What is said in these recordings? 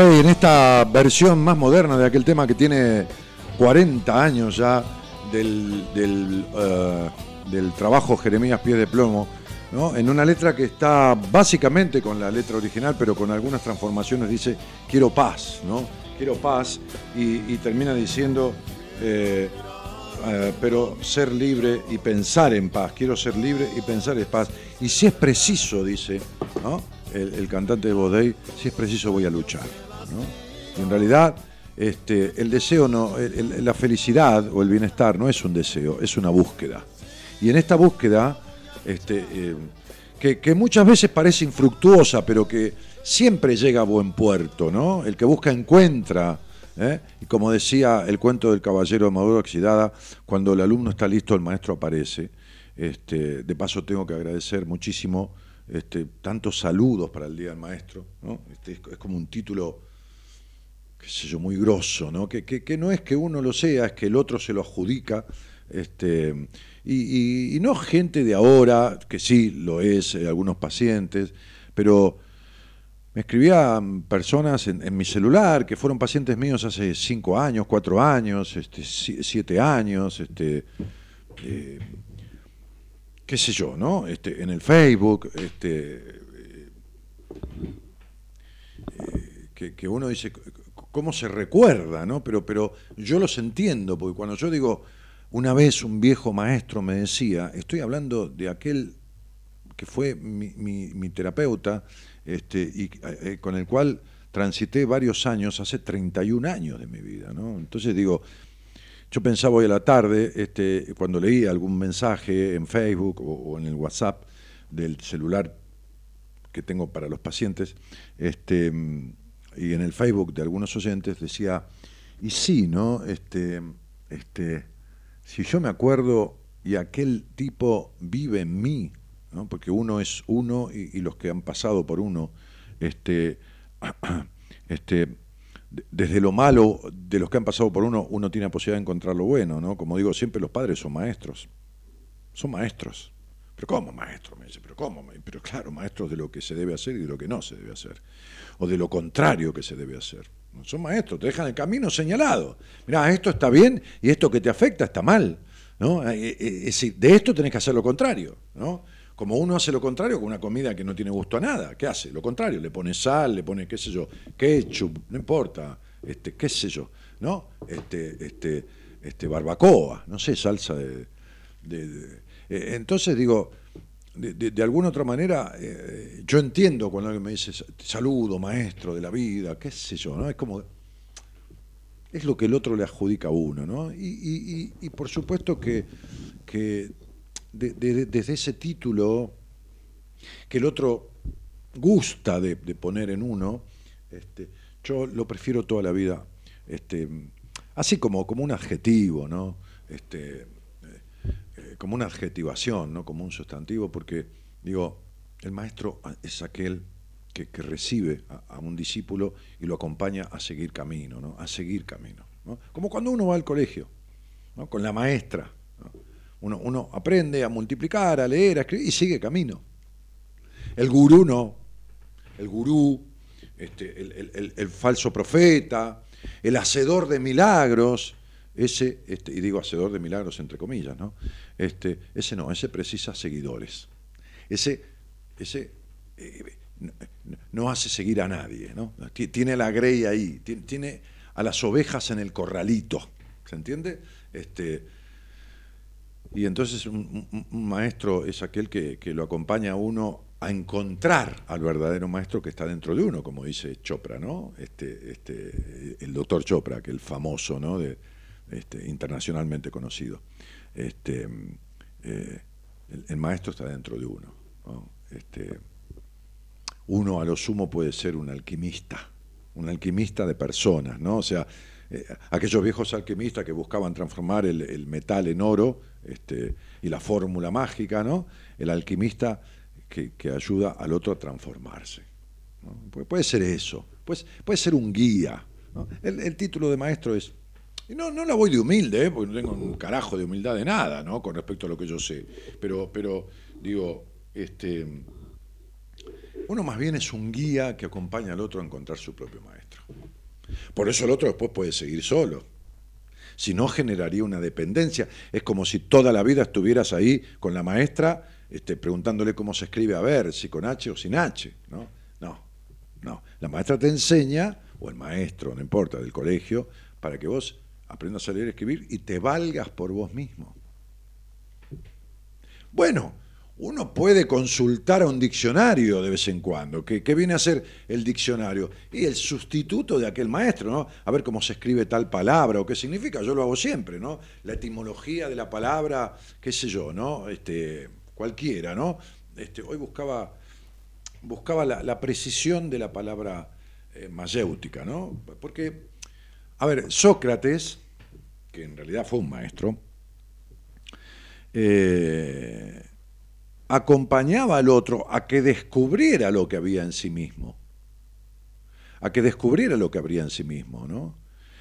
En esta versión más moderna de aquel tema que tiene 40 años ya del, eh, del, trabajo Jeremías Pies de Plomo, ¿no? en una letra que está básicamente con la letra original, pero con algunas transformaciones dice quiero paz, ¿no? Quiero paz y, termina diciendo eh, eh, pero ser libre y pensar en paz, quiero ser libre y pensar en paz. Y si es preciso, dice, ¿no? El, cantante de Bodey, si es preciso voy a luchar. en realidad, este, el deseo, no, la felicidad o el bienestar no es un deseo, es una búsqueda. Y en esta búsqueda, este, eh, que, muchas veces parece infructuosa, pero que siempre llega a buen puerto, ¿no? El que busca encuentra. ¿eh? Y como decía el cuento del caballero de Maduro Oxidada, cuando el alumno está listo, el maestro aparece. Este, de paso tengo que agradecer muchísimo este, tantos saludos para el Día del Maestro, este, es, como un título, qué sé yo, muy grosso. Que, no es que uno lo sea, es que el otro se lo adjudica, este, y, no gente de ahora, que sí lo es, eh, algunos pacientes, pero me escribían personas en, mi celular que fueron pacientes míos hace cinco años, cuatro años, este, siete años, eh, qué sé yo, ¿no? Este, en el Facebook, este, eh, que, uno dice, ¿cómo se recuerda, no? Pero, pero yo los entiendo, porque cuando yo digo, una vez un viejo maestro me decía, estoy hablando de aquel que fue mi, terapeuta, este, y eh, con el cual transité varios años, hace 31 años de mi vida, ¿no? Entonces digo, yo pensaba hoy a la tarde, este, cuando leía algún mensaje en Facebook o, en el WhatsApp del celular que tengo para los pacientes, este, y en el Facebook de algunos oyentes decía, y sí, ¿no? Este, este, si yo me acuerdo y aquel tipo vive en mí, ¿no? porque uno es uno y, los que han pasado por uno, este, este, desde lo malo de los que han pasado por uno, uno tiene la posibilidad de encontrar lo bueno, ¿no? Como digo siempre, los padres son maestros, son maestros. Pero ¿cómo maestro? Me dice, pero ¿cómo? Pero claro, maestros de lo que se debe hacer y de lo que no se debe hacer. O de lo contrario que se debe hacer. Son maestros, te dejan el camino señalado. Mirá, esto está bien y esto que te afecta está mal. ¿no? Eh, eh, es decir, de esto tenés que hacer lo contrario. ¿no? Como uno hace lo contrario con una comida que no tiene gusto a nada, ¿qué hace? Lo contrario, le pone sal, le pone, qué sé yo, ketchup, no importa, este, qué sé yo, ¿no? Este, este, este barbacoa, no sé, salsa de. Eh, entonces digo, de, alguna otra manera, yo entiendo cuando alguien me dice saludo, maestro de la vida, qué sé yo, ¿no? Es como es lo que el otro le adjudica a uno, ¿no? Y, por supuesto que, desde ese título que el otro gusta de, poner en uno, este, yo lo prefiero toda la vida, este, así como, como un adjetivo. Este, eh, como una adjetivación. Como un sustantivo, porque digo, el maestro es aquel que, recibe a, un discípulo y lo acompaña a seguir camino, ¿no? a seguir camino. Como cuando uno va al colegio, con la maestra. Uno, uno, aprende a multiplicar, a leer, a escribir y sigue camino. El gurú no. El gurú, este, el, falso profeta, el hacedor de milagros, ese, este, y digo hacedor de milagros entre comillas, ¿no? Este, ese no, ese precisa seguidores. Ese, ese eh, no hace seguir a nadie, ¿no? Tiene la grey ahí, tiene a las ovejas en el corralito, ¿se entiende? Este, y entonces un, maestro es aquel que, lo acompaña a uno a encontrar al verdadero maestro que está dentro de uno, como dice Chopra, ¿no? Este, este, el doctor Chopra, que el famoso, ¿no? De, este, internacionalmente conocido. Este, eh, el, maestro está dentro de uno. Este, uno a lo sumo puede ser un alquimista, un alquimista de personas, ¿no? O sea, eh, aquellos viejos alquimistas que buscaban transformar el, metal en oro este, y la fórmula mágica, ¿no? El alquimista que, ayuda al otro a transformarse. puede ser eso, puede, puede ser un guía. El, título de maestro es y no, no la voy de humilde, ¿eh? porque no tengo un carajo de humildad de nada, ¿no? Con respecto a lo que yo sé. Pero, pero digo, este, uno más bien es un guía que acompaña al otro a encontrar su propio maestro. Por eso el otro después puede seguir solo. Si no, generaría una dependencia. Es como si toda la vida estuvieras ahí con la maestra este, preguntándole cómo se escribe a ver, si con H o sin H. No, no, no. La maestra te enseña, o el maestro, no importa, del colegio, para que vos aprendas a leer y escribir y te valgas por vos mismo. Bueno, uno puede consultar a un diccionario de vez en cuando. ¿Qué, viene a ser el diccionario? Y el sustituto de aquel maestro, ¿no? A ver cómo se escribe tal palabra o qué significa. Yo lo hago siempre, ¿no? La etimología de la palabra, qué sé yo, ¿no? Este, cualquiera, ¿no? Este, hoy buscaba, buscaba la, precisión de la palabra eh, mayéutica, ¿no? Porque, a ver, Sócrates, que en realidad fue un maestro, eh, acompañaba al otro a que descubriera lo que había en sí mismo, a que descubriera lo que habría en sí mismo, ¿no?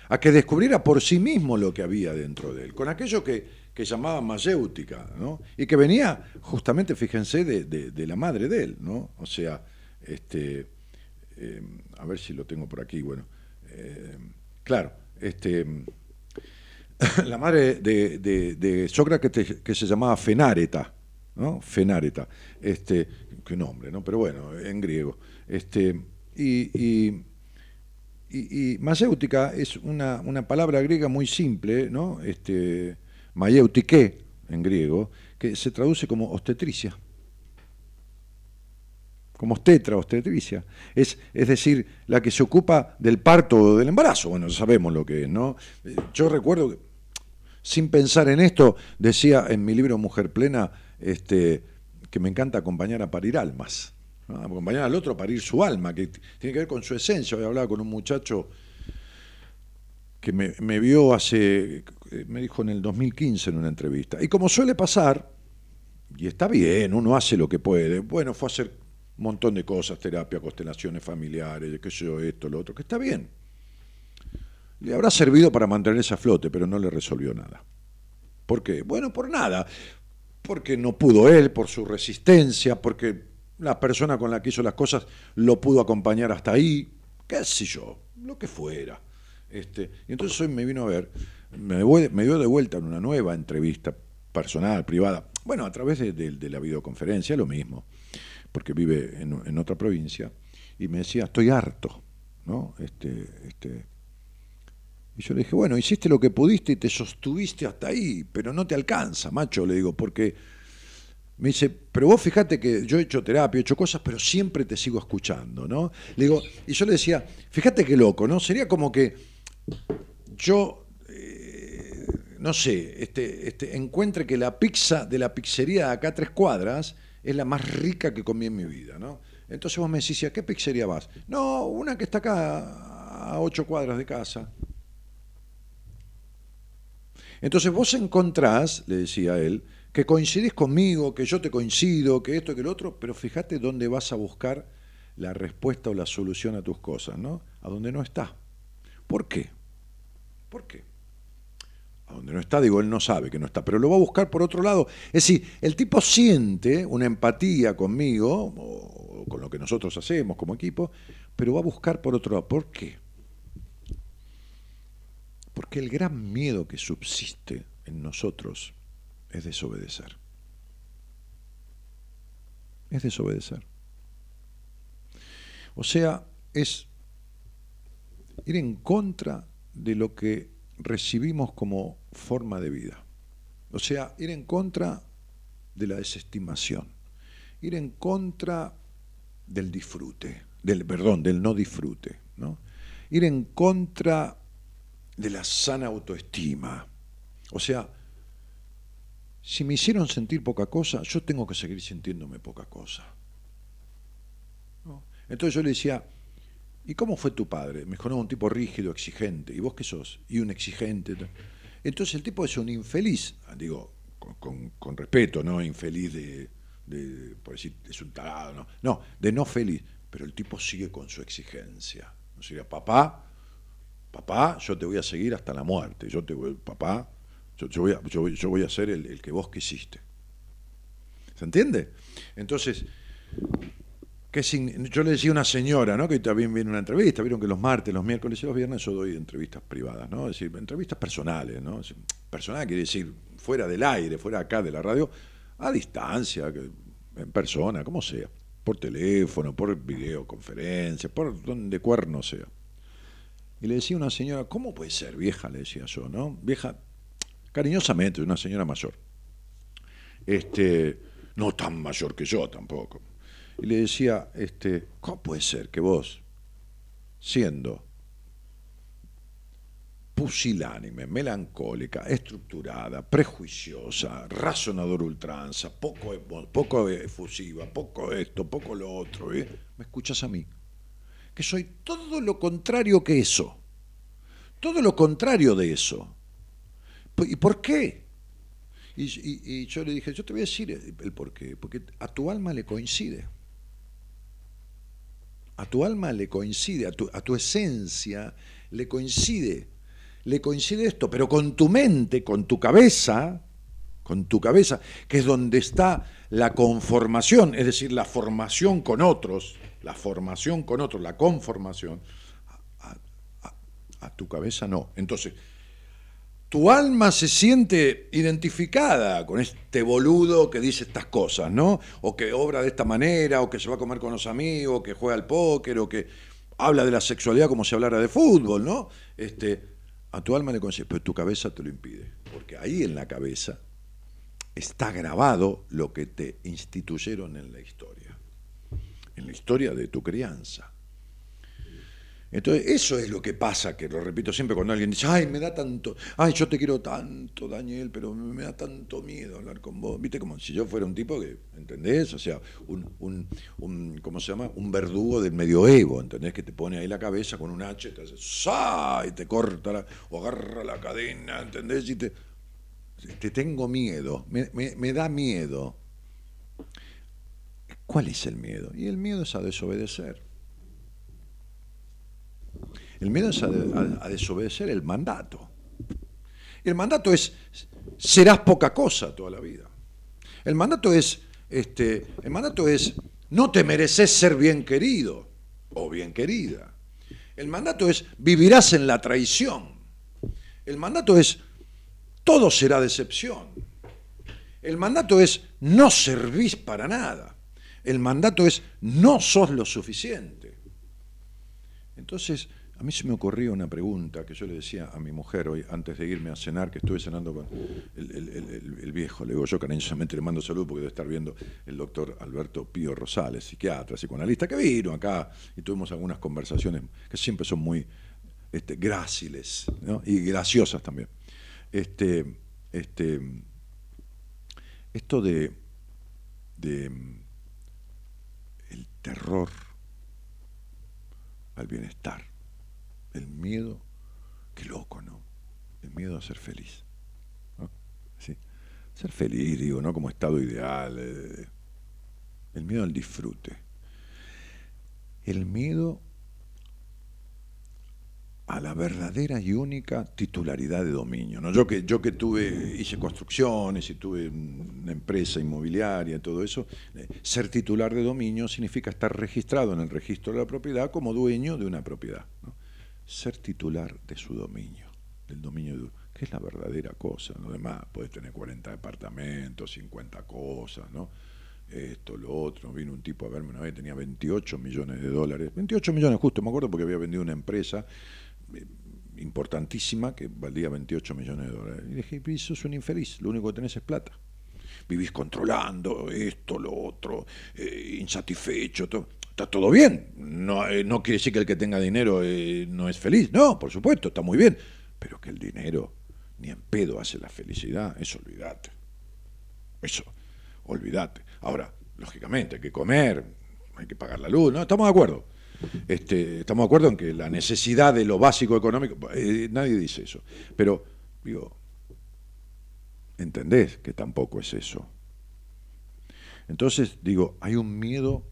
a que descubriera por sí mismo lo que había dentro de él, con aquello que, que llamaba mayéutica, ¿no? y que venía justamente, fíjense, de, la madre de él, ¿no? o sea, este, eh, a ver si lo tengo por aquí, bueno, eh, claro, este, la madre de, de Sócrates que se llamaba Fenáreta, ¿no? Fenáreta, este, qué nombre, ¿no? Pero bueno, en griego. Este, y, y, y, es una, una, palabra griega muy simple, ¿no? Este, en griego, que se traduce como obstetricia. Como obstetra, obstetricia. Es, es decir, la que se ocupa del parto o del embarazo. Bueno, sabemos lo que es, ¿no? Yo recuerdo, sin pensar en esto, decía en mi libro Mujer Plena, este, que me encanta acompañar a parir almas, acompañar al otro a parir su alma, que tiene que ver con su esencia. Hoy hablaba con un muchacho que me, vio hace me dijo en el 2015 en una entrevista. Y como suele pasar, y está bien, uno hace lo que puede. Bueno, fue a hacer un montón de cosas, terapia, constelaciones familiares, qué sé yo, esto, lo otro, que está bien. Le habrá servido para mantenerse a flote, pero no le resolvió nada. ¿Por qué? Bueno, por nada. Porque no pudo él, por su resistencia, porque la persona con la que hizo las cosas lo pudo acompañar hasta ahí, qué sé yo, lo que fuera. Este, y entonces hoy me vino a ver, me, dio de vuelta en una nueva entrevista personal, privada, bueno, a través de, la videoconferencia, lo mismo, porque vive en, otra provincia, y me decía, estoy harto, ¿no? Este, este, y yo le dije, bueno, hiciste lo que pudiste y te sostuviste hasta ahí, pero no te alcanza, macho, le digo, porque me dice, pero vos fíjate que yo he hecho terapia, he hecho cosas, pero siempre te sigo escuchando, ¿no? Le digo, y yo le decía, fíjate qué loco, ¿no? Sería como que yo no sé, este, este, encuentre que la pizza de la pizzería de acá tres cuadras es la más rica que comí en mi vida, ¿no? Entonces vos me decís, ¿a qué pizzería vas? No, una que está acá a ocho cuadras de casa. Entonces vos encontrás, le decía él, que coincidís conmigo, que yo te coincido, que esto, que lo otro, pero fíjate dónde vas a buscar la respuesta o la solución a tus cosas, ¿no? A donde no está. ¿Por qué? ¿Por qué? donde no está, digo, él no sabe que no está, pero lo va a buscar por otro lado. Es decir, el tipo siente una empatía conmigo, o con lo que nosotros hacemos como equipo, pero va a buscar por otro lado. ¿Por qué? Porque el gran miedo que subsiste en nosotros es desobedecer. Es desobedecer. O sea, es ir en contra de lo que recibimos como forma de vida. O sea, ir en contra de la desestimación, ir en contra del disfrute, del perdón, del no disfrute, ¿no? Ir en contra de la sana autoestima. O sea, si me hicieron sentir poca cosa, yo tengo que seguir sintiéndome poca cosa. Entonces yo le decía, ¿y cómo fue tu padre? Me dijo, no, un tipo rígido, exigente. ¿Y vos qué sos? Y un exigente. Entonces el tipo es un infeliz, digo, con, respeto, no infeliz de, por decir, es un tarado, no, no, de no feliz, pero el tipo sigue con su exigencia. O sea, papá, papá, yo te voy a seguir hasta la muerte, yo te voy, papá, yo, voy, a, yo, voy a ser el, que vos quisiste. ¿Se entiende? Entonces, yo le decía a una señora, ¿no? que también viene una entrevista, vieron que los martes, los miércoles y los viernes yo doy entrevistas privadas, ¿no? es decir, entrevistas personales, ¿no? personal quiere decir fuera del aire, fuera acá de la radio, a distancia, en persona, como sea, por teléfono, por videoconferencia, por donde cuerno sea. Y le decía a una señora, ¿cómo puede ser vieja? Le decía yo, ¿no? Vieja, cariñosamente, una señora mayor. Este, no tan mayor que yo tampoco y le decía, este, ¿cómo puede ser que vos, siendo pusilánime, melancólica, estructurada, prejuiciosa, razonador ultranza, poco, poco efusiva, poco esto, poco lo otro, ¿eh? me escuchas a mí, que soy todo lo contrario que eso, todo lo contrario de eso. ¿Y por qué? Y, yo le dije, yo te voy a decir el por qué, porque a tu alma le coincide a tu alma le coincide, a tu, a tu esencia le coincide, le coincide esto, pero con tu mente, con tu cabeza, con tu cabeza, que es donde está la conformación, es decir, la formación con otros, la formación con otros, la conformación, a tu cabeza no. Entonces, tu alma se siente identificada con este boludo que dice estas cosas, ¿no? O que obra de esta manera, o que se va a comer con los amigos, o que juega al póker, o que habla de la sexualidad como si hablara de fútbol, ¿no? Este, a tu alma le conoces, pero tu cabeza te lo impide, porque ahí en la cabeza está grabado lo que te instituyeron en la historia, en la historia de tu crianza. Entonces, eso es lo que pasa, que lo repito siempre cuando alguien dice, ay, me da tanto, ay, yo te quiero tanto, Daniel, pero me da tanto miedo hablar con vos. Viste, como si yo fuera un tipo que, ¿entendés? O sea, un, un, ¿cómo se llama? Un verdugo del medioevo, ¿entendés? Que te pone ahí la cabeza con un hacha y te hace, y te corta o agarra la cadena, ¿entendés? Y te, te tengo miedo, me, me da miedo. ¿Cuál es el miedo? Y el miedo es a desobedecer. El miedo es a, desobedecer el mandato. El mandato es, serás poca cosa toda la vida. El mandato es, este, el mandato es, no te mereces ser bien querido o bien querida. El mandato es, vivirás en la traición. El mandato es, todo será decepción. El mandato es, no servís para nada. El mandato es, no sos lo suficiente. Entonces, a mí se me ocurrió una pregunta que yo le decía a mi mujer hoy, antes de irme a cenar, que estuve cenando con el, viejo. Le digo, yo cariñosamente le mando salud porque debe estar viendo el doctor Alberto Pío Rosales, psiquiatra, psicoanalista, que vino acá y tuvimos algunas conversaciones que siempre son muy este, gráciles y graciosas también. Este, este, esto de, de terror al bienestar el miedo, qué loco, ¿no? El miedo a ser feliz. ¿Sí? Ser feliz, digo, ¿no? Como estado ideal. Eh, el miedo al disfrute. El miedo a la verdadera y única titularidad de dominio. ¿no? Yo, que, yo que tuve, hice construcciones y tuve una empresa inmobiliaria y todo eso, eh, ser titular de dominio significa estar registrado en el registro de la propiedad como dueño de una propiedad. ser titular de su dominio, del dominio de, que es la verdadera cosa, lo demás, puedes tener 40 departamentos, 50 cosas, ¿no? Esto, lo otro, vino un tipo a verme una vez, tenía 28 millones de dólares, 28 millones justo, me acuerdo porque había vendido una empresa importantísima que valía 28 millones de dólares. Y dije, sos un infeliz, lo único que tenés es plata. Vivís controlando esto, lo otro, eh, insatisfecho, todo está todo bien. No, eh, no quiere decir que el que tenga dinero eh, no es feliz. No, por supuesto, está muy bien. Pero que el dinero ni en pedo hace la felicidad, eso olvídate. Eso, olvídate. Ahora, lógicamente, hay que comer, hay que pagar la luz, ¿no? Estamos de acuerdo. Este, estamos de acuerdo en que la necesidad de lo básico económico, eh, nadie dice eso. Pero, digo, entendés que tampoco es eso. Entonces, digo, hay un miedo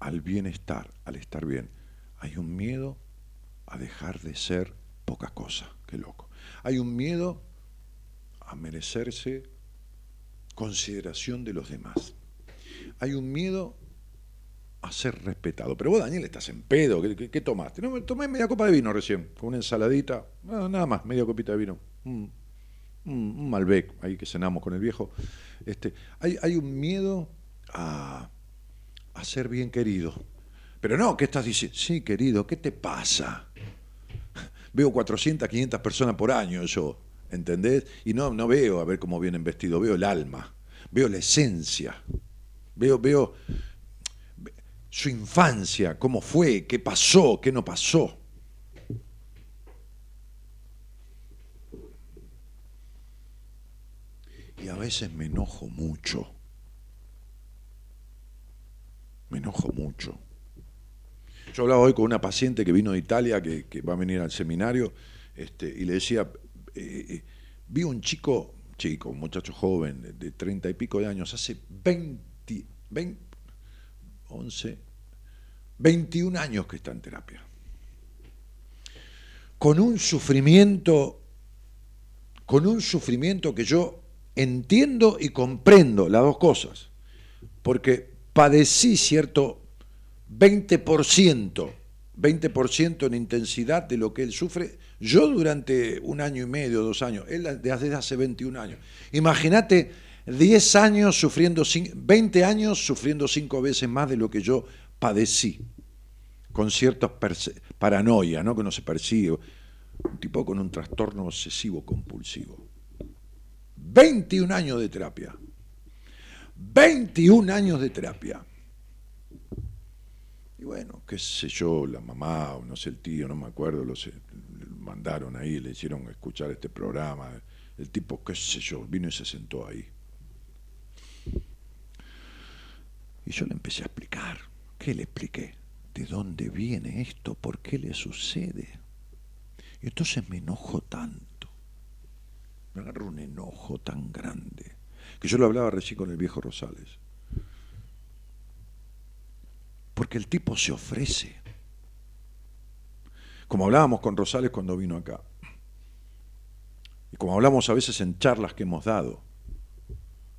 al bienestar, al estar bien. Hay un miedo a dejar de ser poca cosa, qué loco. Hay un miedo a merecerse consideración de los demás. Hay un miedo a ser respetado. Pero vos, Daniel, estás en pedo. ¿Qué, tomaste? No, tomé media copa de vino recién, con una ensaladita. nada más, media copita de vino. un, Malbec, ahí que cenamos con el viejo. Este, hay, hay un miedo a, a ser bien querido. Pero no, ¿qué estás diciendo? Sí, querido, ¿qué te pasa? Veo 400, 500 personas por año yo, ¿entendés? Y no, no veo a ver cómo vienen vestidos, veo el alma, veo la esencia, veo, veo su infancia, cómo fue, qué pasó, qué no pasó. Y a veces me enojo mucho me enojo mucho. Yo hablaba hoy con una paciente que vino de Italia, que, va a venir al seminario, este, y le decía, eh, eh, vi un chico, chico, un muchacho joven, de treinta y pico de años, hace 20, 20, 11, 21 años que está en terapia. Con un sufrimiento, con un sufrimiento que yo entiendo y comprendo las dos cosas. Porque padecí cierto 20%, 20% en intensidad de lo que él sufre, yo durante un año y medio, dos años, él desde hace 21 años. Imagínate 10 años sufriendo, 20 años sufriendo cinco veces más de lo que yo padecí, con cierta paranoia, ¿no? que no se persigue, un tipo con un trastorno obsesivo compulsivo. 21 años de terapia. 21 años de terapia. Y bueno, qué sé yo, la mamá o no sé el tío, no me acuerdo, lo mandaron ahí, le hicieron escuchar este programa. El tipo, qué sé yo, vino y se sentó ahí. Y yo le empecé a explicar. ¿Qué le expliqué? ¿De dónde viene esto? ¿Por qué le sucede? Y entonces me enojo tanto. Me agarro un enojo tan grande. Que yo lo hablaba recién con el viejo Rosales. Porque el tipo se ofrece. Como hablábamos con Rosales cuando vino acá. Y como hablamos a veces en charlas que hemos dado.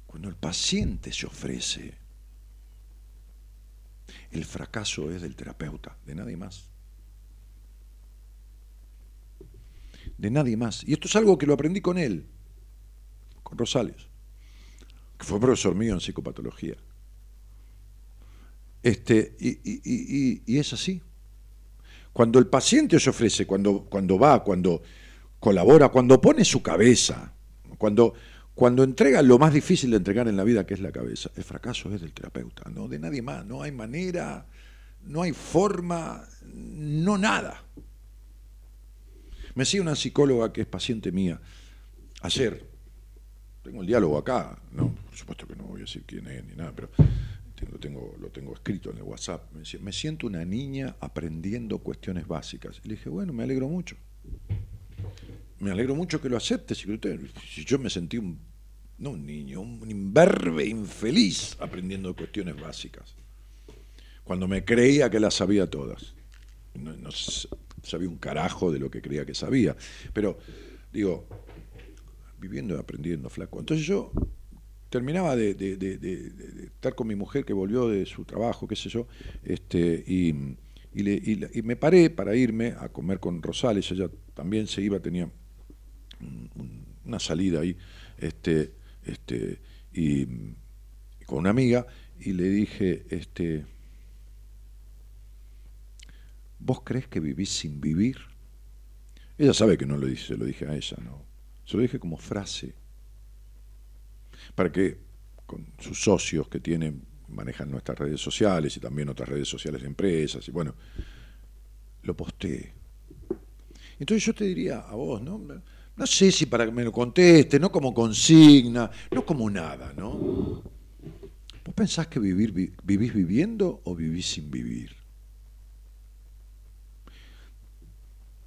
Cuando el paciente se ofrece el fracaso es del terapeuta, de nadie más. De nadie más. Y esto es algo que lo aprendí con él, con Rosales, que fue profesor mío en psicopatología. Este, y, es así. Cuando el paciente se ofrece, cuando, cuando va, cuando colabora, cuando pone su cabeza, cuando, cuando entrega lo más difícil de entregar en la vida, que es la cabeza, el fracaso es del terapeuta, no de nadie más. No hay manera, no hay forma, no nada. Me decía una psicóloga que es paciente mía ayer, tengo el diálogo acá, no, por supuesto que no voy a decir quién es ni nada, pero lo tengo, lo tengo escrito en el WhatsApp. Me decía, me siento una niña aprendiendo cuestiones básicas. Y le dije, bueno, me alegro mucho me alegro mucho que lo acepte. Si yo me sentí un, no un niño, un imberbe infeliz aprendiendo cuestiones básicas. Cuando me creía que las sabía todas. No, sabía un carajo de lo que creía que sabía. Pero, digo, viviendo y aprendiendo, flaco. Entonces yo terminaba de, estar con mi mujer que volvió de su trabajo, qué sé yo, este, y, y, me paré para irme a comer con Rosales, ella también se iba, tenía una salida ahí, este, este, y, con una amiga, y le dije, este, ¿vos crees que vivís sin vivir? Ella sabe que no lo dije, se lo dije a ella, no. Se lo dije como frase, para que con sus socios que tienen, manejan nuestras redes sociales y también otras redes sociales de empresas, y bueno, lo posté. Entonces yo te diría a vos, ¿no? No sé si para que me lo conteste, no como consigna, no como nada, ¿no? ¿Vos pensás que vivir, vivís viviendo o vivís sin vivir?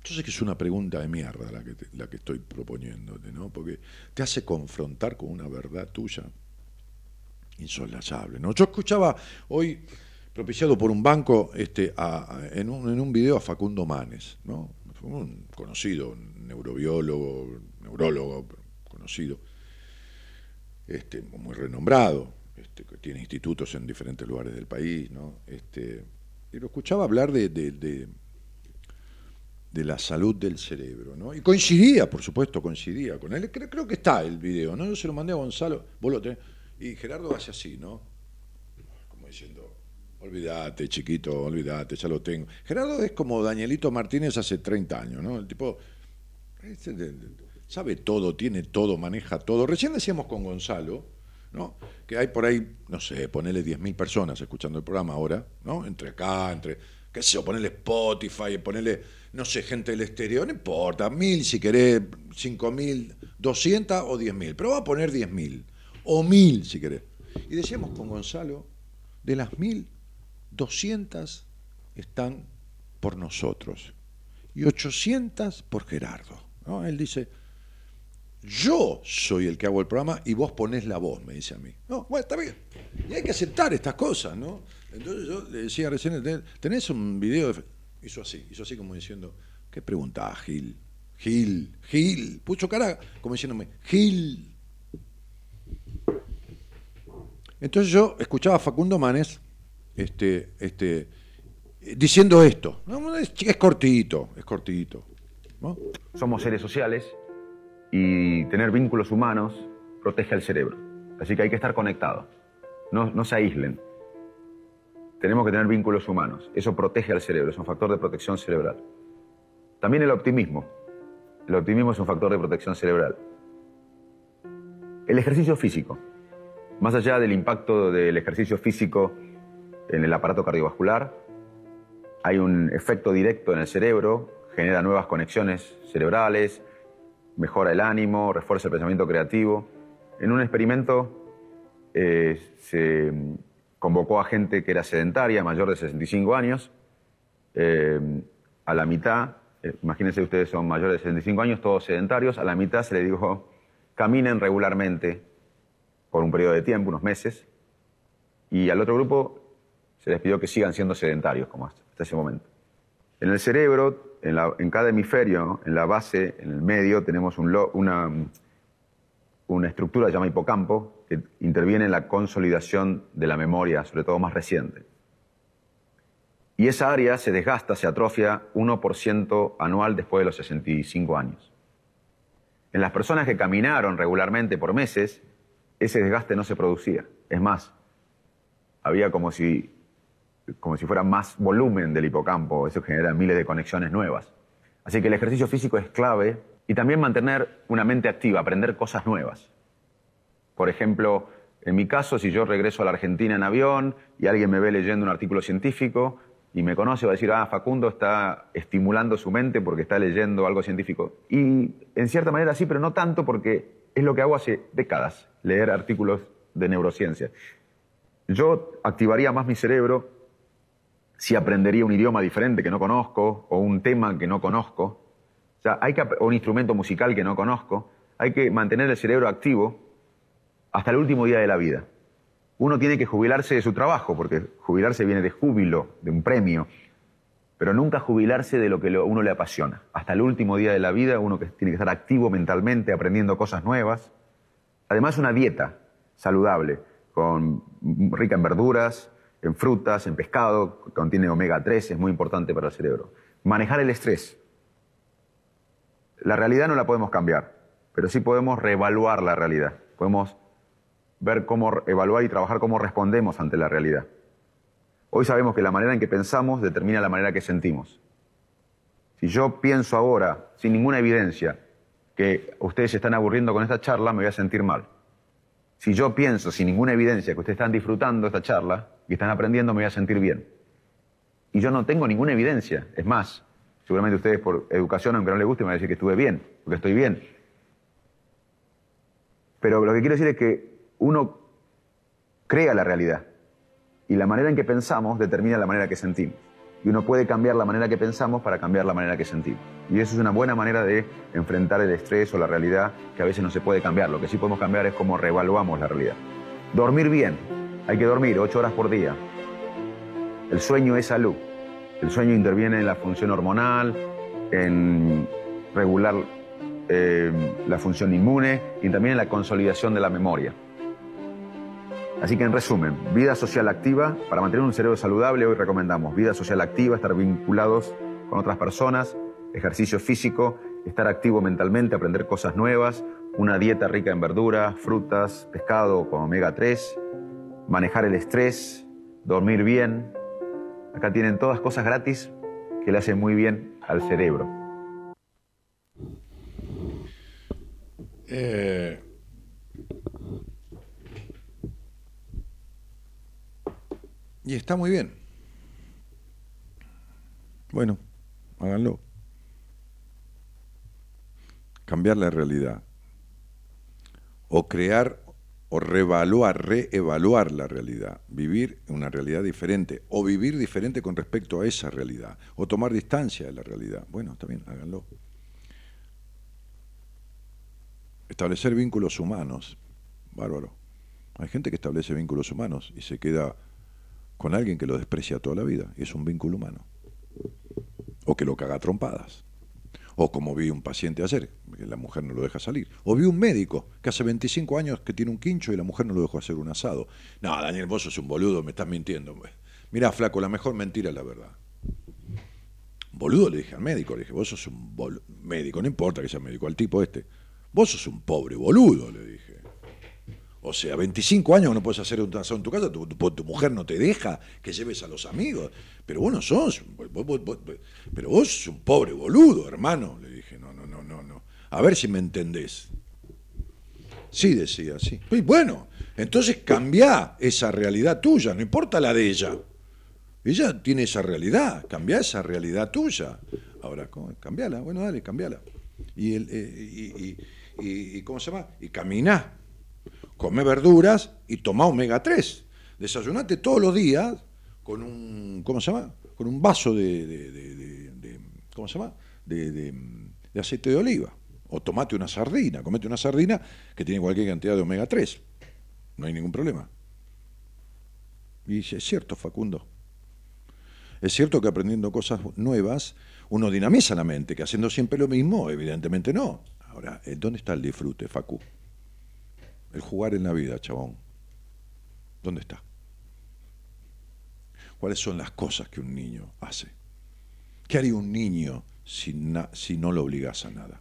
Yo sé que es una pregunta de mierda la que, la que estoy proponiéndote, ¿no? Porque te hace confrontar con una verdad tuya insolayable, ¿no? Yo escuchaba hoy, propiciado por un banco, este, en, un, en un video a Facundo Manes, ¿no? Un conocido, neurobiólogo, neurólogo conocido, este, muy renombrado, este, que tiene institutos en diferentes lugares del país, ¿no? Este, y lo escuchaba hablar de, de, la salud del cerebro, ¿no? Y coincidía, por supuesto, coincidía con él. Creo, que está el video, ¿no? Yo se lo mandé a Gonzalo, vos lo tenés, y Gerardo hace así, ¿no? Olvídate, chiquito, olvídate, ya lo tengo. Gerardo es como Danielito Martínez hace 30 años, ¿no? El tipo este, sabe todo, tiene todo, maneja todo. Recién decíamos con Gonzalo, ¿no? Que hay por ahí, no sé, ponerle 10.000 personas escuchando el programa ahora, ¿no? Entre acá, entre, qué sé yo, ponerle Spotify, ponerle, no sé, gente del exterior, no importa, mil si querés, cinco mil, doscientas o diez mil, pero va a poner diez mil, o mil si querés. Y decíamos con Gonzalo, de las mil, 200 están por nosotros y 800 por Gerardo. ¿no? Él dice, yo soy el que hago el programa y vos ponés la voz, me dice a mí. No, bueno, está bien. Y hay que aceptar estas cosas, ¿no? Entonces yo le decía recién, ¿tenés un video? De... Hizo así, hizo así como diciendo, ¿qué pregunta, Gil? Gil, Gil, pucho cara, como diciéndome, Gil. Entonces yo escuchaba a Facundo Manes este, este, diciendo esto. Es, cortito, es cortito. Somos seres sociales y tener vínculos humanos protege al cerebro. Así que hay que estar conectados. No, no se aíslen. Tenemos que tener vínculos humanos. Eso protege al cerebro, es un factor de protección cerebral. También el optimismo. El optimismo es un factor de protección cerebral. El ejercicio físico. Más allá del impacto del ejercicio físico en el aparato cardiovascular, hay un efecto directo en el cerebro, genera nuevas conexiones cerebrales, mejora el ánimo, refuerza el pensamiento creativo. En un experimento eh, se convocó a gente que era sedentaria, mayor de 65 años, eh, a la mitad, eh, imagínense ustedes son mayores de 65 años, todos sedentarios, a la mitad se les dijo, caminen regularmente por un periodo de tiempo, unos meses, y al otro grupo se les pidió que sigan siendo sedentarios como hasta, ese momento. En el cerebro, en, cada hemisferio, en la base, en el medio, tenemos una, una estructura que se llama hipocampo, que interviene en la consolidación de la memoria, sobre todo más reciente. Y esa área se desgasta, se atrofia 1% anual después de los 65 años. En las personas que caminaron regularmente por meses, ese desgaste no se producía. Es más, había como si, como si fuera más volumen del hipocampo, eso genera miles de conexiones nuevas. Así que el ejercicio físico es clave y también mantener una mente activa, aprender cosas nuevas. Por ejemplo, en mi caso, si yo regreso a la Argentina en avión y alguien me ve leyendo un artículo científico, y me conoce va a decir, ah, Facundo está estimulando su mente porque está leyendo algo científico. Y en cierta manera sí, pero no tanto porque es lo que hago hace décadas, leer artículos de neurociencia. Yo activaría más mi cerebro si aprendería un idioma diferente que no conozco o un tema que no conozco, o, hay que, o un instrumento musical que no conozco. Hay que mantener el cerebro activo hasta el último día de la vida uno tiene que jubilarse de su trabajo, porque jubilarse viene de júbilo, de un premio, pero nunca jubilarse de lo que uno le apasiona. Hasta el último día de la vida uno tiene que estar activo mentalmente, aprendiendo cosas nuevas. Además, una dieta saludable, con, rica en verduras, en frutas, en pescado, contiene omega 3, es muy importante para el cerebro. Manejar el estrés. La realidad no la podemos cambiar, pero sí podemos reevaluar la realidad. Podemos ver cómo evaluar y trabajar cómo respondemos ante la realidad. Hoy sabemos que la manera en que pensamos determina la manera que sentimos. Si yo pienso ahora, sin ninguna evidencia, que ustedes se están aburriendo con esta charla, me voy a sentir mal. Si yo pienso sin ninguna evidencia que ustedes están disfrutando esta charla y están aprendiendo, me voy a sentir bien. Y yo no tengo ninguna evidencia. Es más, seguramente ustedes por educación, aunque no les guste, me van a decir que estuve bien, porque estoy bien. Pero lo que quiero decir es que uno crea la realidad y la manera en que pensamos determina la manera que sentimos. Y uno puede cambiar la manera que pensamos para cambiar la manera que sentimos. Y eso es una buena manera de enfrentar el estrés o la realidad que a veces no se puede cambiar. Lo que sí podemos cambiar es cómo reevaluamos la realidad. Dormir bien. Hay que dormir ocho horas por día. El sueño es salud. El sueño interviene en la función hormonal, en regular eh, la función inmune y también en la consolidación de la memoria. Así que en resumen, vida social activa, para mantener un cerebro saludable hoy recomendamos vida social activa, estar vinculados con otras personas, ejercicio físico, estar activo mentalmente, aprender cosas nuevas, una dieta rica en verduras, frutas, pescado con omega 3, manejar el estrés, dormir bien. Acá tienen todas cosas gratis que le hacen muy bien al cerebro. Eh, Y está muy bien. Bueno, háganlo. Cambiar la realidad. O crear o reevaluar, reevaluar la realidad, vivir una realidad diferente, o vivir diferente con respecto a esa realidad, o tomar distancia de la realidad. Bueno, también háganlo. Establecer vínculos humanos, bárbaro. Hay gente que establece vínculos humanos y se queda con alguien que lo desprecia toda la vida, y es un vínculo humano. O que lo caga trompadas. O como vi un paciente ayer, que la mujer no lo deja salir. O vi un médico que hace 25 años que tiene un quincho y la mujer no lo dejó hacer un asado. No, Daniel, vos sos un boludo, me estás mintiendo. Mirá, flaco, la mejor mentira es la verdad. Boludo le dije al médico, le dije, vos sos un médico, no importa que sea médico, al tipo este. Vos sos un pobre boludo, le dije. O sea, 25 años no puedes hacer un asado en tu casa, tu, mujer no te deja que lleves a los amigos. Pero vos no sos, pero vos sos un pobre boludo, hermano. Le dije, no, no, no, no, no. A ver si me entendés. Sí, decía, sí. Y bueno, entonces cambia esa realidad tuya, no importa la de ella. Ella tiene esa realidad, cambia esa realidad tuya. Ahora, cambiala, bueno, dale, cambiala. Y, el, eh, y, ¿cómo se llama? Y camina, come verduras y toma omega 3. Desayunate todos los días con un, ¿cómo se llama? Con un vaso de, de, ¿cómo se llama? De, aceite de oliva. O tomate una sardina, comete una sardina que tiene cualquier cantidad de omega 3. No hay ningún problema. Y es cierto, Facundo. Es cierto que aprendiendo cosas nuevas uno dinamiza la mente, que haciendo siempre lo mismo, evidentemente no. Ahora, eh, ¿dónde está el disfrute, Facu? El jugar en la vida, chabón. ¿Dónde está? ¿Cuáles son las cosas que un niño hace? ¿Qué haría un niño si, no lo obligas a nada?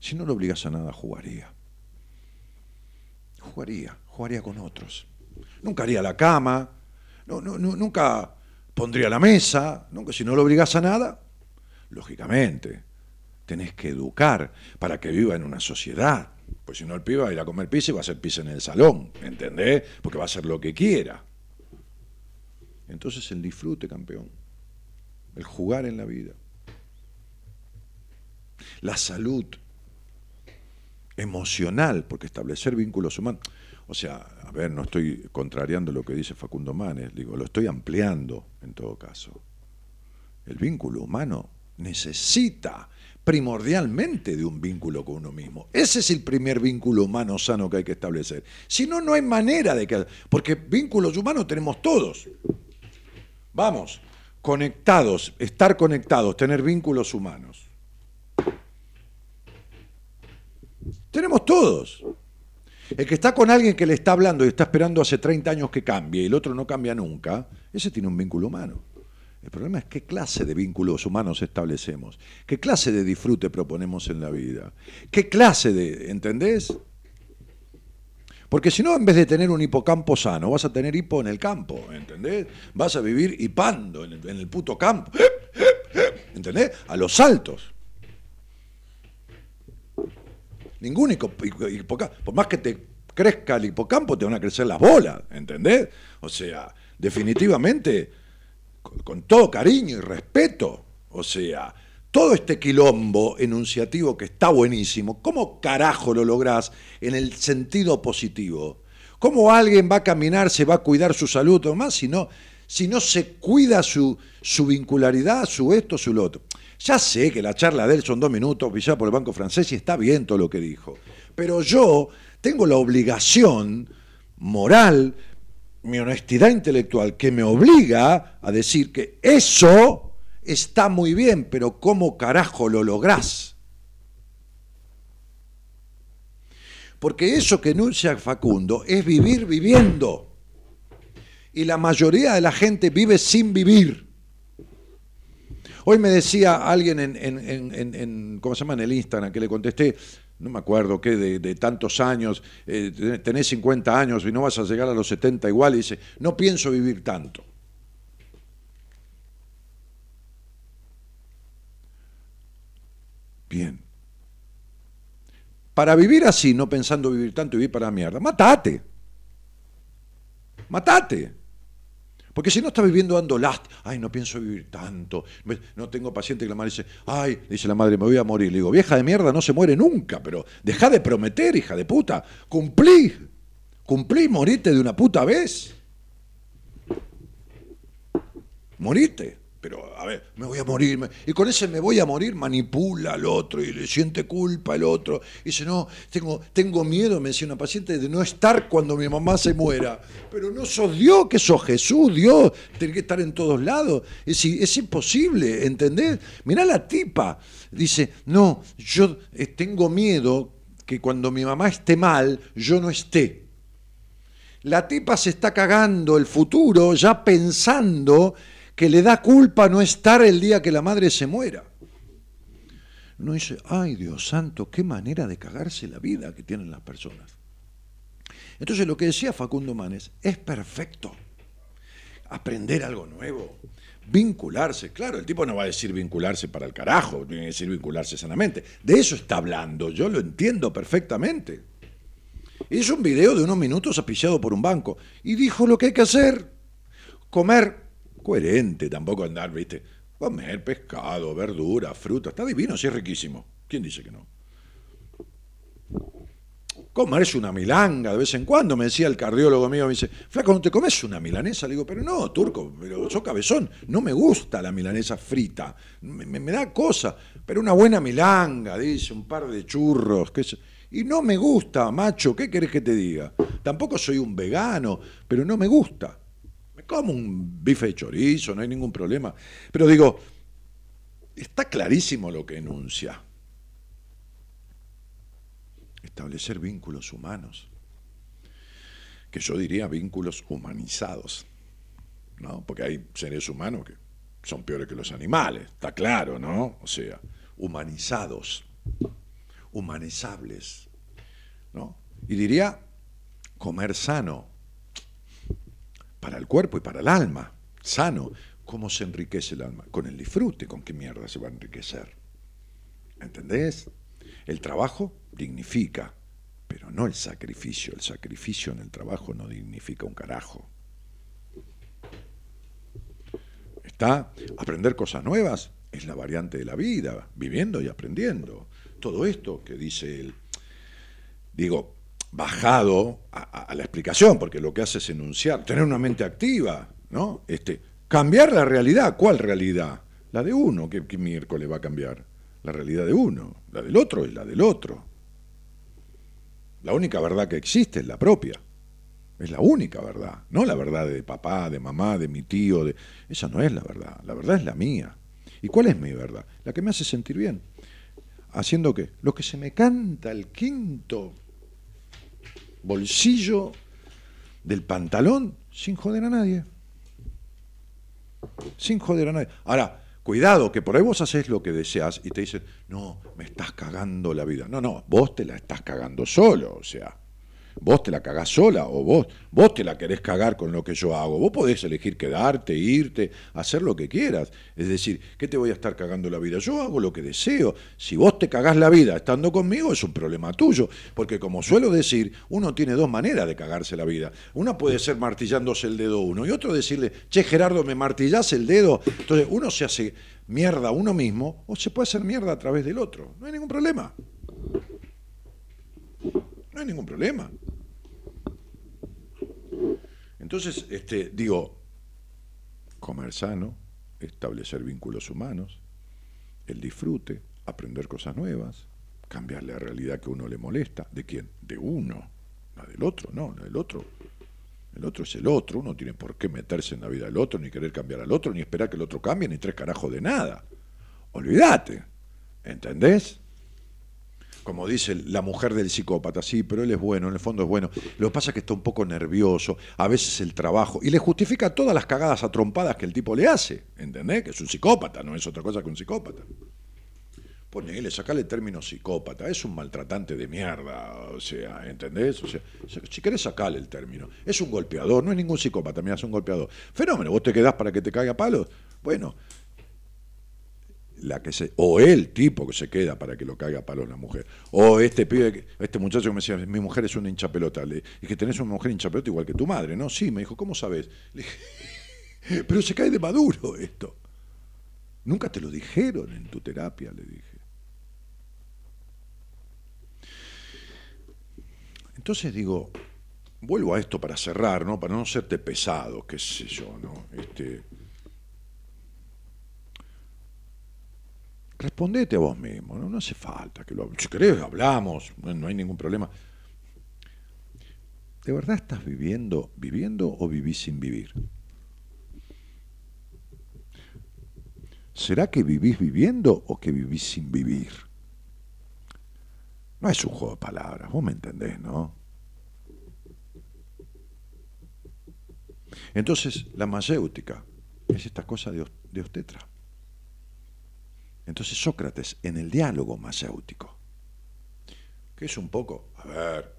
Si no lo obligas a nada, jugaría. Jugaría, jugaría con otros. Nunca haría la cama, nunca pondría la mesa, nunca, si no lo obligas a nada, lógicamente, tenés que educar para que viva en una sociedad. Pues si no, el pibe va a ir a comer pizza y va a hacer pizza en el salón, ¿entendés? Porque va a hacer lo que quiera. Entonces el disfrute, campeón, el jugar en la vida, la salud emocional, porque establecer vínculos humanos, o sea, a ver, no estoy contrariando lo que dice Facundo Manes, digo, lo estoy ampliando en todo caso. El vínculo humano necesita primordialmente de un vínculo con uno mismo. Ese es el primer vínculo humano sano que hay que establecer. Si no, no hay manera de que... Porque vínculos humanos tenemos todos. Vamos, conectados, estar conectados, tener vínculos humanos. Tenemos todos. El que está con alguien que le está hablando y está esperando hace 30 años que cambie y el otro no cambia nunca, ese tiene un vínculo humano. El problema es qué clase de vínculos humanos establecemos, qué clase de disfrute proponemos en la vida, qué clase de, ¿entendés? Porque si no, en vez de tener un hipocampo sano, vas a tener hipo en el campo, ¿entendés? Vas a vivir hipando en el, en el puto campo, ¿entendés? A los saltos. Ningún hipocampo, por más que te crezca el hipocampo, te van a crecer las bolas, ¿entendés? O sea, definitivamente con todo cariño y respeto, o sea, todo este quilombo enunciativo que está buenísimo, ¿cómo carajo lo lográs en el sentido positivo? ¿Cómo alguien va a caminar, se va a cuidar su salud o más si no, si no se cuida su, su vincularidad, su esto, su lo otro? Ya sé que la charla de él son dos minutos, pisada por el Banco Francés y está bien todo lo que dijo, pero yo tengo la obligación moral, mi honestidad intelectual que me obliga a decir que eso está muy bien, pero ¿cómo carajo lo lográs? Porque eso que enuncia Facundo es vivir viviendo. Y la mayoría de la gente vive sin vivir. Hoy me decía alguien en, en, en, ¿cómo se llama? En el Instagram que le contesté, no me acuerdo qué, de, tantos años, eh, tenés 50 años y no vas a llegar a los 70 igual, y dice, no pienso vivir tanto. Bien. Para vivir así, no pensando vivir tanto y vivir para la mierda, matate. Matate. Porque si no está viviendo dando last, ay, no pienso vivir tanto, no tengo paciente que la madre dice, ay, dice la madre, me voy a morir. Le digo, vieja de mierda, no se muere nunca, pero deja de prometer, hija de puta, cumplí, cumplí, morite de una puta vez. Morite. Pero, a ver, me voy a morir. Y con ese me voy a morir manipula al otro y le siente culpa al otro. Y dice, no, tengo, tengo miedo, me decía una paciente, de no estar cuando mi mamá se muera. Pero no sos Dios, que sos Jesús, Dios, tiene que estar en todos lados. Es, es imposible, ¿entendés? Mirá la tipa. Dice, no, yo eh, tengo miedo que cuando mi mamá esté mal, yo no esté. La tipa se está cagando el futuro ya pensando que le da culpa no estar el día que la madre se muera. Uno dice, ay Dios santo, qué manera de cagarse la vida que tienen las personas. Entonces lo que decía Facundo Manes es perfecto. Aprender algo nuevo, vincularse. Claro, el tipo no va a decir vincularse para el carajo, tiene que decir vincularse sanamente. De eso está hablando, yo lo entiendo perfectamente. Hizo un video de unos minutos apiciado por un banco y dijo lo que hay que hacer, comer coherente, tampoco andar, viste, comer pescado, verdura, fruta, está divino, sí es riquísimo. ¿Quién dice que no? Comerse una milanga de vez en cuando, me decía el cardiólogo mío, me dice, flaco, ¿no te comes una milanesa? Le digo, pero no, turco, pero sos cabezón, no me gusta la milanesa frita, me, me- me da cosa, pero una buena milanga, dice, un par de churros, qué sé- y no me gusta, macho, ¿qué querés que te diga? Tampoco soy un vegano, pero no me gusta. Como un bife de chorizo, no hay ningún problema. Pero digo, está clarísimo lo que enuncia. Establecer vínculos humanos. Que yo diría vínculos humanizados. ¿No? Porque hay seres humanos que son peores que los animales, está claro, ¿no? O sea, humanizados, humanizables. ¿No? Y diría comer sano, para el cuerpo y para el alma, sano. ¿Cómo se enriquece el alma? Con el disfrute, ¿con qué mierda se va a enriquecer? ¿Entendés? El trabajo dignifica, pero no el sacrificio. El sacrificio en el trabajo no dignifica un carajo. Está aprender cosas nuevas, es la variante de la vida, viviendo y aprendiendo. Todo esto que dice él, digo, bajado a, la explicación, porque lo que hace es enunciar, tener una mente activa, ¿no? Este, cambiar la realidad. ¿Cuál realidad? La de uno. ¿Qué, qué miércoles va a cambiar? La realidad de uno. La del otro es la del otro. La única verdad que existe es la propia. Es la única verdad. No la verdad de papá, de mamá, de mi tío. De... Esa no es la verdad. La verdad es la mía. ¿Y cuál es mi verdad? La que me hace sentir bien. ¿Haciendo qué? Lo que se me canta el quinto bolsillo del pantalón sin joder a nadie. Sin joder a nadie. Ahora, cuidado, que por ahí vos haces lo que deseas y te dicen, no, me estás cagando la vida. No, no, vos te la estás cagando solo, o sea. Vos te la cagás sola o vos, vos te la querés cagar con lo que yo hago. Vos podés elegir quedarte, irte, hacer lo que quieras. Es decir, ¿qué te voy a estar cagando la vida? Yo hago lo que deseo. Si vos te cagás la vida estando conmigo, es un problema tuyo. Porque como suelo decir, uno tiene dos maneras de cagarse la vida. Una puede ser martillándose el dedo uno y otro decirle, che Gerardo, me martillás el dedo. Entonces uno se hace mierda uno mismo o se puede hacer mierda a través del otro. No hay ningún problema. No hay ningún problema. Entonces, este, digo, comer sano, establecer vínculos humanos, el disfrute, aprender cosas nuevas, cambiar la realidad que uno le molesta. ¿De quién? De uno. La del otro, no, la del otro. El otro es el otro, uno tiene por qué meterse en la vida del otro, ni querer cambiar al otro, ni esperar que el otro cambie, ni tres carajos de nada. Olvídate. ¿Entendés? Como dice la mujer del psicópata, sí, pero él es bueno, en el fondo es bueno. Lo que pasa es que está un poco nervioso, a veces el trabajo, y le justifica todas las cagadas atrompadas que el tipo le hace, ¿entendés? Que es un psicópata, no es otra cosa que un psicópata. Ponele, sacale el término psicópata, es un maltratante de mierda, o sea, ¿entendés? O sea, si querés sacale el término. Es un golpeador, no es ningún psicópata, mira, es un golpeador. Fenómeno, vos te quedás para que te caiga palos. Bueno, la que se, o el tipo que se queda para que lo caiga a palo la mujer, o este pibe, este muchacho que me decía, mi mujer es una hinchapelota, le dije, tenés una mujer hinchapelota igual que tu madre, ¿no? Sí, me dijo, ¿cómo sabes? Le dije, pero se cae de maduro esto. Nunca te lo dijeron en tu terapia, le dije. Entonces digo, vuelvo a esto para cerrar, ¿no? Para no serte pesado, qué sé yo, ¿no? Este, respondete a vos mismo, ¿no? Hace falta que lo Si querés, hablamos, no, hay ningún problema. ¿De verdad estás viviendo, viviendo o vivís sin vivir? ¿Será que vivís viviendo o que vivís sin vivir? No es un juego de palabras, vos me entendés, ¿no? Entonces, la mayéutica es esta cosa de, de obstetra. Entonces Sócrates, en el diálogo mayéutico, que es un poco, a ver,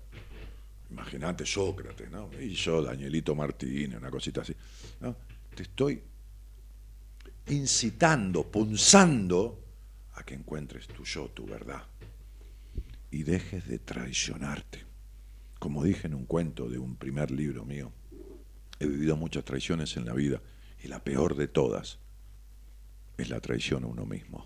imagínate Sócrates, ¿no? Y yo, Danielito Martínez, una cosita así. Te estoy incitando, punzando a que encuentres tu yo, tu verdad, y dejes de traicionarte. Como dije en un cuento de un primer libro mío, he vivido muchas traiciones en la vida Y la peor de todas es la traición a uno mismo.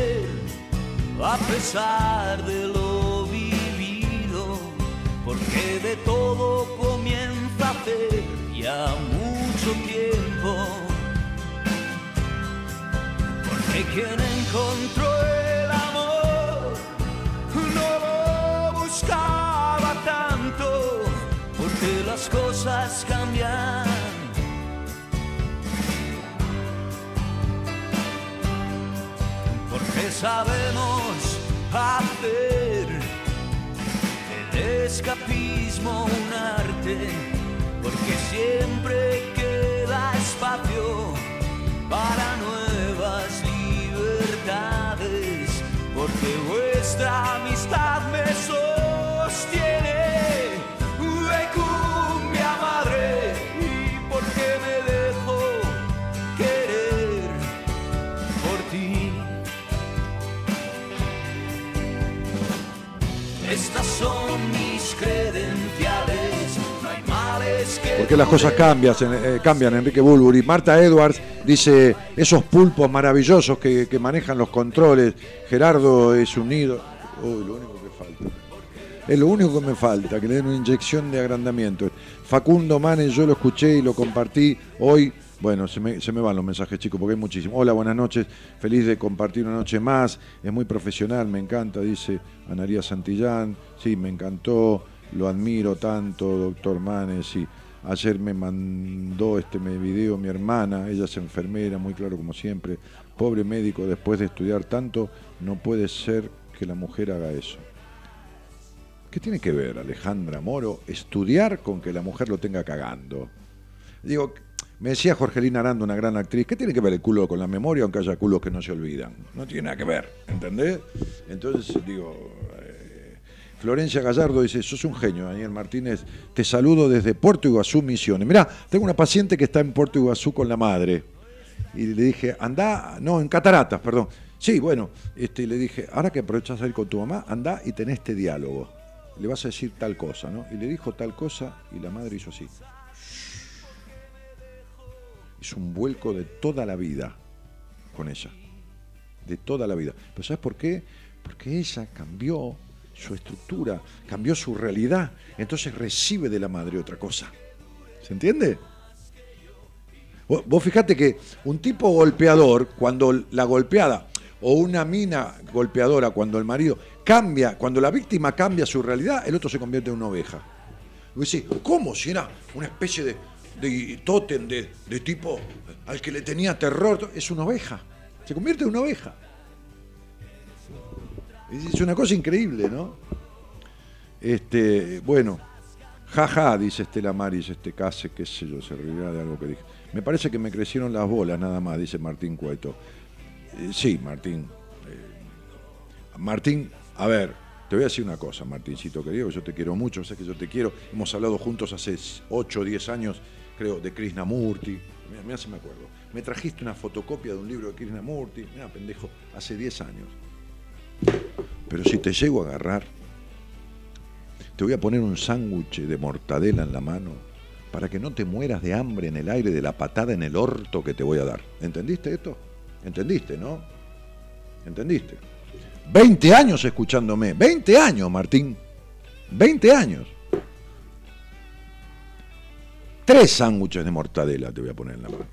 a pesar de lo vivido, porque de todo comienza hace ya mucho tiempo. Porque quien encontró el amor sabemos hacer. Del escapismo un arte, porque siempre queda espacio para nuevas libertades, porque vuestra amistad me sostiene que las cosas cambian, eh, cambian, Enrique Bulburi. Marta Edwards dice, esos pulpos maravillosos que, que manejan los controles, Gerardo es un ídolo. Uy, lo único que falta. Es lo único que me falta, que le den una inyección de agrandamiento. Facundo Manes, yo lo escuché y lo compartí hoy. Bueno, se me, se me van los mensajes, chicos, porque hay muchísimos. Hola, buenas noches. Feliz de compartir una noche más. Es muy profesional, me encanta, dice Anaría Santillán. Sí, me encantó. Lo admiro tanto, doctor Manes. Sí. Ayer me mandó este video mi hermana, ella es enfermera, muy claro como siempre. Pobre médico, después de estudiar tanto, no puede ser que la mujer haga eso. ¿Qué tiene que ver, Alejandra Moro, estudiar con que la mujer lo tenga cagando? Digo, me decía Jorgelina Aranda, una gran actriz, ¿qué tiene que ver el culo con la memoria, aunque haya culos que no se olvidan? No tiene nada que ver, ¿entendés? Entonces, digo, Florencia Gallardo dice, sos un genio, Daniel Martínez, te saludo desde Puerto Iguazú, Misiones. Mirá, tengo una paciente que está en Puerto Iguazú con la madre. Y le dije, anda, no, en Cataratas, perdón. Sí, bueno, este, le dije, ahora que aprovechás a ir con tu mamá, anda y tenés este diálogo. Le vas a decir tal cosa, ¿no? Y le dijo tal cosa y la madre hizo así. Hizo un vuelco de toda la vida con ella. De toda la vida. ¿Pero sabes por qué? Porque ella cambió su estructura, cambió su realidad. Entonces recibe de la madre otra cosa. ¿Se entiende? Vos, fijate que un tipo golpeador, cuando la golpeada, o una mina golpeadora, cuando el marido cambia, cuando la víctima cambia su realidad, el otro se convierte en una oveja. Y ¿cómo? Si era una especie de, de tótem, de, de tipo al que le tenía terror, es una oveja. Se convierte en una oveja. Es una cosa increíble, ¿no? Este, bueno, jaja, dice Estela Maris, este case, qué sé yo, se reirá de algo que dije. Me parece que me crecieron las bolas nada más, dice Martín Cueto. Eh, sí, Martín. Eh, Martín, a ver, te voy a decir una cosa, Martincito querido, yo te quiero mucho, sé que yo te quiero. Hemos hablado juntos hace 8 o 10 años, creo, de Krishnamurti. Mira, mira si me acuerdo. Me trajiste una fotocopia de un libro de Krishnamurti. Mira, pendejo, hace 10 años. Pero si te llego a agarrar, te voy a poner un sándwich de mortadela en la mano para que no te mueras de hambre en el aire de la patada en el orto que te voy a dar. ¿Entendiste esto? ¿Entendiste, no? ¿Entendiste? 20 años escuchándome. 20 años, Martín. 20 años. Tres sándwiches de mortadela te voy a poner en la mano.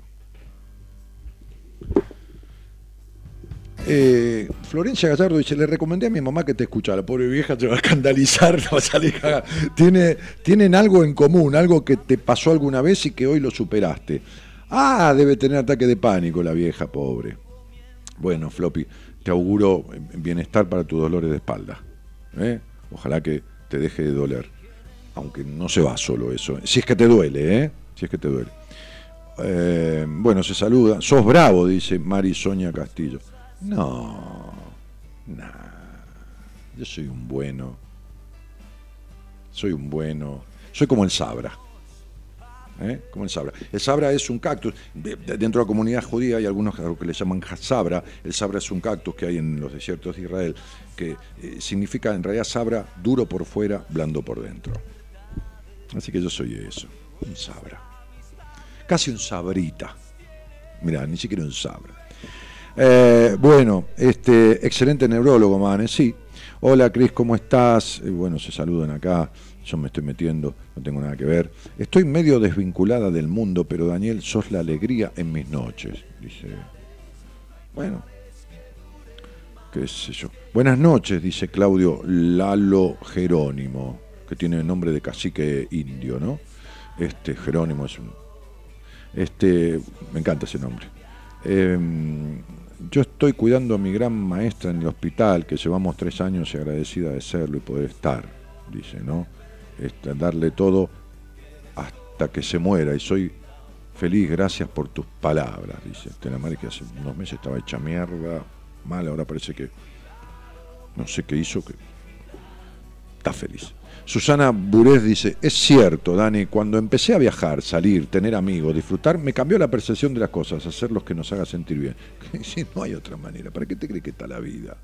Eh, Florencia Gallardo dice, le recomendé a mi mamá que te escuchara, pobre vieja, te va a escandalizar, te va. Tiene, tienen algo en común, algo que te pasó alguna vez y que hoy lo superaste. Ah, debe tener ataque de pánico la vieja, pobre. Bueno, Floppy, te auguro bienestar para tus dolores de espalda. ¿eh? Ojalá que te deje de doler. Aunque no se va solo eso. Si es que te duele, ¿eh? Si es que te duele. Eh, bueno, se saluda. Sos bravo, dice Mari Sonia Castillo. No, nah. Yo soy un bueno. Soy un bueno. Soy como el Sabra. ¿eh? Como el sabra. El sabra es un cactus. De- de- Dentro de la comunidad judía hay algunos que le llaman sabra. El sabra es un cactus que hay en los desiertos de Israel, que eh, significa en realidad sabra duro por fuera, blando por dentro. Así que yo soy eso, un sabra. Casi un sabrita. Mirá, ni siquiera un sabra. Eh, bueno, este, excelente neurólogo, Manes, sí. Hola, Cris, ¿cómo estás? Eh, bueno, se saludan acá. Yo me estoy metiendo, no tengo nada que ver. Estoy medio desvinculada del mundo, pero Daniel, sos la alegría en mis noches. Dice. Bueno, qué sé yo. Buenas noches, dice Claudio Lalo Jerónimo, que tiene el nombre de cacique indio, ¿no? Este Jerónimo es un. Este, me encanta ese nombre. Em, yo estoy cuidando a mi gran maestra en el hospital, que llevamos tres años y agradecida de serlo y poder estar, dice, ¿no? Este, darle todo hasta que se muera y soy feliz, gracias por tus palabras, dice. Este, la madre que hace unos meses estaba hecha mierda, mal, ahora parece que no sé qué hizo, que está feliz. Susana Burés dice, es cierto, Dani, cuando empecé a viajar, salir, tener amigos, disfrutar, me cambió la percepción de las cosas, hacer los que nos haga sentir bien. Si no hay otra manera, ¿para qué te crees que está la vida?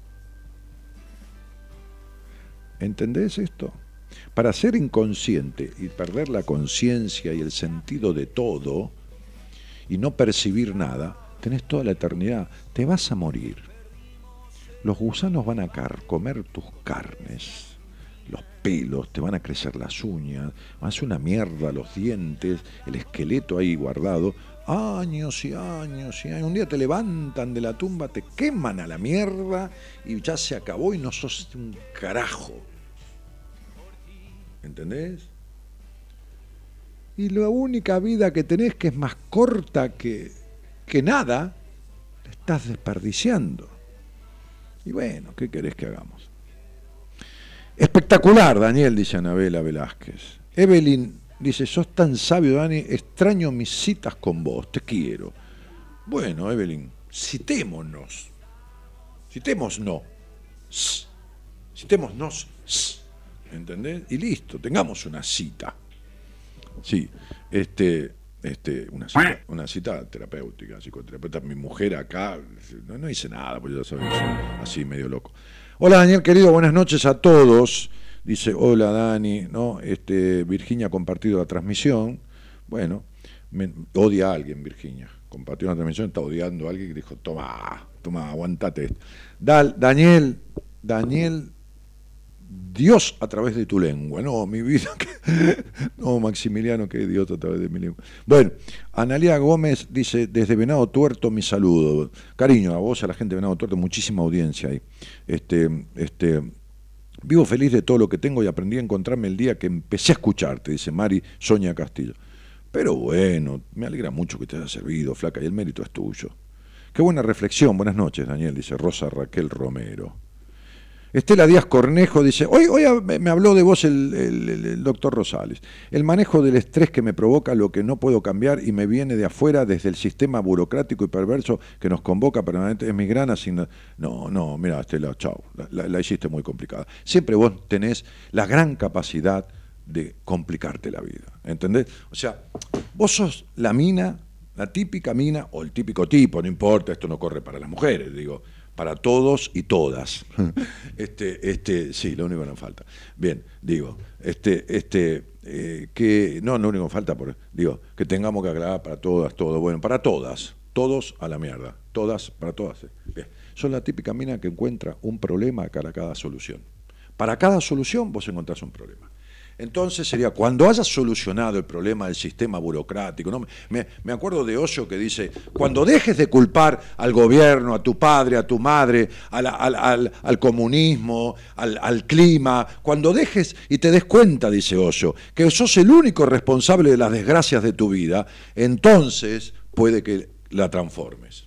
¿Entendés esto? Para ser inconsciente y perder la conciencia y el sentido de todo y no percibir nada, tenés toda la eternidad, te vas a morir. Los gusanos van a comer tus carnes, pelos, te van a crecer las uñas, hacer una mierda los dientes, el esqueleto ahí guardado, años y años y años. Un día te levantan de la tumba, te queman a la mierda y ya se acabó y no sos un carajo. ¿Entendés? Y la única vida que tenés que es más corta que, que nada, la estás desperdiciando. Y bueno, ¿qué querés que hagamos? Espectacular, Daniel, dice Anabela Velázquez. Evelyn dice, sos tan sabio, Dani, extraño mis citas con vos, te quiero. Bueno, Evelyn, citémonos. Citémonos. Citémonos. ¿Entendés? Y listo, tengamos una cita. Sí, este, este, una cita, una cita terapéutica, psicoterapeuta. Mi mujer acá, no, hice nada, porque ya saben, así medio loco. Hola Daniel querido, buenas noches a todos. Dice, hola Dani, ¿no? Este, Virginia ha compartido la transmisión. Bueno, odia a alguien, Virginia. Compartió una transmisión, está odiando a alguien que dijo, toma, toma, aguantate. Dal, Daniel, Daniel Dios a través de tu lengua. No, mi vida. no, Maximiliano, qué idiota a través de mi lengua. Bueno, Analia Gómez dice, desde Venado Tuerto mi saludo. Cariño a vos, a la gente de Venado Tuerto, muchísima audiencia ahí. Este, este, vivo feliz de todo lo que tengo y aprendí a encontrarme el día que empecé a escucharte, dice Mari Soña Castillo. Pero bueno, me alegra mucho que te haya servido, flaca, y el mérito es tuyo. Qué buena reflexión. Buenas noches, Daniel, dice Rosa Raquel Romero. Estela Díaz Cornejo dice, hoy, hoy me habló de vos el, doctor Rosales. El manejo del estrés que me provoca lo que no puedo cambiar y me viene de afuera desde el sistema burocrático y perverso que nos convoca permanentemente es mi gran asignación. No, no, mira, Estela, chao, la, la, la hiciste muy complicada. Siempre vos tenés la gran capacidad de complicarte la vida, ¿entendés? O sea, vos sos la mina, la típica mina, o el típico tipo, no importa, esto no corre para las mujeres, digo, para todos y todas. Este, este, sí, lo único que nos falta. Bien, digo, este, este, eh, que, no, lo único que falta, por, digo, que tengamos que aclarar para todas, todo, bueno, para todas, todos a la mierda, todas, para todas. eh. Bien, son la típica mina que encuentra un problema para cada solución. Para cada solución vos encontrás un problema. Entonces sería, cuando hayas solucionado el problema del sistema burocrático, ¿no? me, me, acuerdo de Osho que dice, cuando dejes de culpar al gobierno, a tu padre, a tu madre, al, al, al, al comunismo, al, clima, cuando dejes y te des cuenta, dice Osho, que sos el único responsable de las desgracias de tu vida, entonces puede que la transformes.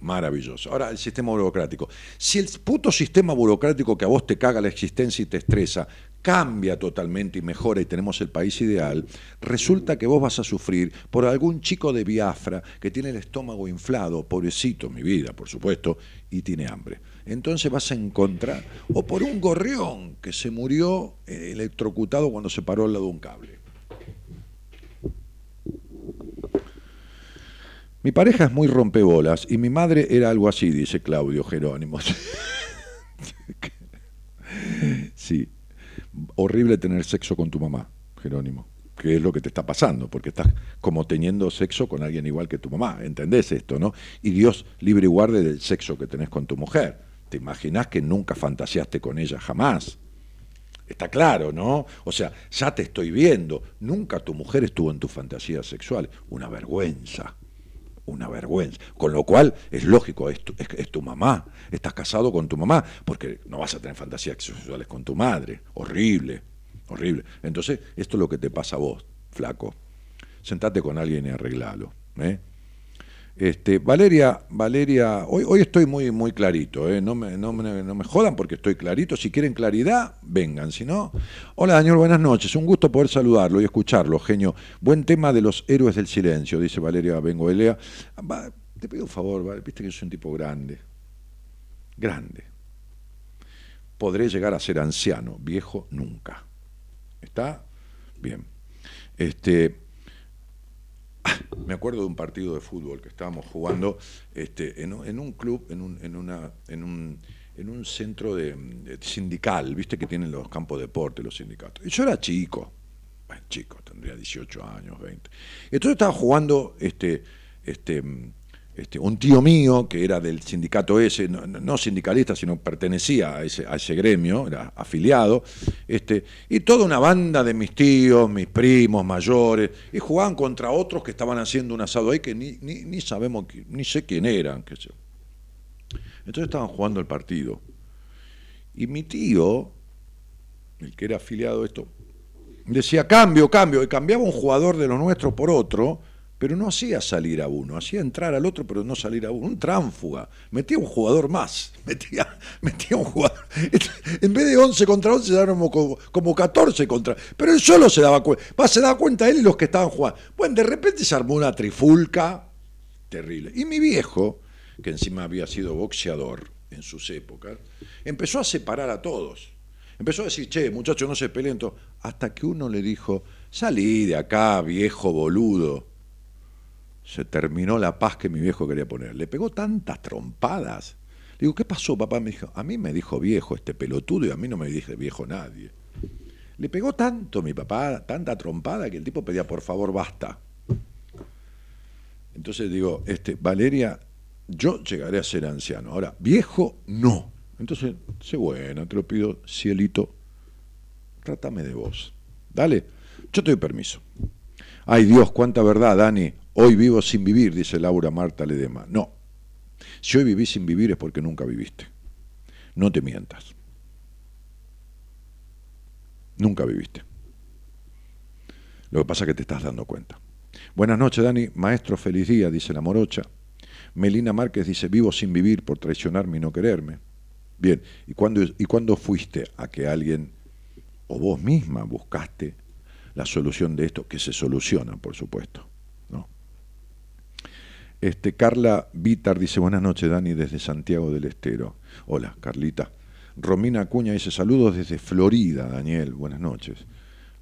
Maravilloso. Ahora, el sistema burocrático. Si el puto sistema burocrático que a vos te caga la existencia y te estresa, cambia totalmente y mejora y tenemos el país ideal, resulta que vos vas a sufrir por algún chico de Biafra que tiene el estómago inflado, pobrecito, mi vida, por supuesto, y tiene hambre. Entonces vas a encontrar, o por un gorrión que se murió eh, electrocutado cuando se paró al lado de un cable. Mi pareja es muy rompebolas y mi madre era algo así, dice Claudio Jerónimo. sí, horrible tener sexo con tu mamá, Jerónimo, que es lo que te está pasando, porque estás como teniendo sexo con alguien igual que tu mamá, ¿entendés esto, no? Y Dios libre y guarde del sexo que tenés con tu mujer. ¿Te imaginás que nunca fantaseaste con ella jamás? Está claro, ¿no? O sea, ya te estoy viendo. Nunca tu mujer estuvo en tu fantasía sexual. Una vergüenza una vergüenza. Con lo cual es lógico, es tu, mamá, estás casado con tu mamá, porque no vas a tener fantasías sexuales con tu madre. Horrible, horrible. Entonces, esto es lo que te pasa a vos, flaco. Sentate con alguien y arreglalo. ¿eh? Este, Valeria, Valeria, hoy, estoy muy, muy clarito, ¿eh? no, me, no, me, jodan porque estoy clarito. Si quieren claridad, vengan. Si no, hola Daniel, buenas noches. Un gusto poder saludarlo y escucharlo, genio. Buen tema de los héroes del silencio, dice Valeria Bengoelea. te pido un favor, viste que soy un tipo grande. Grande. Podré llegar a ser anciano, viejo nunca. ¿Está? Bien. Este, me acuerdo de un partido de fútbol que estábamos jugando este, en, un club, en un, centro de, sindical, viste que tienen los campos de deporte, los sindicatos. Y yo era chico, bueno, chico, tendría 18 años, 20. Entonces estaba jugando este, este, este, un tío mío que era del sindicato ese, no, sindicalista, sino pertenecía a ese, a ese, gremio, era afiliado, este, y toda una banda de mis tíos, mis primos mayores, y jugaban contra otros que estaban haciendo un asado ahí que ni, ni, sabemos, ni sé quién eran. Qué sé. Entonces estaban jugando el partido. Y mi tío, el que era afiliado a esto, decía cambio, cambio, y cambiaba un jugador de los nuestros por otro, pero no hacía salir a uno, hacía entrar al otro, pero no salir a uno. Un tránfuga. Metía un jugador más. Metía, metía un jugador. En vez de 11 contra 11, se como, como 14 contra. Pero él solo se daba cuenta. Se daba cuenta él y los que estaban jugando. Bueno, de repente se armó una trifulca terrible. Y mi viejo, que encima había sido boxeador en sus épocas, empezó a separar a todos. Empezó a decir, che, muchachos, no se peleen. Hasta que uno le dijo, salí de acá, viejo boludo se terminó la paz que mi viejo quería poner. Le pegó tantas trompadas. Le digo, ¿qué pasó, papá? Me dijo, a mí me dijo viejo este pelotudo y a mí no me dije viejo nadie. Le pegó tanto mi papá, tanta trompada, que el tipo pedía, por favor, basta. Entonces digo, este, Valeria, yo llegaré a ser anciano. Ahora, viejo, no. Entonces, sé bueno, te lo pido, cielito, trátame de vos. Dale, yo te doy permiso. Ay Dios, cuánta verdad, Dani. Hoy vivo sin vivir, dice Laura Marta Ledema. No. Si hoy vivís sin vivir es porque nunca viviste. No te mientas. Nunca viviste. Lo que pasa es que te estás dando cuenta. Buenas noches, Dani. Maestro, feliz día, dice la morocha. Melina Márquez dice, vivo sin vivir por traicionarme y no quererme. Bien, ¿y cuándo, ¿y cuándo fuiste a que alguien o vos misma buscaste la solución de esto? Que se soluciona, por supuesto. Este, Carla Vitar dice, buenas noches, Dani, desde Santiago del Estero. Hola, Carlita. Romina Acuña dice, saludos desde Florida, Daniel. Buenas noches.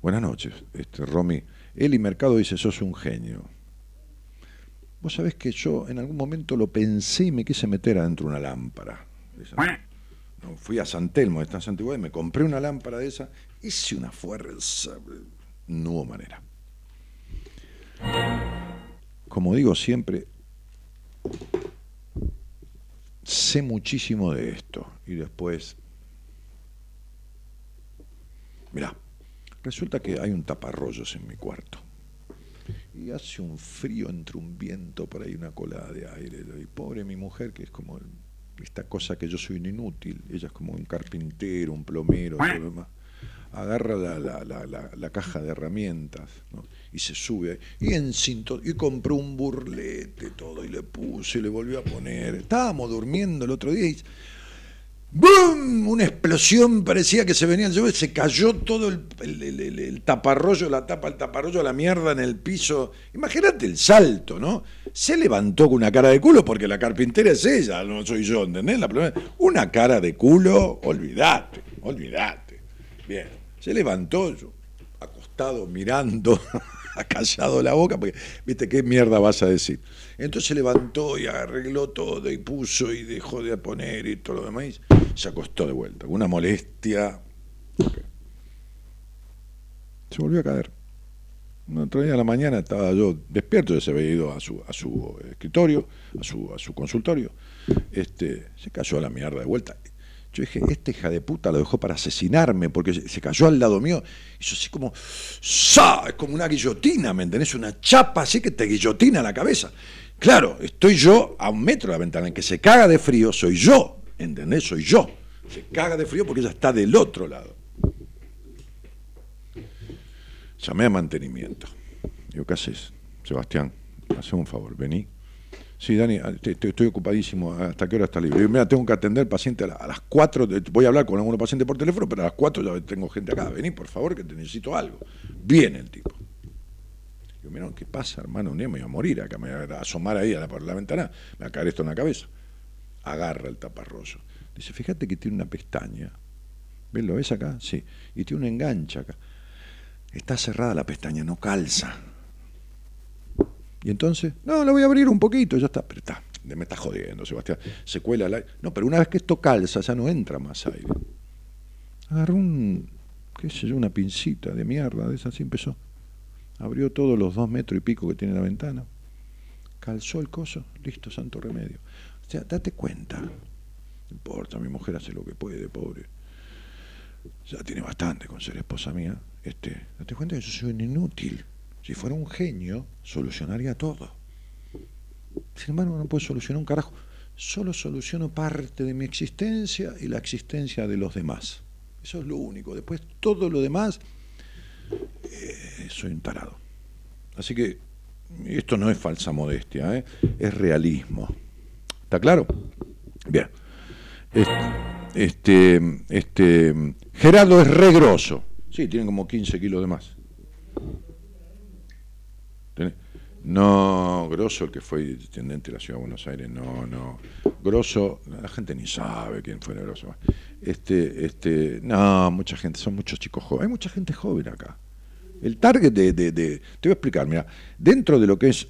Buenas noches, este, Romy. Eli Mercado dice, sos un genio. Vos sabés que yo en algún momento lo pensé y me quise meter adentro de una lámpara. fui a San Telmo, está en y me compré una lámpara de esa, hice una fuerza, no hubo manera. Como digo siempre, sé muchísimo de esto y después, mira, resulta que hay un taparrollos en mi cuarto y hace un frío entre un viento por ahí, una colada de aire. Y pobre mi mujer, que es como esta cosa que yo soy un inútil, ella es como un carpintero, un plomero, todo demás. Agarra la, la, la, caja de herramientas y se sube y en y compró un burlete todo y le puso y le volvió a poner. Estábamos durmiendo el otro día y ¡Bum! Una explosión, parecía que se venía el lluvia, se cayó todo el, el- taparrollo, la tapa, el taparrollo, la mierda en el piso. Imagínate el salto, ¿no? Se levantó con una cara de culo porque la carpintera es ella, no soy yo, ¿entendés? La primera- una cara de culo, olvídate, olvídate. Bien, se levantó yo, acostado, mirando, callado la boca, porque, viste, ¿qué mierda vas a decir? Entonces se levantó y arregló todo y puso y dejó de poner y todo lo demás. se acostó de vuelta, una molestia. Se volvió a caer. Un otro día a la mañana estaba yo despierto, ya se había ido a su, a su escritorio, a su, a su consultorio. Este, se cayó a la mierda de vuelta. Yo dije, esta hija de puta lo dejó para asesinarme, porque se cayó al lado mío. Hizo así como, ¡sa! Es como una guillotina, ¿me entendés? Una chapa así que te guillotina la cabeza. Claro, estoy yo a un metro de la ventana. En que se caga de frío soy yo, ¿entendés? Soy yo. Se caga de frío porque ella está del otro lado. Llamé a mantenimiento. Digo, ¿qué haces? Sebastián, hazme un favor, vení. Sí, Dani, ah, estoy ocupadísimo. ¿Hasta qué hora está libre? Digo, mira, tengo que atender paciente a, la- a las 4. Voy a hablar con algunos pacientes por teléfono, pero a las 4 ya tengo gente acá. Vení, por favor, que te necesito algo. Viene el tipo. Digo, mira, ¿qué pasa, hermano? Un me voy a morir acá, me voy a asomar ahí a la, por la ventana, me va a caer esto en la cabeza. Agarra el taparrollo. Dice, fíjate que tiene una pestaña. ¿Ves? ¿Lo ves acá? Sí. Y tiene un enganche acá. Está cerrada la pestaña, no calza. Y entonces, no, la voy a abrir un poquito, ya está. Pero está, me está jodiendo, Sebastián. Se cuela el aire. No, pero una vez que esto calza, ya no entra más aire. Agarró un, qué sé yo, una pincita de mierda, de esa así empezó. Abrió todos los dos metros y pico que tiene la ventana. Calzó el coso, listo, santo remedio. O sea, date cuenta. No importa, mi mujer hace lo que puede, pobre. Ya tiene bastante con ser esposa mía. Este, date cuenta que yo soy un inútil. Si fuera un genio, solucionaría todo. Sin embargo, no puedo solucionar un carajo. Solo soluciono parte de mi existencia y la existencia de los demás. Eso es lo único. Después, todo lo demás, eh, soy un tarado. Así que esto no es falsa modestia, ¿eh? es realismo. ¿Está claro? Bien. Este, este, Gerardo es regroso. Sí, tiene como 15 kilos de más. No, Grosso, el que fue intendente de la Ciudad de Buenos Aires, no, no. Grosso, la gente ni sabe quién fue Grosso. Este, este, no, mucha gente, son muchos chicos jóvenes. Hay mucha gente joven acá. El target de, te voy a explicar, mira, dentro de lo que es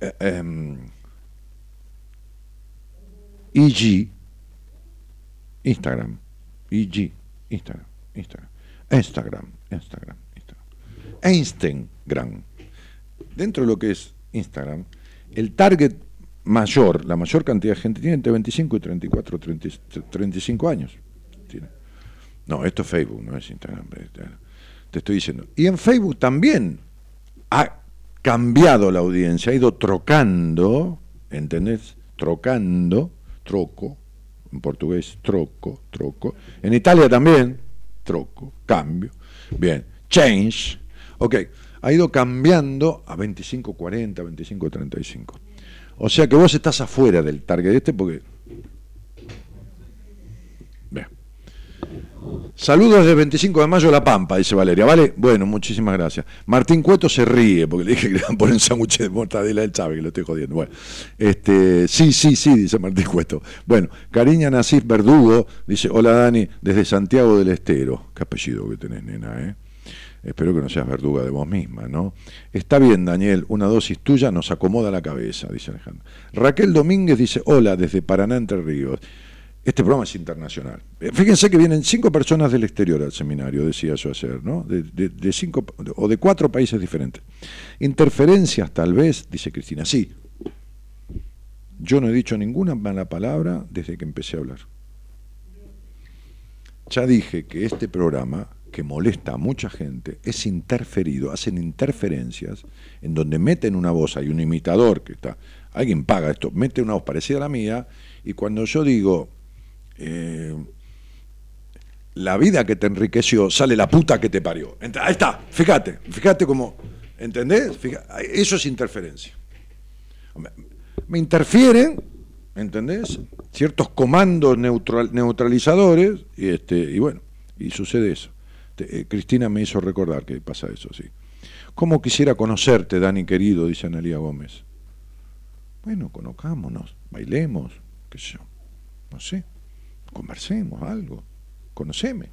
eh, em, EG, Instagram, EG, Instagram, Instagram, Instagram, Instagram, Instagram, Instagram. Dentro de lo que es Instagram, el target mayor, la mayor cantidad de gente tiene entre 25 y 34, 30 35 años. No, esto es Facebook, no es Instagram. este, Te estoy diciendo. Y en Facebook también ha cambiado la audiencia, ha ido trocando, ¿entendés? Trocando, troco, en portugués, troco, troco. En Italia también, troco, cambio. Bien, change. Ok, ha ido cambiando a 25, 40, 25, 35. O sea que vos estás afuera del target este porque... Bien. Saludos de 25 de mayo La Pampa, dice Valeria. Vale, bueno, muchísimas gracias. Martín Cueto se ríe porque le dije que le van a poner un sándwich de mortadela del Chávez, que lo estoy jodiendo. Bueno, este, sí, sí, sí, dice Martín Cueto. Bueno, Cariña Nasif Verdugo dice: Hola Dani, desde Santiago del Estero. Qué apellido que tenés, nena, ¿eh? Espero que no seas verduga de vos misma, ¿no? Está bien, Daniel, una dosis tuya nos acomoda la cabeza, dice Alejandro. Raquel Domínguez dice, hola, desde Paraná, Entre Ríos. Este programa es internacional. Eh, Fíjense que vienen cinco personas del exterior al seminario, decía yo ayer, ¿no? De, cinco o de cuatro países diferentes. Interferencias, tal vez, dice Cristina. Sí. Yo no he dicho ninguna mala palabra desde que empecé a hablar. Ya dije que este programa, que molesta a mucha gente, es interferido, hacen interferencias en donde meten una voz, hay un imitador que está, alguien paga esto, mete una voz parecida a la mía, y cuando yo digo, eh, la vida que te enriqueció, sale la puta que te parió. Ahí está, fíjate, fíjate cómo, ¿entendés? Eso es interferencia. Me, me interfieren, ¿entendés? Ciertos comandos neutral- neutralizadores y, este, y bueno, y sucede eso. Te- eh, Cristina me hizo recordar que pasa eso, sí. ¿Cómo quisiera conocerte, Dani querido? Dice Analía Gómez. Bueno, conozcámonos, bailemos, qué sé yo, no sé, conversemos algo, conoceme.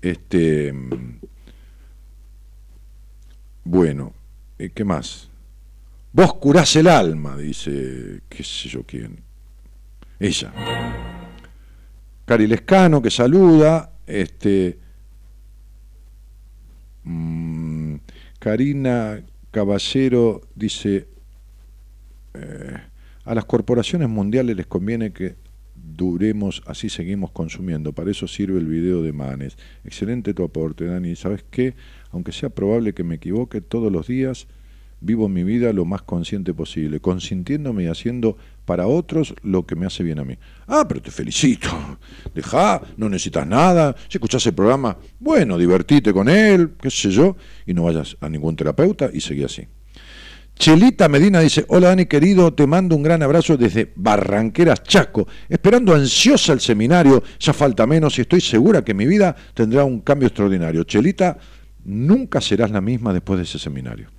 Este, mm, bueno, eh, ¿qué más? Vos curás el alma, dice, qué sé yo quién. Ella. Cari Lescano, que saluda. Este. mm, Karina Caballero dice. eh, a las corporaciones mundiales les conviene que duremos, así seguimos consumiendo. Para eso sirve el video de Manes. Excelente tu aporte, Dani. ¿Sabes qué? Aunque sea probable que me equivoque, todos los días vivo mi vida lo más consciente posible, consintiéndome y haciendo para otros lo que me hace bien a mí. Ah, pero te felicito. Deja, no necesitas nada. Si escuchás el programa, bueno, divertite con él, qué sé yo, y no vayas a ningún terapeuta y seguí así. Chelita Medina dice, hola Dani querido, te mando un gran abrazo desde Barranqueras Chaco, esperando ansiosa el seminario, ya falta menos y estoy segura que mi vida tendrá un cambio extraordinario. Chelita, nunca serás la misma después de ese seminario.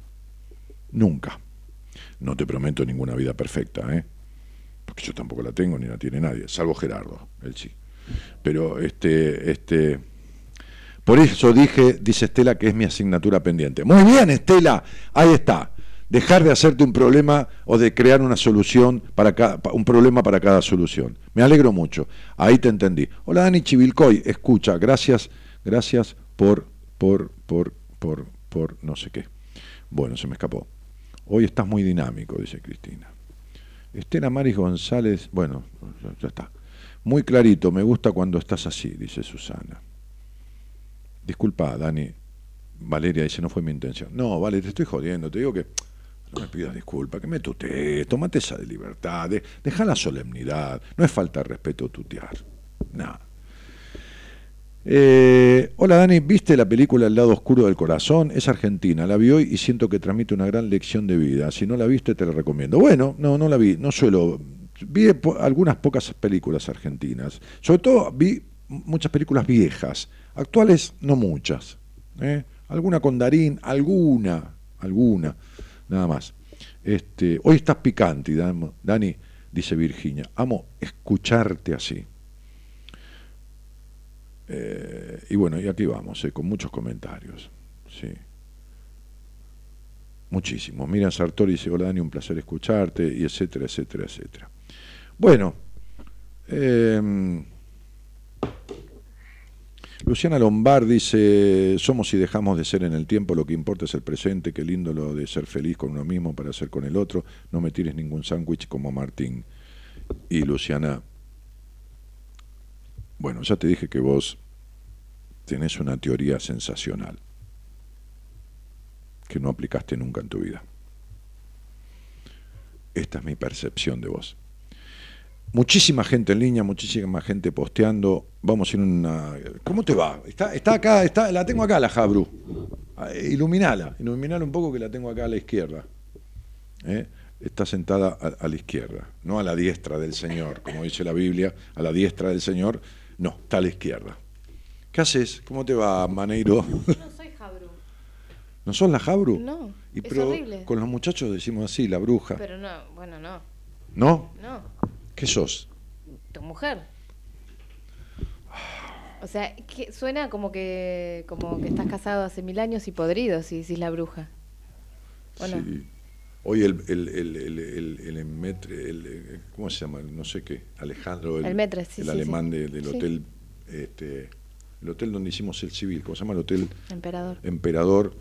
Nunca. No te prometo ninguna vida perfecta, ¿eh? Porque yo tampoco la tengo ni la tiene nadie, salvo Gerardo, él sí. Pero este, este, por eso dije, dice Estela, que es mi asignatura pendiente. Muy bien, Estela, ahí está. Dejar de hacerte un problema o de crear una solución para cada, un problema para cada solución. Me alegro mucho. Ahí te entendí. Hola Dani Chivilcoy, escucha, gracias, gracias por, por, por, por, por, no sé qué. Bueno, se me escapó. Hoy estás muy dinámico, dice Cristina. Estela Maris González, bueno, ya, está. Muy clarito, me gusta cuando estás así, dice Susana. Disculpa, Dani. Valeria dice, no fue mi intención. No, vale, te estoy jodiendo, te digo que no me pidas disculpas, que me tutees, tomate esa de libertad, de- deja la solemnidad, no es falta de respeto tutear. Nada. Eh, hola Dani, ¿viste la película El lado oscuro del corazón? Es argentina, la vi hoy y siento que transmite una gran lección de vida. Si no la viste, te la recomiendo. Bueno, no, no la vi, no suelo. Vi algunas pocas películas argentinas. Sobre todo vi muchas películas viejas, actuales no muchas. ¿eh? Alguna con Darín, alguna, alguna, nada más. Este, hoy estás picante, Dan- Dani, dice Virginia. Amo escucharte así. Eh, y bueno, y aquí vamos, eh, con muchos comentarios. Sí. Muchísimos. Miriam Sartori dice, hola Dani, un placer escucharte, y etcétera, etcétera, etcétera. Bueno, eh, Luciana Lombard dice, somos y dejamos de ser en el tiempo, lo que importa es el presente, qué lindo lo de ser feliz con uno mismo para ser con el otro, no me tires ningún sándwich como Martín. Y Luciana, bueno, ya te dije que vos tenés una teoría sensacional que no aplicaste nunca en tu vida. Esta es mi percepción de vos. Muchísima gente en línea, muchísima gente posteando. Vamos a ir una. ¿Cómo te va? Está, está acá, está, la tengo acá la Jabru. Ah, Iluminala, iluminala un poco que la tengo acá a la izquierda. ¿Eh? Está sentada a la izquierda, no a la diestra del Señor, como dice la Biblia, a la diestra del Señor, no, está a la izquierda. ¿Qué haces? ¿Cómo te va, Maneiro? No soy Jabru. ¿No sos la Jabru? No, Y es pero horrible. con los muchachos decimos así, la bruja. Pero no, bueno, no. ¿No? No, ¿Qué sos? tu mujer. O sea, que suena como que como que estás casado hace mil años y podrido si decís la bruja. ¿O no? Hoy el, el, el, el, el, el metre- el- ¿cómo se llama? No sé qué, Alejandro, el, El metre, sí, el sí, alemán sí. de- del hotel, este, el hotel donde hicimos el civil, ¿cómo se llama el hotel? Emperador. Emperador,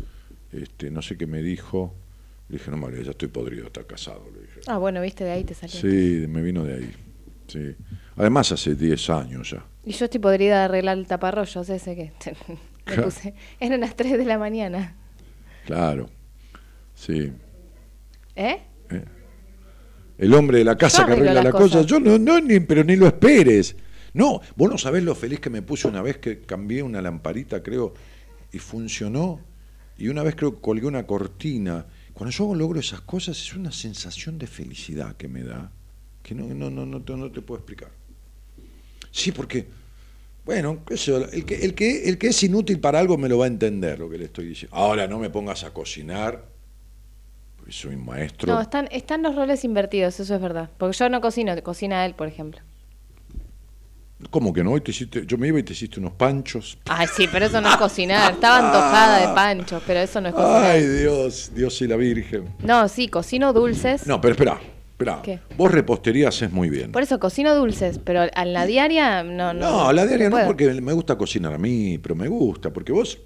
este, no sé qué me dijo. Le dije, no, María, ya estoy podrido, está casado. Le dije. Ah, bueno, viste, de ahí te salió. Sí, me vino de ahí. Sí. Además, hace 10 años ya. Y yo estoy podrida de arreglar el taparrollos ese que Claro. puse. Eran las 3 de la mañana. Claro. Sí. ¿Eh? El hombre de la casa que arregla la cosa. cosas. Yo no, no, ni, pero ni lo esperes. No, vos no sabés lo feliz que me puse una vez que cambié una lamparita, creo, y funcionó. Y una vez creo que colgué una cortina. Cuando yo logro esas cosas es una sensación de felicidad que me da. que no, no, no, no, te, no te puedo explicar. Sí, porque, bueno, yo, el que, el, que, el que es inútil para algo me lo va a entender lo que le estoy diciendo. Ahora no me pongas a cocinar, soy un maestro. No, están, están los roles invertidos, eso es verdad. Porque yo no cocino, cocina él, por ejemplo. ¿Cómo que no? Hoy te hiciste, yo me iba y te hiciste unos panchos. Ay, sí, pero eso no es cocinar. Estaba antojada de panchos, pero eso no es cocinar. Ay, Dios, Dios y la Virgen. No, sí, cocino dulces. No, pero espera, espera. ¿Qué? Vos repostería haces muy bien. Por eso cocino dulces, pero a la diaria no. No, No, la diaria no, puedo. porque me gusta cocinar a mí, pero me gusta, porque vos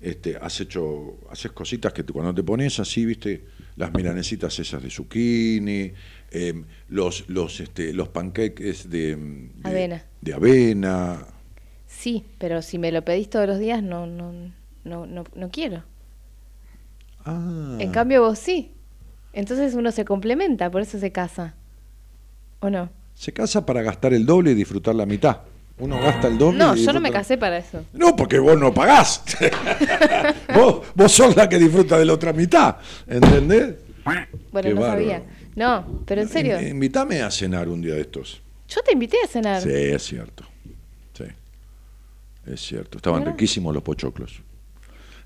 este, has hecho, haces cositas que te- cuando te pones así, viste, las milanesitas esas de zucchini, em, los, los, este, los pancakes de, de Avena. de avena. Sí, pero si me lo pedís todos los días, no, no, no, no, no quiero. Ah, En cambio, vos sí. Entonces uno se complementa, por eso se casa. ¿O no? se casa para gastar el doble y disfrutar la mitad. Uno gasta el doble. No, yo no me casé para eso. No, porque vos no pagás. vos, vos sos la que disfruta de la otra mitad. ¿Entendés? Bueno, Qué no bárbaro. sabía. No, pero en serio. In- invítame a cenar un día de estos. Yo te invité a cenar. Sí, es cierto. Sí. Es cierto. Estaban riquísimos los pochoclos.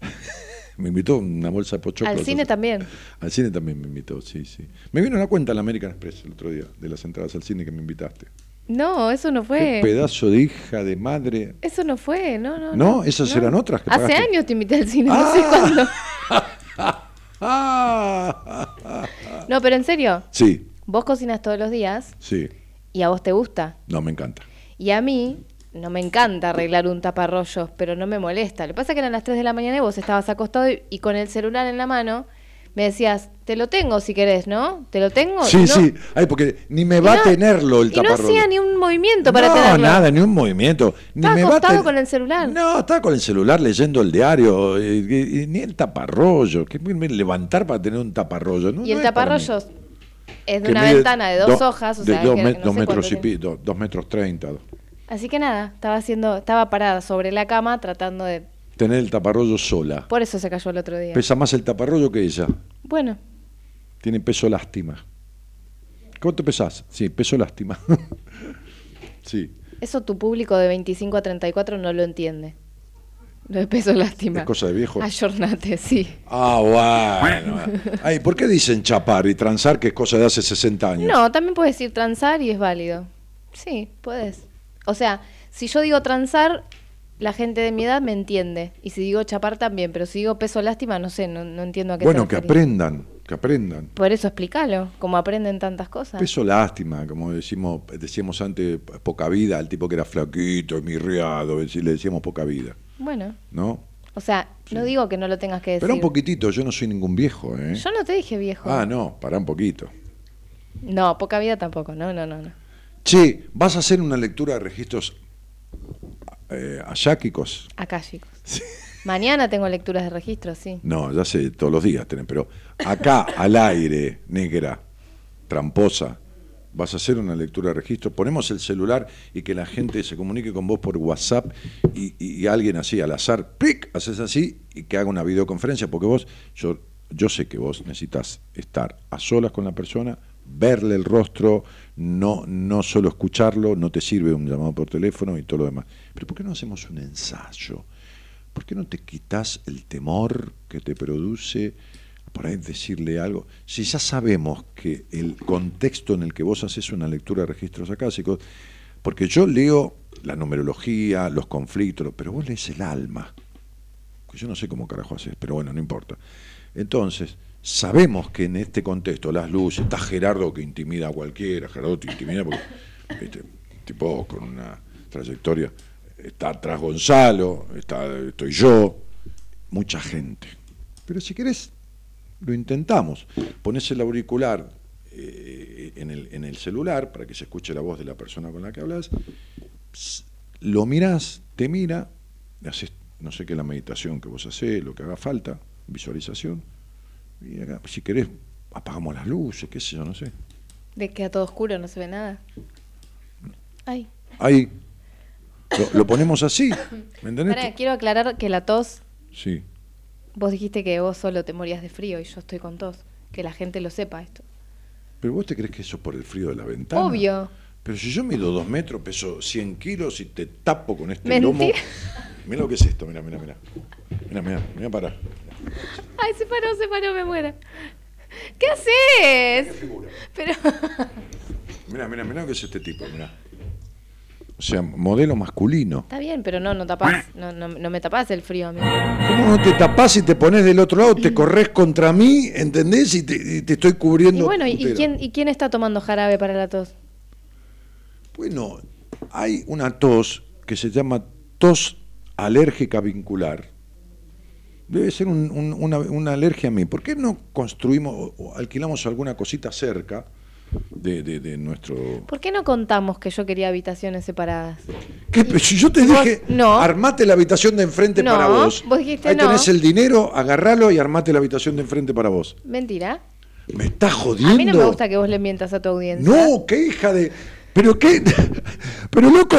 me invitó una bolsa de pochoclos. Al cine también. Al cine también me invitó, sí, sí. Me vino una cuenta en la American Express el otro día de las entradas al cine que me invitaste. No, eso no Qué fue. pedazo de hija de madre. Eso no fue, no, no. ¿No? ¿Esas eran otras que Hace pagaste? años te invité al cine, no sé cuándo. Ah, No, pero en serio, sí, vos cocinas todos los días sí. y a vos te gusta. No, me encanta. Y a mí no me encanta arreglar un taparrollos, pero no me molesta. Lo que pasa es que eran las 3 de la mañana y vos estabas acostado y, y con el celular en la mano me decías, te lo tengo si querés, ¿no? ¿Te lo tengo? Sí, no- sí. Ay, porque ni me va no- a tenerlo el Y no taparrollo. hacía ni un movimiento para no, tenerlo. nada, ni un movimiento. Ni Estaba me va a acostado ten- con el celular. No, estaba con el celular leyendo el diario, eh, ni el taparrollo. ¿Qué me levantar para tener un taparrollo? No, Y el no es de Que una mide ventana de dos do- hojas, o de sea, dos, que met- no dos sé metros y pi- do- dos metros treinta. Así que nada, estaba haciendo, estaba parada sobre la cama tratando de. Tener el taparrollo sola. Por eso se cayó el otro día. Pesa más el taparrollo que ella. Bueno, Tiene peso lástima. ¿Cuánto pesás? Sí, peso lástima. sí. eso tu público de 25 a 34 no lo entiende. Lo de peso lástima. Es cosa de viejo. Ayornate, sí. Ah, bueno. Ay, ¿por qué dicen chapar y transar que es cosa de hace 60 años? No, también puedes decir transar y es válido. Sí, puedes. O sea, si yo digo transar, la gente de mi edad me entiende. Y si digo chapar también, pero si digo peso lástima, no sé, no, no entiendo a qué Bueno, que aprendan, que aprendan. Por eso explícalo, como aprenden tantas cosas. Peso lástima, como decimos, decíamos antes, poca vida, al tipo que era flaquito, mirriado, le decíamos poca vida, Bueno, ¿no? o sea, no digo que no lo tengas que decir. Pero un poquitito, yo no soy ningún viejo, ¿eh? Yo no te dije viejo. Ah, no, pará un poquito. No, poca vida tampoco, no, no, no. no. Che, ¿vas a hacer una lectura de registros eh, ayáquicos? Acá, chicos. Mañana tengo lecturas de registro, sí. No, ya sé, todos los días tienen, pero acá, al aire, negra, tramposa, vas a hacer una lectura de registro, ponemos el celular y que la gente se comunique con vos por WhatsApp y, y- y alguien así al azar, ¡pic! haces así y que haga una videoconferencia, porque vos, yo, yo sé que vos necesitas estar a solas con la persona, verle el rostro, no, no solo escucharlo, no te sirve un llamado por teléfono y todo lo demás. Pero ¿por qué no hacemos un ensayo? ¿Por qué no te quitas el temor que te produce por ahí decirle algo? Si ya sabemos que el contexto en el que vos haces una lectura de registros acásicos, porque yo leo la numerología, los conflictos, pero vos lees el alma. Que yo no sé cómo carajo haces, pero bueno, no importa. Entonces, sabemos que en este contexto, las luces, está Gerardo que intimida a cualquiera, Gerardo te intimida porque, viste, tipo con una trayectoria, está atrás Gonzalo, está, estoy yo, mucha gente. Pero si querés, lo intentamos. Pones el auricular eh, en, el, en el celular para que se escuche la voz de la persona con la que hablas, lo mirás, te mira, haces, no sé qué, la meditación que vos hacés, lo que haga falta, visualización, y acá, si querés, apagamos las luces, qué sé yo, no sé. De que a todo oscuro no se ve nada. Ay, Ahí, lo, lo ponemos así, ¿me entendés? pará, quiero aclarar que la tos, Sí. vos dijiste que vos solo te morías de frío y yo estoy con tos. Que la gente lo sepa esto. Pero vos te crees que eso es por el frío de la ventana. Obvio. Pero si yo mido dos metros, peso 100 kilos y te tapo con este Mentira. lomo. Mira lo que es esto, mira, mira, mira. Mira, mira, mira para. Ay, se paró, se paró, me muero. ¿Qué haces? Pero. Mira, mira, mira lo que es este tipo, mira. O sea, modelo masculino. Está bien, pero no, no tapás. No, no, no me tapás el frío a mí. ¿Cómo no te tapás y te pones del otro lado? Te corres contra mí, ¿entendés? Y te, y te estoy cubriendo. Y bueno, ¿y, entera. quién, ¿y quién está tomando jarabe para la tos? Bueno, hay una tos que se llama tos alérgica vincular. Debe ser un- un- una, una alergia a mí. ¿Por qué no construimos o alquilamos alguna cosita cerca de, de- de nuestro... ¿Por qué no contamos que yo quería habitaciones separadas? Si yo te dije, no. armate la habitación de enfrente No, para vos. vos dijiste Ahí no. tenés el dinero, agarralo y armate la habitación de enfrente para vos. Mentira. ¿Me estás jodiendo? A mí no me gusta que vos le mientas a tu audiencia. No, qué hija de. Pero qué. Pero loco,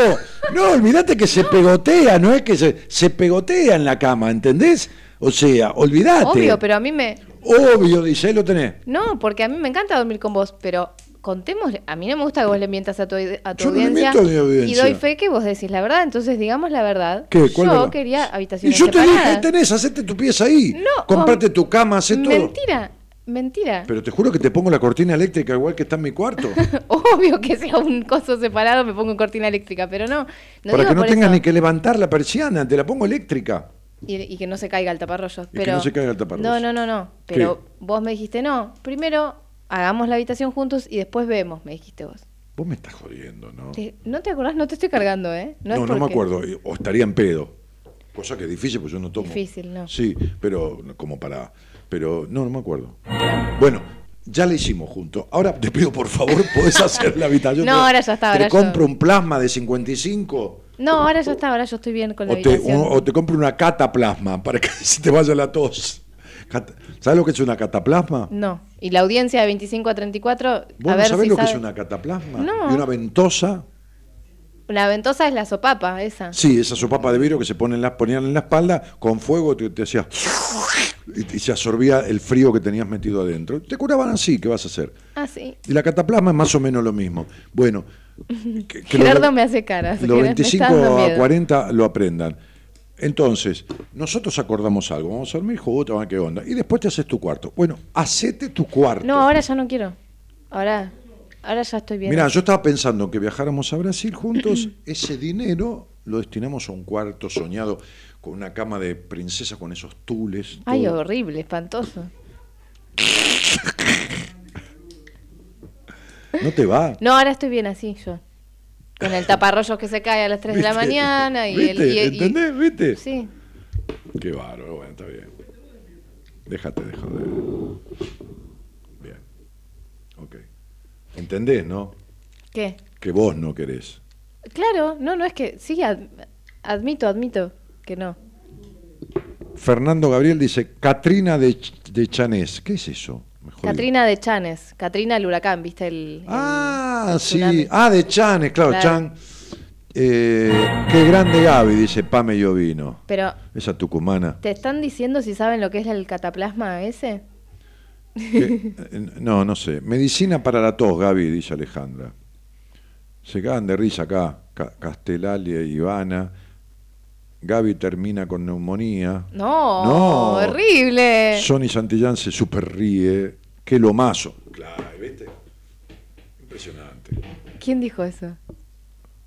no, olvídate que se pegotea, no es que se, se pegotea en la cama, ¿entendés? O sea, olvídate. Obvio, pero a mí me. Obvio, dice, ahí lo tenés. No, porque a mí me encanta dormir con vos, pero contemos. A mí no me gusta que vos le mientas a tu, a tu Yo no le audiencia. miento a mi audiencia. Y doy fe que vos decís la verdad, entonces digamos la verdad. ¿Qué? ¿Cuál yo verdad? quería Y habitaciones yo te dije, separadas. ahí tenés, hacete tu pieza ahí. No, Comprate tu cama, hacé todo. Mentira, mentira. Pero te juro que te pongo la cortina eléctrica igual que está en mi cuarto. Obvio que sea un coso separado, me pongo cortina eléctrica, pero no. no para que no tengas eso. ni que levantar la persiana, te la pongo eléctrica. Y, y que no se caiga el taparrollo. que Pero, no se caiga el taparrollo. No, no, no, no. Pero vos me dijiste no. Primero hagamos la habitación juntos y después vemos, me dijiste vos. Vos me estás jodiendo, ¿no? Te- ¿No te acordás? No te estoy cargando, ¿eh? No, no, me acuerdo. O estaría en pedo. Cosa que es difícil, pues yo no tomo. Difícil, ¿no? Sí, pero como para. Pero no, no me acuerdo. Bueno, ya la hicimos juntos. Ahora te pido, por favor, podés hacer la habitación. No, Te- ahora ya está, Te ahora yo- compro un plasma de 55 No, ahora ya está, ahora yo estoy bien con la o te, habitación. o- o te compro una cataplasma para que se te vaya la tos. ¿Sabes lo que es una cataplasma? No. Y la audiencia de 25 a 34, ¿Vos a no ver sabés si lo que es una cataplasma? No. Y una ventosa. La ventosa es la sopapa, esa. Sí, esa sopapa de vidrio que se pone en la, ponían en la espalda, con fuego te, te hacía... Y, y se absorbía el frío que tenías metido adentro. Te curaban así, ¿qué vas a hacer? Ah, sí. Y la cataplasma es más o menos lo mismo. Bueno, que, que Gerardo los, me hace caras. los Gerardo, me 25 está dando a miedo. 40 lo aprendan. Entonces, nosotros acordamos algo, vamos a dormir, juguete, qué onda. Y después te haces tu cuarto. Bueno, hacete tu cuarto. No, ahora ya no quiero. Ahora, ahora ya estoy bien. Mira, yo estaba pensando que viajáramos a Brasil juntos, ese dinero lo destinamos a un cuarto soñado con una cama de princesa con esos tules. Ay, todo. horrible, espantoso. ¿No te va? No, ahora estoy bien así yo. Con el taparrollos que se cae a las 3 de la mañana y el. ¿Viste? y- y- ¿Entendés? ¿Viste? Sí. Qué bárbaro, bueno, está bien. Déjate de joder. Bien. Ok. ¿Entendés, no? ¿Qué? Que vos no querés. Claro, no, no es que. Sí, ad- admito, admito que no. Fernando Gabriel dice, Catrina de, de Chanés. ¿Qué es eso? Catrina de Chanes. Catrina el huracán, ¿viste? El, Ah, el sí. Ah, de Chanes, claro, Claro. Chan. Eh, qué grande Gaby, dice Pame Llovino. Pero, Esa tucumana. ¿te están diciendo si saben lo que es el cataplasma ese? No, no sé. Medicina para la tos, Gaby, dice Alejandra. Se cagan de risa acá. Ca- Castelalia y Ivana. Gaby termina con neumonía. No, No. horrible. Sonny Santillán se super ríe. Qué lomazo. Claro, ¿viste? Impresionante. ¿Quién dijo eso?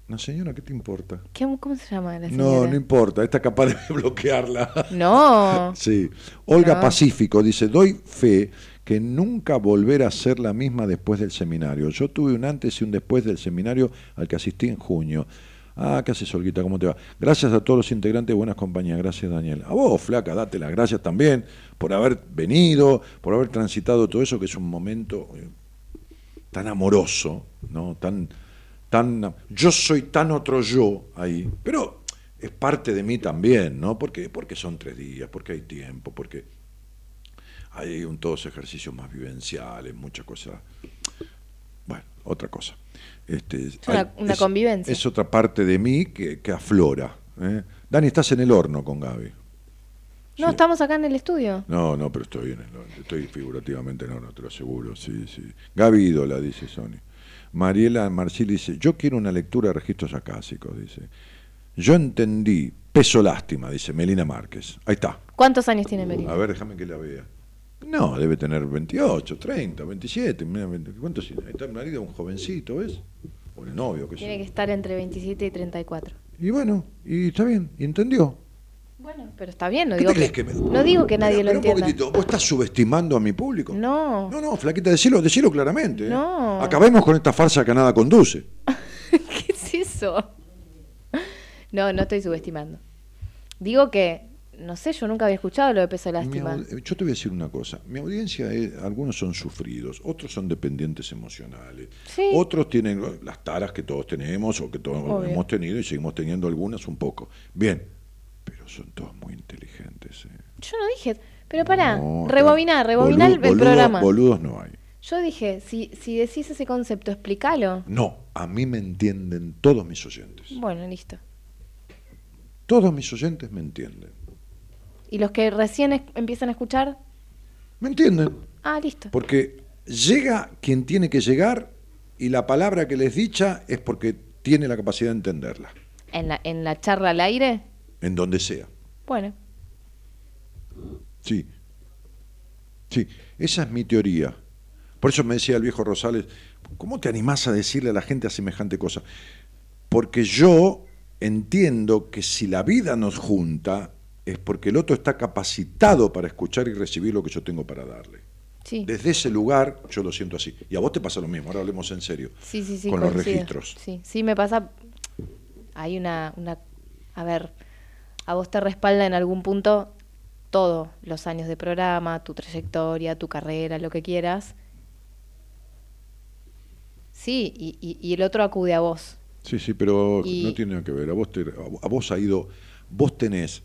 Una señora, ¿qué te importa? ¿Qué- ¿Cómo se llama la señora? No, no importa. Está capaz de bloquearla. No. Sí. Olga No. Pacífico dice, doy fe que nunca volverá a ser la misma después del seminario. Yo tuve un antes y un después del seminario al que asistí en junio. Ah, ¿qué haces, Olguita? ¿Cómo te va? Gracias a todos los integrantes Buenas Compañías. Gracias, Daniel. A vos, flaca, date las gracias también por haber venido, por haber transitado todo eso, que es un momento eh, tan amoroso, ¿no? Tan, tan, yo soy tan otro yo ahí, pero es parte de mí también, ¿no? Porque, porque son tres días, porque hay tiempo, porque hay un, todos ejercicios más vivenciales, muchas cosas. Bueno, otra cosa. Este, Es una- una convivencia. Es otra parte de mí que, que aflora. ¿eh? Dani, estás en el horno con Gaby. No, Sí. estamos acá en el estudio. No, no, pero estoy bien. no, estoy figurativamente, no, no te lo aseguro. Sí, sí. Gaby Ídola, dice Sony. Mariela Marcil dice, yo quiero una lectura de registros acásicos, dice. Yo entendí, peso lástima, dice Melina Márquez. Ahí está. ¿Cuántos años tiene Melina? A ver, déjame que la vea. No, debe tener 28, 30, 27. mira, 20, ¿Cuántos? Ahí está el marido, un jovencito, ¿ves? O el novio, que Tiene que estar entre 27 y 34. Y bueno, y está bien, y entendió. Bueno, pero está bien, no ¿Qué digo que, que me- no digo que nadie Pero, lo pero un entienda. poquitito, ¿Vos estás subestimando a mi público? No. No, no, flaquita, decilo, decilo claramente. ¿eh? No. Acabemos con esta farsa que a nada conduce. ¿Qué es eso? No, no estoy subestimando. Digo que, no sé, yo nunca había escuchado lo de peso lástima. yo te voy a decir una cosa. Mi audiencia, es- algunos son sufridos, otros son dependientes emocionales, Sí. otros tienen las taras que todos tenemos o que todos Obvio. hemos tenido y seguimos teniendo algunas un poco. Bien, pero son todos muy inteligentes. ¿eh? Yo no dije, pero pará, No, tra- rebobiná el, boludo- el boludo- programa. Boludos no hay. Yo dije, si, si decís ese concepto, explícalo. No, a mí me entienden todos mis oyentes. Bueno, listo. Todos mis oyentes me entienden. ¿Y los que recién es- empiezan a escuchar? ¿Me entienden? Ah, listo. Porque llega quien tiene que llegar y la palabra que les dicha es porque tiene la capacidad de entenderla, ¿En la, en la charla al aire? en donde sea. Bueno, Sí. Sí, esa es mi teoría. Por eso me decía el viejo Rosales, ¿cómo te animás a decirle a la gente a semejante cosa? Porque yo entiendo que si la vida nos junta es porque el otro está capacitado para escuchar y recibir lo que yo tengo para darle. sí. Desde ese lugar yo lo siento así. Y a vos te pasa lo mismo, ahora hablemos en serio. Sí, sí, sí. con los registros. Sí, sí, me pasa. Hay una, una. A ver, a vos te respalda en algún punto todos los años de programa, tu trayectoria, tu carrera, lo que quieras. Sí, y, y- y el otro acude a vos. Sí, sí, pero Y- no tiene nada que ver. A vos, te- a vos ha ido, vos tenés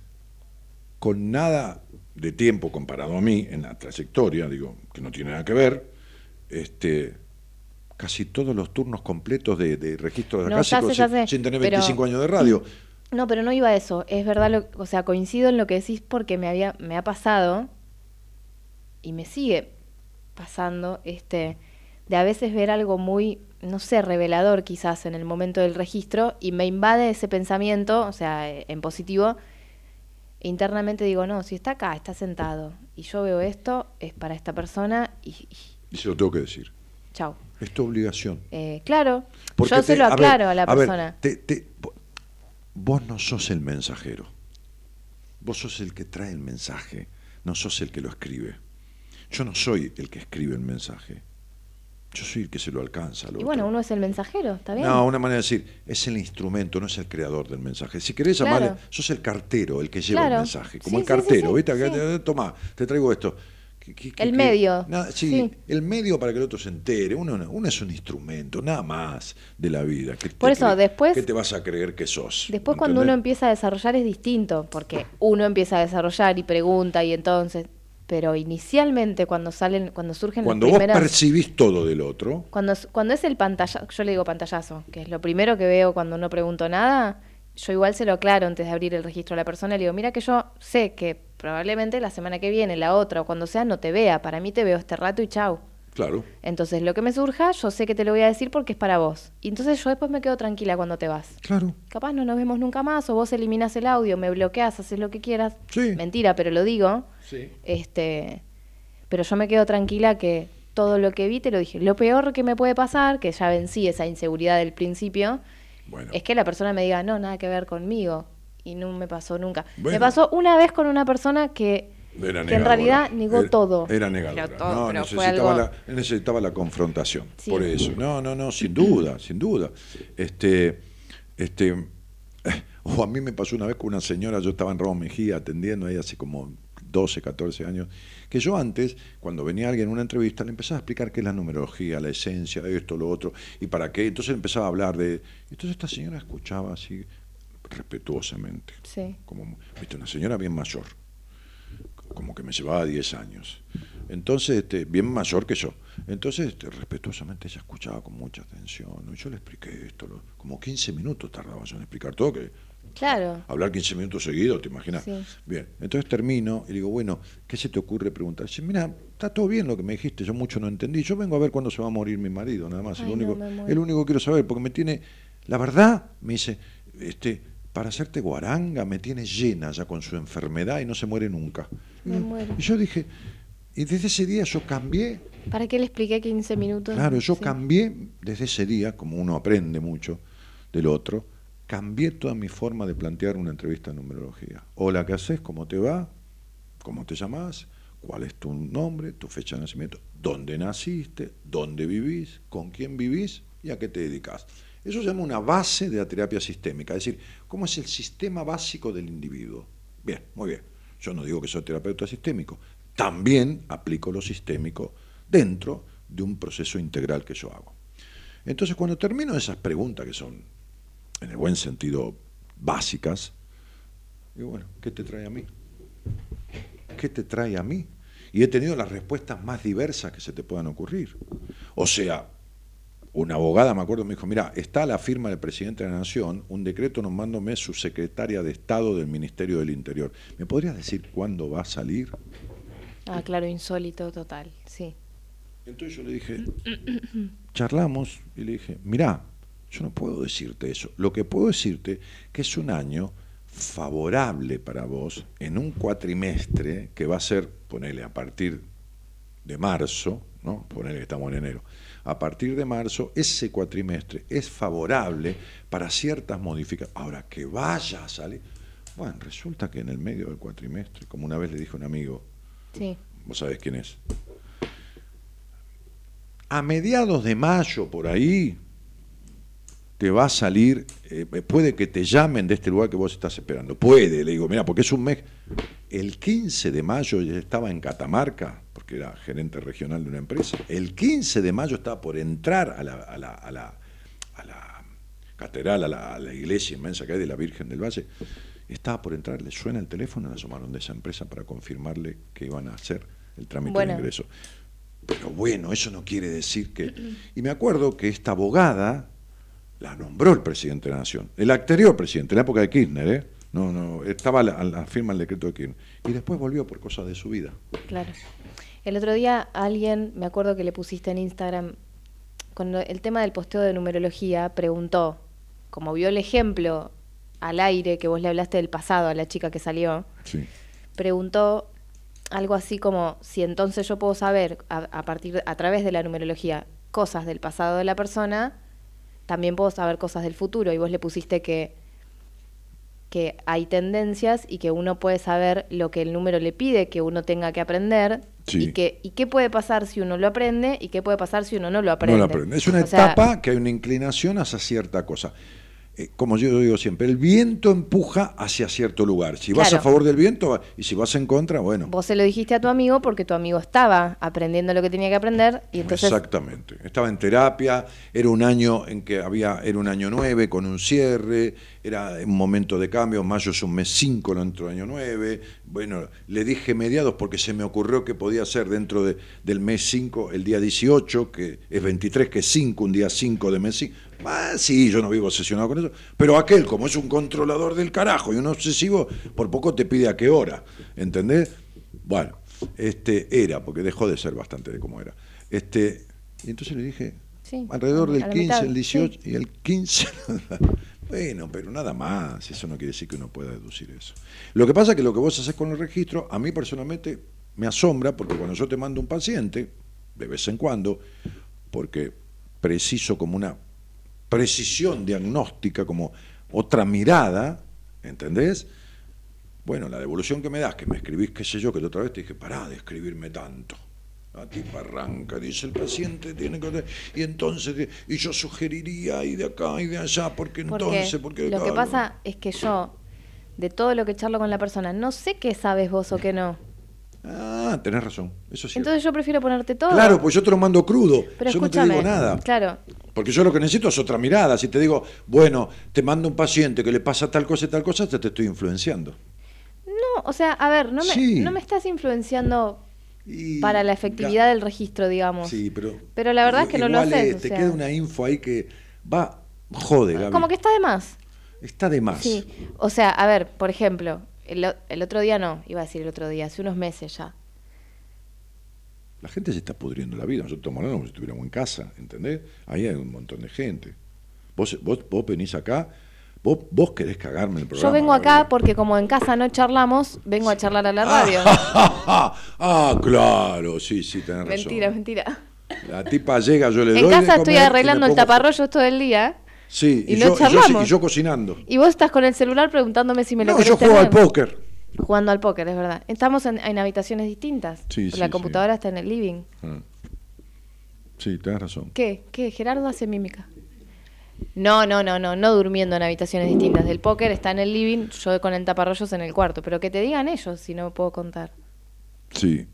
con nada de tiempo comparado a mí en la trayectoria, digo, que no tiene nada que ver, este, casi todos los turnos completos de, de registro de No, acásicos sin, tener pero- 25 años de radio. No, pero no iba a eso. Es verdad, lo, o sea, coincido en lo que decís porque me había, me ha pasado y me sigue pasando, este, de a veces ver algo muy, no sé, revelador quizás en el momento del registro y me invade ese pensamiento, o sea, en positivo. Internamente digo, no, si está acá, está sentado y yo veo esto, es para esta persona y, y Y se lo tengo que decir. chao. Es tu obligación. Eh, claro, Porque yo se lo aclaro a la ver, persona. te- te- vo- vos no sos el mensajero. Vos sos el que trae el mensaje, no sos el que lo escribe. Yo no soy el que escribe el mensaje. Yo soy el que se lo alcanza. al y otro. bueno, uno es el mensajero, ¿está bien? No, una manera de decir, es el instrumento, no es el creador del mensaje. Si querés Claro. llamarle, sos el cartero, el que lleva Claro. el mensaje, como Sí, el cartero, sí, ¿viste? Tomá, te traigo esto. ¿Qué- qué- qué- El qué? medio, Nada, sí, sí. el medio para que el otro se entere. Uno, uno es un instrumento, nada más de la vida. ¿Qué Por eso, después- ¿Qué te vas a creer que sos? Después cuando uno empieza a desarrollar es distinto, porque uno empieza a desarrollar y pregunta y entonces, pero inicialmente cuando salen, cuando surgen Cuando las vos primeras, percibís todo del otro, cuando, cuando es el pantallazo, yo le digo pantallazo, que es lo primero que veo cuando no pregunto nada, yo igual se lo aclaro antes de abrir el registro a la persona, le digo, mira que yo sé que probablemente la semana que viene, la otra o cuando sea no te vea, para mí te veo este rato y chau. Claro, Entonces lo que me surja, yo sé que te lo voy a decir porque es para vos. Y entonces yo después me quedo tranquila cuando te vas. claro. Capaz no nos vemos nunca más, o vos eliminás el audio, me bloqueas, haces lo que quieras. Sí. Mentira, pero lo digo. Sí. Este, pero yo me quedo tranquila que todo lo que vi te lo dije. Lo peor que me puede pasar, que ya vencí esa inseguridad del principio, Bueno, es que la persona me diga, no, nada que ver conmigo. Y no me pasó nunca. Bueno. Me pasó una vez con una persona que, Era que en realidad negó Era- todo. Era negadora. Pero todo, no, pero necesitaba, algo- la, necesitaba la confrontación. Sí. Por eso. No, no, no, sin duda, sin duda. Este, este, eh, o a mí me pasó una vez con una señora, yo estaba en Ramos Mejía atendiendo ahí hace como 12, 14 años, que yo antes, cuando venía alguien en una entrevista, le empezaba a explicar qué es la numerología, la esencia, esto, lo otro, y para qué. Entonces empezaba a hablar de... Entonces esta señora escuchaba así respetuosamente Sí. como viste una señora bien mayor como que me llevaba 10 años entonces este, bien mayor que yo entonces este, respetuosamente ella escuchaba con mucha atención y yo le expliqué esto lo- como 15 minutos tardaba yo en explicar todo que Claro. Hablar 15 minutos seguidos, ¿te imaginas? Sí. Bien, entonces termino y digo, bueno, ¿qué se te ocurre preguntar? Dice, mira, está todo bien lo que me dijiste, yo mucho no entendí. Yo vengo a ver cuándo se va a morir mi marido, nada más. Ay, no, único, lo único que quiero saber, porque me tiene, la verdad, me dice, este, para hacerte guaranga me tiene llena ya con su enfermedad y no se muere nunca. Me muero. Y yo dije, y desde ese día yo cambié ¿Para qué le expliqué 15 minutos? Claro, yo Sí. cambié desde ese día, como uno aprende mucho del otro, cambié toda mi forma de plantear una entrevista en numerología. Hola, ¿qué haces? ¿Cómo te va? ¿Cómo te llamas? ¿Cuál es tu nombre? ¿Tu fecha de nacimiento? ¿Dónde naciste? ¿Dónde vivís? ¿Con quién vivís? ¿Y a qué te dedicas? Eso se llama una base de la terapia sistémica, es decir, cómo es el sistema básico del individuo. Bien, muy bien. Yo no digo que soy terapeuta sistémico, también aplico lo sistémico dentro de un proceso integral que yo hago. Entonces, cuando termino esas preguntas que son, en el buen sentido, básicas, digo, bueno, ¿qué te trae a mí? ¿Qué te trae a mí? Y he tenido las respuestas más diversas que se te puedan ocurrir. O sea, una abogada, me acuerdo, me dijo, mira, está la firma del presidente de la Nación un decreto nombrándome su secretaria de Estado del Ministerio del Interior. ¿Me podrías decir cuándo va a salir? Ah, claro, insólito total, sí. Entonces yo le dije, charlamos y le dije, mirá, yo no puedo decirte eso. Lo que puedo decirte que es un año favorable para vos en un cuatrimestre que va a ser, ponele, a partir de marzo, ¿no? Ponele que estamos en enero. A partir de marzo, ese cuatrimestre es favorable para ciertas modificaciones. Ahora, que vaya a salir. Bueno, resulta que en el medio del cuatrimestre, como una vez le dije a un amigo, Sí. vos sabés quién es. A mediados de mayo, por ahí, te va a salir, eh, puede que te llamen de este lugar que vos estás esperando. Puede, le digo, mira, porque es un mes. El 15 de mayo ya estaba en Catamarca, porque era gerente regional de una empresa. El 15 de mayo estaba por entrar a la, a la, a la, a la catedral, a la, a la iglesia inmensa que hay de la Virgen del Valle. Estaba por entrar, le suena el teléfono, le llamaron de esa empresa para confirmarle que iban a hacer el trámite Bueno. de ingreso. Pero bueno, eso no quiere decir que... Y me acuerdo que esta abogada la nombró el presidente de la Nación, el anterior presidente, en la época de Kirchner, ¿eh? No, no, estaba la, la firma del decreto de Kirchner. Y después volvió por cosas de su vida. Claro. El otro día alguien, me acuerdo que le pusiste en Instagram, con lo- el tema del posteo de numerología, preguntó, como vio el ejemplo al aire que vos le hablaste del pasado a la chica que salió, Sí. preguntó algo así como si entonces yo puedo saber a, a partir a través de la numerología cosas del pasado de la persona, también puedo saber cosas del futuro y vos le pusiste que que hay tendencias y que uno puede saber lo que el número le pide que uno tenga que aprender Sí. y que y qué puede pasar si uno lo aprende y qué puede pasar si uno no lo aprende. No la aprende. Es una O sea, etapa que hay una inclinación hacia cierta cosa. Eh, como yo digo siempre, el viento empuja hacia cierto lugar. Si vas a favor del viento y si vas en contra, bueno. Vos se lo dijiste a tu amigo porque tu amigo estaba aprendiendo lo que tenía que aprender y entonces Exactamente. Estaba en terapia, era un año en que había, era un año nueve con un cierre, era un momento de cambio, mayo es un mes 5 dentro del año 9. Bueno, le dije mediados porque se me ocurrió que podía ser dentro de- del mes 5 el día 18, que es 23, que es 5, un día 5 de mes 5. Ah, sí, yo no vivo obsesionado con eso, pero aquel, como es un controlador del carajo y un obsesivo, por poco te pide a qué hora, ¿entendés? Bueno, este era, porque dejó de ser bastante de como era. Este, y entonces le dije, Sí, alrededor del la 15, mitad, el 18 y el 15. bueno, pero nada más, eso no quiere decir que uno pueda deducir eso. Lo que pasa es que lo que vos haces con el registro, a mí personalmente me asombra, porque cuando yo te mando un paciente, de vez en cuando, porque preciso como una precisión diagnóstica, como otra mirada, ¿entendés? Bueno, la devolución que me das, que me escribís, qué sé yo, que la otra vez te dije, pará de escribirme tanto. La tipa arranca, dice el paciente tiene que... Y entonces, y yo sugeriría y de acá y de allá, porque, porque entonces, porque... lo que pasa es que yo de todo lo que charlo con la persona no sé qué sabes vos o qué no. Ah, tenés razón, eso sí. Entonces yo prefiero ponerte todo. Claro, pues yo te lo mando crudo, Pero yo no te escúchame, digo nada. claro. Porque yo lo que necesito es otra mirada. Si te digo, bueno, te mando un paciente que le pasa tal cosa y tal cosa, te, te estoy influenciando. No, o sea, a ver, no me, Sí. no me estás influenciando Y- para la efectividad del registro, digamos. Sí, pero. Pero la verdad es que no lo haces, es, o te sea. queda una info ahí que va. Jode, Gaby. Como que está de más. Está de más. Sí, o sea, a ver, por ejemplo, el, otro día no, iba a decir el otro día, hace unos meses ya. La gente se está pudriendo la vida. Nosotros estamos como si estuviéramos en casa, ¿entendés? Ahí hay un montón de gente. Vos, vos, vos venís acá, vos, vos querés cagarme el programa. Yo vengo acá porque como en casa no charlamos, vengo a charlar a la radio. ah, claro, sí, sí, tenés razón. mentira, mentira. La tipa llega, yo le doy En casa estoy arreglando el taparrollos todo el día Sí, y yo, y yo, y yo cocinando. y vos estás con el celular preguntándome si me lo No, yo juego al póker. Jugando al póker, es verdad. Estamos en, en habitaciones distintas. Sí, sí, la sí. computadora está en el living. Ah. Sí, tenés razón. ¿Qué? ¿Qué? Gerardo hace mímica. No, no, no, no, no durmiendo en habitaciones distintas. El póker está en el living, yo con el taparrollos en el cuarto. Pero que te digan ellos si no puedo contar. Sí.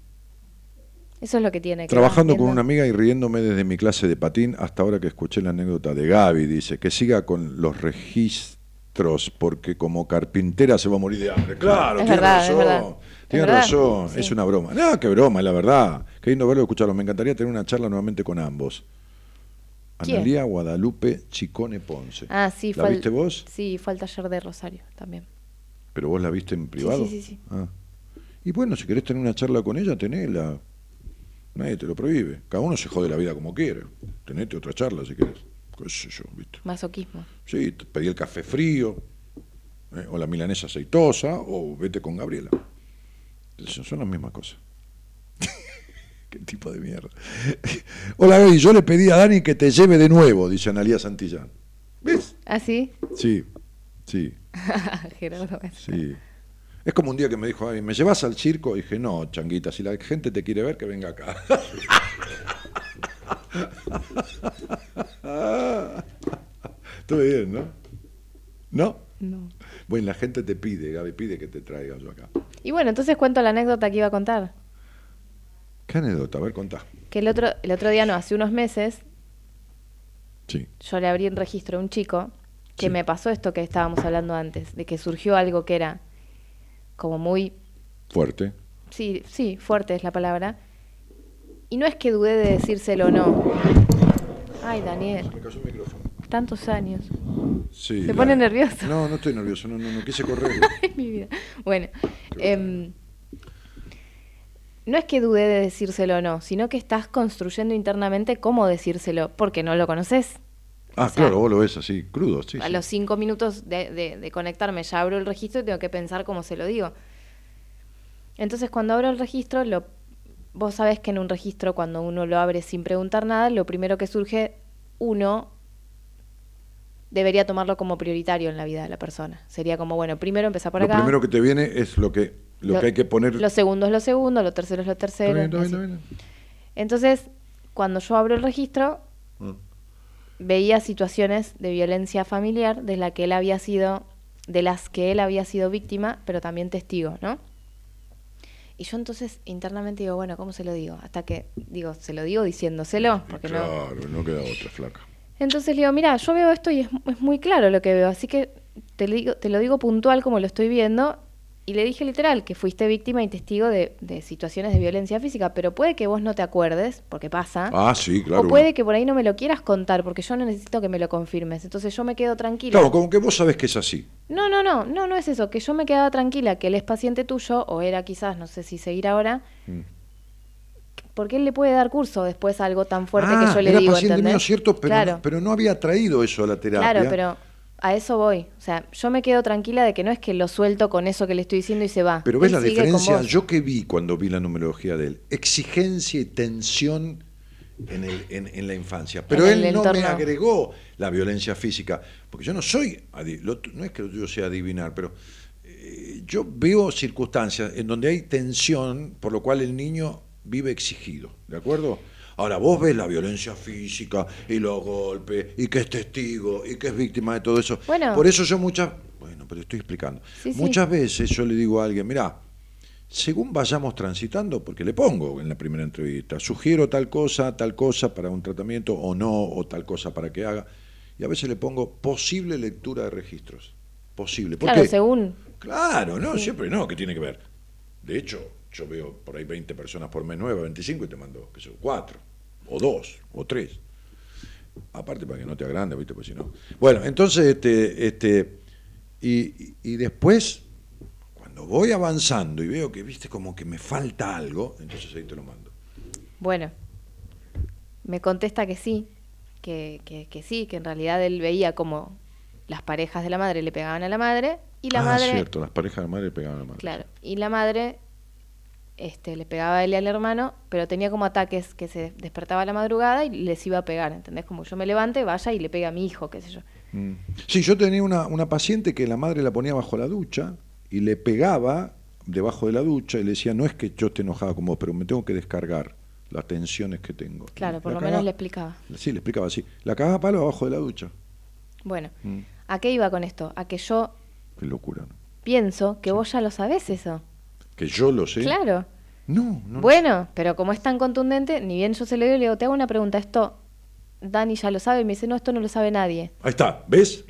Eso es lo que tiene. que Trabajando con una amiga y riéndome desde mi clase de patín hasta ahora que escuché la anécdota de Gaby, dice, que siga con los registros porque como carpintera se va a morir de hambre. Claro, Es tiene verdad, es razón. verdad. Tiene Es verdad, razón, sí. es una broma. No, qué broma, es la verdad. Qué lindo verlo y escucharlo. Me encantaría tener una charla nuevamente con ambos. ¿Quién? Analía Guadalupe Chicone Ponce. Ah, sí, ¿La fue al- viste vos? Sí, fue al taller de Rosario también. ¿Pero vos la viste en privado? sí, sí, sí. Ah. Y bueno, si querés tener una charla con ella, tenela. Nadie te lo prohíbe. Cada uno se jode la vida como quiere. Tenete otra charla si querés. Qué sé yo, ¿viste? Masoquismo. Sí, pedí el café frío, ¿eh? o la milanesa aceitosa, o vete con Gabriela. Son las mismas cosas. Qué tipo de mierda. Hola Gaby, yo le pedí a Dani que te lleve de nuevo, dice Analía Santillán. ¿Ves? ¿Ah, sí? Sí, sí. Gerardo. Sí. Es como un día que me dijo, "Ay, ¿me llevas al circo? Y dije, no, changuita, si la gente te quiere ver, que venga acá. Todo bien, ¿no? ¿No? No. Bueno, la gente te pide, Gaby, pide que te traiga yo acá. Y bueno, entonces cuento la anécdota que iba a contar. ¿Qué anécdota? A ver, contá. Que el otro, el otro día, no, hace unos meses, Sí. yo le abrí un registro a un chico que Sí. me pasó esto que estábamos hablando antes, de que surgió algo que era como muy, Fuerte. sí, sí, fuerte es la palabra. Y no es que dudé de decírselo o no. Ay, Daniel, Me cayó el micrófono. tantos años. Sí. Se pone nervioso. No, no estoy nervioso, no, no, no quise correr. Ay, mi vida. Bueno, em, no es que dudé de decírselo o no, sino que estás construyendo internamente cómo decírselo, porque no lo conoces. Ah, O sea, claro, vos lo ves así, crudo, sí. a sí. los cinco minutos de, de- de conectarme ya abro el registro y tengo que pensar cómo se lo digo. Entonces cuando abro el registro, lo, vos sabés que en un registro cuando uno lo abre sin preguntar nada, lo primero que surge, uno debería tomarlo como prioritario en la vida de la persona. Sería como, bueno, primero empezar por Lo acá. primero que te viene es lo que, lo, que hay que poner. Lo segundo es lo segundo, lo tercero es lo tercero. Está bien, está así. bien, está bien. Entonces, cuando yo abro el registro, Ah. Veía situaciones de violencia familiar de la que él había sido, de las que él había sido víctima, pero también testigo, ¿no? Y yo entonces internamente digo, bueno, ¿cómo se lo digo? Hasta que digo, se lo digo diciéndoselo, porque no. Claro, no queda otra flaca. Entonces le digo, mira, yo veo esto y es, es muy claro lo que veo, así que te, lo digo, te lo digo puntual como lo estoy viendo. Y le dije literal que fuiste víctima y testigo de, de situaciones de violencia física, pero puede que vos no te acuerdes, porque pasa. Ah, sí, claro. o puede que por ahí no me lo quieras contar, porque yo no necesito que me lo confirmes. Entonces yo me quedo tranquila. Claro, como que vos sabés que es así. No, no, no, no, no es eso, que yo me quedaba tranquila, que él es paciente tuyo, o era quizás, no sé si seguir ahora, Mm. porque él le puede dar curso después a algo tan fuerte ah, que yo le era digo, paciente ¿entendés? mío, cierto, pero, claro. no, pero no había traído eso a la terapia. Claro, pero a eso voy. O sea, yo me quedo tranquila de que no es que lo suelto con eso que le estoy diciendo y se va. Pero ves Él la diferencia, yo que vi cuando vi la numerología de él, exigencia y tensión en, el, en, en la infancia. Pero En él no me agregó la violencia física, porque yo no soy, lo- no es que yo sea adivinar, pero eh, yo veo circunstancias en donde hay tensión, por lo cual el niño vive exigido, ¿de acuerdo? Ahora, vos ves la violencia física y los golpes, y que es testigo, y que es víctima de todo eso. Bueno. Por eso yo muchas... Bueno, pero estoy explicando. Sí, sí. Muchas veces yo le digo a alguien, mira, según vayamos transitando, porque le pongo en la primera entrevista, sugiero tal cosa, tal cosa para un tratamiento o no, o tal cosa para que haga, y a veces le pongo posible lectura de registros. Posible. ¿Por Claro, qué? según. Claro, no, siempre no, que tiene que ver. De hecho, yo veo por ahí 20 personas por mes nueva, 25 y te mando, que son cuatro, o dos, o tres. Aparte para que no te agrande, ¿viste? Pues si no. Bueno, entonces, este, este, Y, y- después, cuando voy avanzando y veo que, viste, como que me falta algo, entonces ahí te lo mando. Bueno, me contesta que sí, que, que, que sí, que en realidad él veía como las parejas de la madre le pegaban a la madre y la ah, madre, cierto, las parejas de madre le pegaban a la madre. claro, y la madre este, le pegaba a él y al hermano, pero tenía como ataques que se despertaba a la madrugada y les iba a pegar, ¿entendés? Como yo me levante, vaya y le pega a mi hijo, qué sé yo. Mm. Sí, yo tenía una, una paciente que la madre la ponía bajo la ducha y le pegaba debajo de la ducha y le decía, no es que yo esté enojada con vos, pero me tengo que descargar las tensiones que tengo. Claro, por La lo menos le explicaba. Sí, le explicaba así. La cagaba a palo abajo de la ducha. Bueno, Mm. ¿a qué iba con esto? A que yo Qué locura, ¿no? pienso que vos ya lo sabés eso. Que yo lo sé. Claro. No, no. Bueno, pero como es tan contundente, ni bien yo se lo digo, le digo, te hago una pregunta, esto Dani ya lo sabe, y me dice, no, esto no lo sabe nadie. Ahí está, ¿ves?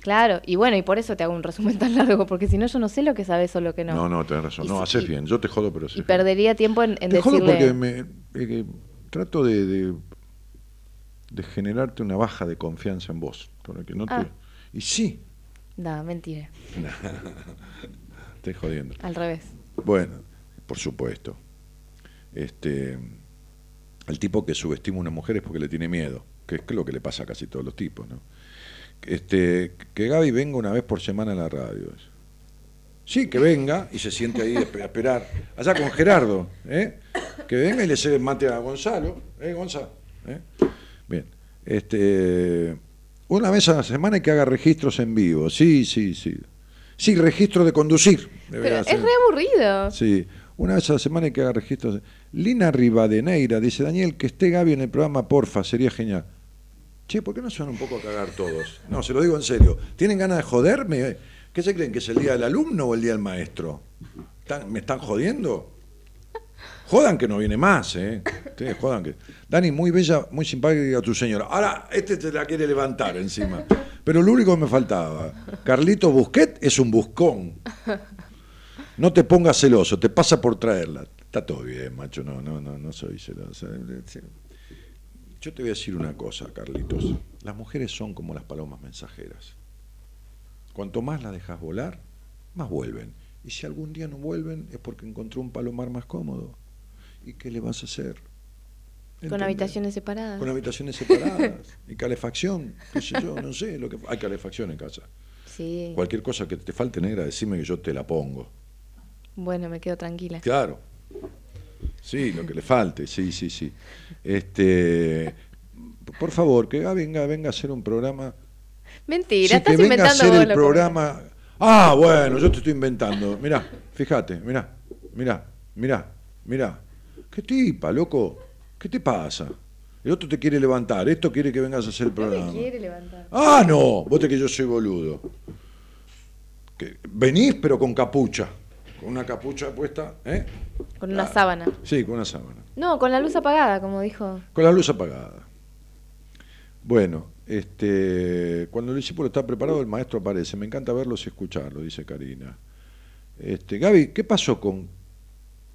Claro, y bueno, y por eso te hago un resumen tan largo, porque si no yo no sé lo que sabes o lo que no. No, no, tenés razón. Y No, si- haces bien. Yo te jodo, pero bien. perdería tiempo en, en Te jodo porque me, eh, trato de, de, de generarte una baja de confianza en vos. Para que no te... Ah. Y sí, No, mentira, estoy jodiendo. al revés. Bueno, por supuesto. Este, el tipo que subestima a una mujer es porque le tiene miedo, que es lo que le pasa a casi todos los tipos, ¿no? Este, que Gaby venga una vez por semana a la radio. Sí, que venga y se siente ahí a espe- a esperar. Allá con Gerardo, ¿eh? Que venga y le se mate a Gonzalo, ¿eh, Gonzalo? ¿Eh? Bien. Este, una vez a la semana y que haga registros en vivo. Sí, sí, sí. Sí, registro de conducir. Pero es ser. re aburrido. Sí, una vez a la semana hay que haga registros. Lina Rivadeneira dice, Daniel, que esté Gaby en el programa, porfa, sería genial. Che, ¿por qué no se van un poco a cagar todos? No, se lo digo en serio. ¿Tienen ganas de joderme? ¿Qué se creen? ¿Que es el día del alumno o el día del maestro? ¿Están- ¿Me están jodiendo? Jodan que no viene más, ¿eh? Ustedes jodan que... Dani, muy bella, muy simpática tu señora. Ahora, este te la quiere levantar encima. Pero lo único que me faltaba, Carlito Busquet es un buscón. No te pongas celoso, te pasa por traerla. Está todo bien, macho, no, no, no, no soy celoso. Yo te voy a decir una cosa, Carlitos. Las mujeres son como las palomas mensajeras. Cuanto más las dejas volar, más vuelven. Y si algún día no vuelven es porque encontró un palomar más cómodo. ¿Y qué le vas a hacer? Con habitaciones separadas. Con habitaciones separadas. y calefacción, qué sé yo, no sé. Lo que... Hay calefacción en casa. Sí. Cualquier cosa que te falte negra, decime que yo te la pongo. Bueno, me quedo tranquila. Claro. Sí, lo que le falte, sí, sí, sí. Este, por favor, que Gaby venga, venga a hacer un programa. Mentira, Sí, estás que venga a inventando hacer vos el lo programa. Ah, bueno, yo te estoy inventando. Mirá, fíjate, mirá, mirá, mirá, mirá. ¿Qué tipa, loco? ¿Qué te pasa? El otro te quiere levantar, esto quiere que vengas a hacer el No programa. me quiere levantar. Ah, no, vos te que yo soy boludo. Que venís, pero con capucha. Con una capucha puesta, ¿eh? Con una Ah. sábana. Sí, con una sábana. No, con la luz apagada, como dijo. Con la luz apagada. Bueno, este, cuando el discípulo está preparado, el maestro aparece. Me encanta verlos y escucharlo, dice Karina. Este, Gaby, ¿qué pasó con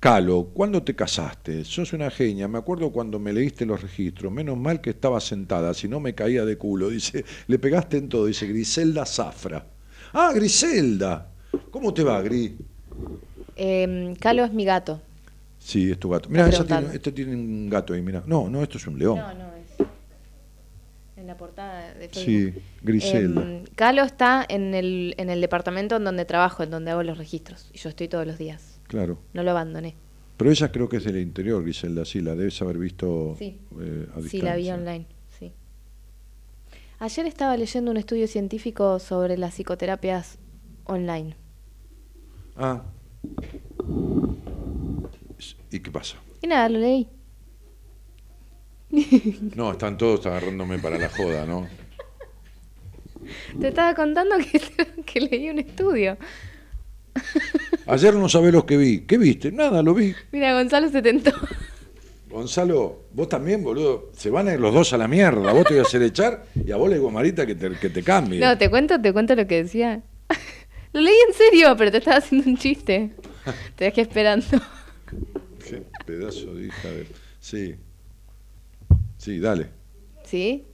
Calo? ¿Cuándo te casaste? Sos una genia. Me acuerdo cuando me leíste los registros. Menos mal que estaba sentada, si no me caía de culo. Dice, le pegaste en todo. Dice Griselda Zafra. Ah, Griselda. ¿Cómo te va, Gris? Eh, Calo es mi gato. Sí, es tu gato. Mira, preguntando. este tiene un gato ahí, mira. No, no, esto es un león. No, no, es. En la portada de Facebook. Sí, Griselda. Em, Calo está en el, en el departamento en donde trabajo, en donde hago los registros. Y yo estoy todos los días. Claro. No lo abandoné. Pero ella creo que es del interior, Griselda, sí, la debes haber visto Sí. eh, a Sí, la vi online. Sí. Ayer estaba leyendo un estudio científico sobre las psicoterapias online. Ah. ¿Y qué pasa? Y nada, lo leí. No, están todos agarrándome para la joda, ¿no? Te estaba contando que, que leí un estudio. Ayer no sabés lo que vi. ¿Qué viste? Nada, lo vi. Mira, Gonzalo se tentó. Gonzalo, vos también, boludo. Se van a ir los dos a la mierda. Vos te voy a hacer echar y a vos le digo a Marita que te, que te cambie. No, te cuento, te cuento lo que decía. Lo leí en serio, pero te estaba haciendo un chiste. Te dejé esperando. Qué pedazo de hija de... Sí. Sí, dale. ¿Sí?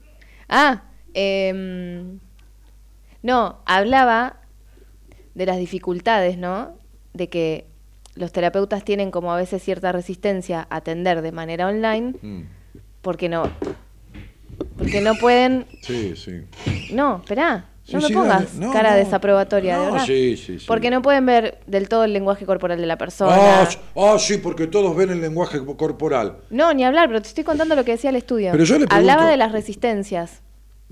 Ah, em, no, hablaba de las dificultades, ¿no? De que los terapeutas tienen como a veces cierta resistencia a atender de manera online Mm. porque no porque no pueden Sí, sí. no, esperá, Sí, no me pongas. No, cara no. desaprobatoria, de verdad. sí, sí, sí. Porque no pueden ver del todo el lenguaje corporal de la persona. Ah, ah, sí, porque todos ven el lenguaje corporal. No, ni hablar, pero te estoy contando lo que decía el estudio. Pero yo le Hablaba de las resistencias.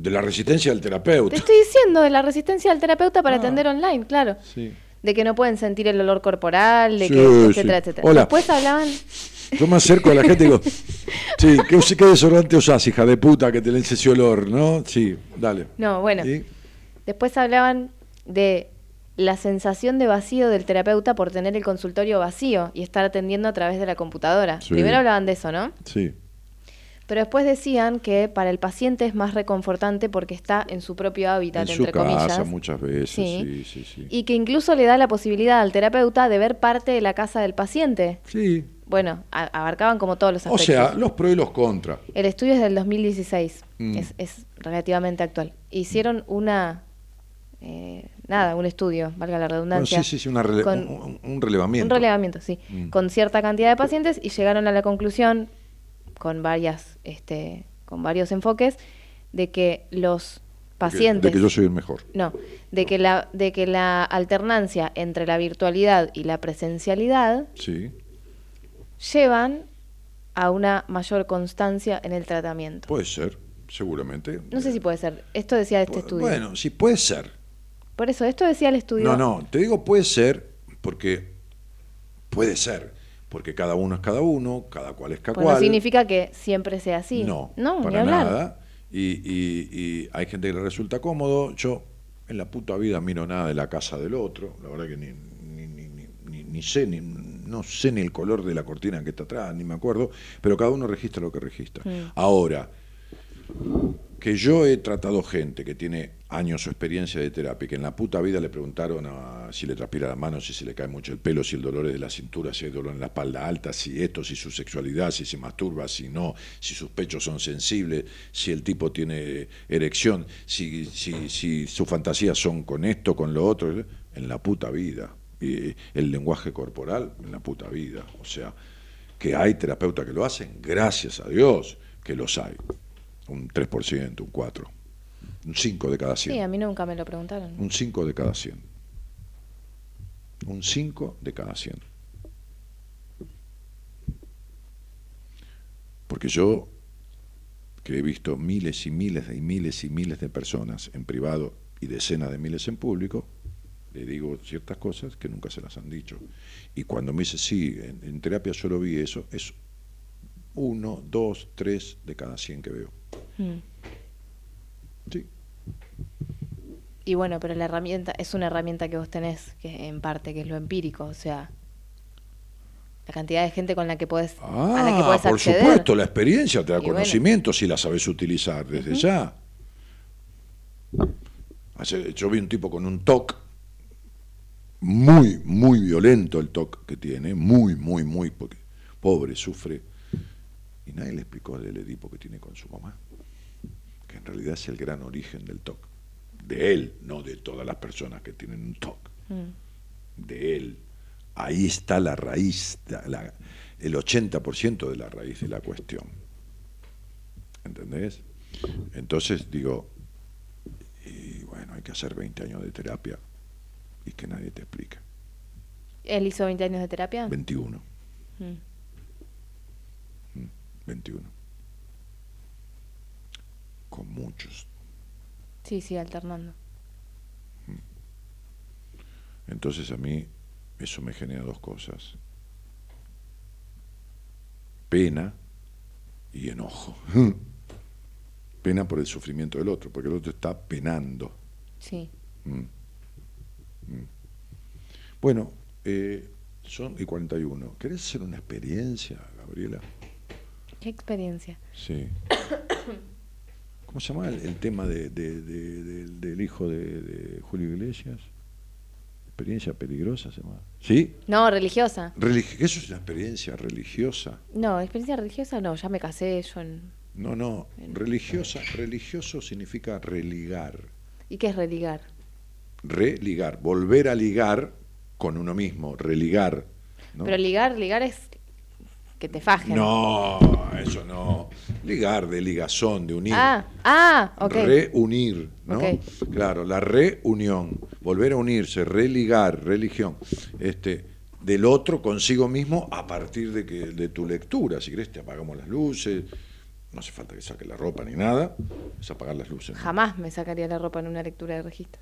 De la resistencia del Te terapeuta. estoy diciendo de la resistencia del terapeuta para Ah. atender online, claro. Sí. De que no pueden sentir el olor corporal, de Sí, que, etcétera, sí. etcétera. Hola. Después hablaban, Yo me acerco a la gente y digo, sí, ¿qué, qué desodorante usás, hija de puta, que te le ese olor, no? Sí, dale. no, bueno, ¿Y? después hablaban de la sensación de vacío del terapeuta por tener el consultorio vacío y estar atendiendo a través de la computadora. Sí. Primero hablaban de eso, ¿no? Sí. Pero después decían que para el paciente es más reconfortante porque está en su propio hábitat, En su entre casa comillas. muchas veces, Sí. sí, sí. Y que incluso le da la posibilidad al terapeuta de ver parte de la casa del paciente. Sí. Bueno, abarcaban como todos los O aspectos. sea, los pros y los contras. El estudio es del 2016, Mm. es, es relativamente actual. Hicieron una, eh, nada, un estudio, valga la Bueno, redundancia. sí, sí, sí, una rele- con- un, un relevamiento. Un relevamiento, sí. Mm. Con cierta cantidad de pacientes y llegaron a la conclusión, con varias, este, con varios enfoques, de que los De que- pacientes. De que yo soy el mejor. No, de que la, de que la alternancia entre la virtualidad y la presencialidad Sí. llevan a una mayor constancia en el tratamiento. Puede ser, seguramente. No sé si puede ser. Esto decía este Pu- estudio. Bueno, sí, puede ser. Por eso, esto decía el estudio. No, no, te digo puede ser porque puede ser. Porque cada uno es cada uno, cada cual es cada Pues cual. no significa que siempre sea así. No, no para hablar. nada. Y, y- y hay gente que le resulta cómodo. Yo en la puta vida miro nada de la casa del otro. La verdad que ni, ni, ni, ni- ni- ni sé, ni, no sé ni el color de la cortina que está atrás, ni me acuerdo. Pero cada uno registra lo que registra. Mm. Ahora, que yo he tratado gente que tiene años o experiencia de terapia, que en la puta vida le preguntaron a- si le transpira la mano, si se le cae mucho el pelo, si el dolor es de la cintura, si hay dolor en la espalda alta, si esto, si su sexualidad, si se masturba, si no, si sus pechos son sensibles, si el tipo tiene erección, si, si, si sus fantasías son con esto, con lo otro, en la puta vida. Y el lenguaje corporal, en la puta vida. O sea, que hay terapeutas que lo hacen, gracias a Dios que los hay un 3%, un 4%, un 5 de cada 100. Sí, a mí nunca me lo preguntaron. Un 5 de cada 100. Un 5 de cada 100. Porque yo, que he visto miles y miles y miles y miles de personas en privado y decenas de miles en público, le digo ciertas cosas que nunca se las han dicho. Y cuando me dice, sí, en, en terapia solo vi eso, es uno, dos, tres de cada 100 que veo. Mm. Sí. Y bueno, pero la herramienta es una herramienta que vos tenés, que en parte, que es lo empírico, o sea, la cantidad de gente con la que podés, a la que Ah, podés por acceder. supuesto, la experiencia te da Y bueno. conocimiento si la sabes utilizar desde ya. Hace- Yo vi un tipo con un TOC, muy, muy violento el TOC que tiene, muy, muy, muy, porque pobre, sufre. Y nadie le explicó el Edipo que tiene con su mamá, que en realidad es el gran origen del TOC. De él, no de todas las personas que tienen un TOC Mm. de él. Ahí está la raíz, la- el 80% de la raíz de la cuestión. ¿Entendés? Entonces digo, y bueno, hay que hacer 20 años de terapia y que nadie te explica. ¿Él hizo 20 años de terapia? 21, Mm. 21. Con muchos. Sí, sí, alternando. Entonces a mí eso me genera dos cosas. Pena y enojo. Pena por el sufrimiento del otro, porque el otro está penando. Sí. Mm. Mm. Bueno, eh, son y 41. ¿Querés hacer una experiencia, Gabriela? ¿Qué experiencia? Sí. ¿Cómo se llama el, el tema de, de- de- del- hijo de, Julio Iglesias? Experiencia peligrosa se llama. ¿Sí? No, religiosa. Religi- ¿Eso es una experiencia religiosa? No, experiencia religiosa no, ya me casé yo en... No, no. Religiosa, religioso significa religar. ¿Y qué es religar? religar, volver a ligar con uno mismo, religar. ¿no? Pero ligar, ligar es que te fajen. No, eso no. Ligar de ligazón, de unir. Ah, ah, ok. Reunir, ¿no? Claro, la reunión, volver a unirse, religar, religión, este, del otro consigo mismo a partir de que de tu lectura. Si querés, te apagamos las luces, no hace falta que saques la ropa ni nada, es apagar las luces. ¿no? Jamás me sacaría la ropa en una lectura de registro.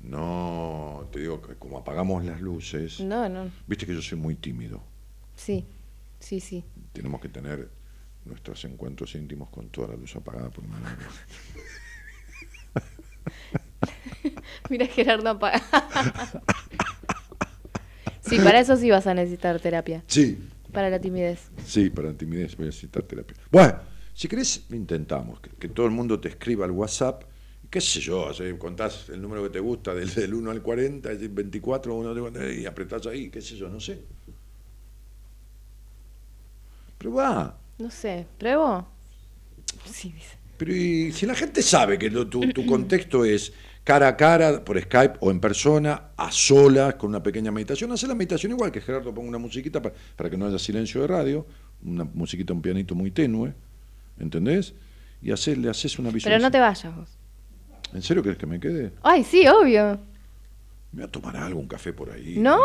No, te digo que como apagamos las luces, No, no. viste que yo soy muy tímido. Sí, sí, sí. Tenemos que tener nuestros encuentros íntimos con toda la luz apagada por una Mira Gerardo apaga. sí, para eso sí vas a necesitar terapia. Sí, Para la timidez. Sí, para la timidez voy a necesitar terapia. Bueno, si querés, intentamos que, que todo el mundo te escriba al WhatsApp. ¿Qué sé yo? así, contás el número que te gusta, del, del 1 al 40, es decir, 24, uno de- y apretás ahí, qué sé yo, no sé. Pero va. No sé, ¿pruebo? Sí, dice. Pero y si la gente sabe que lo- tu, tu contexto es cara a cara, por Skype o en persona, a solas, con una pequeña meditación, hace la meditación igual que Gerardo ponga una musiquita pa- para, que no haya silencio de radio, una musiquita, un pianito muy tenue, ¿entendés? Y haces, le haces una visión. Pero no te vayas vos. ¿En serio querés que me quede? Ay, sí, obvio. Me voy a tomar algo, un café por ahí. No.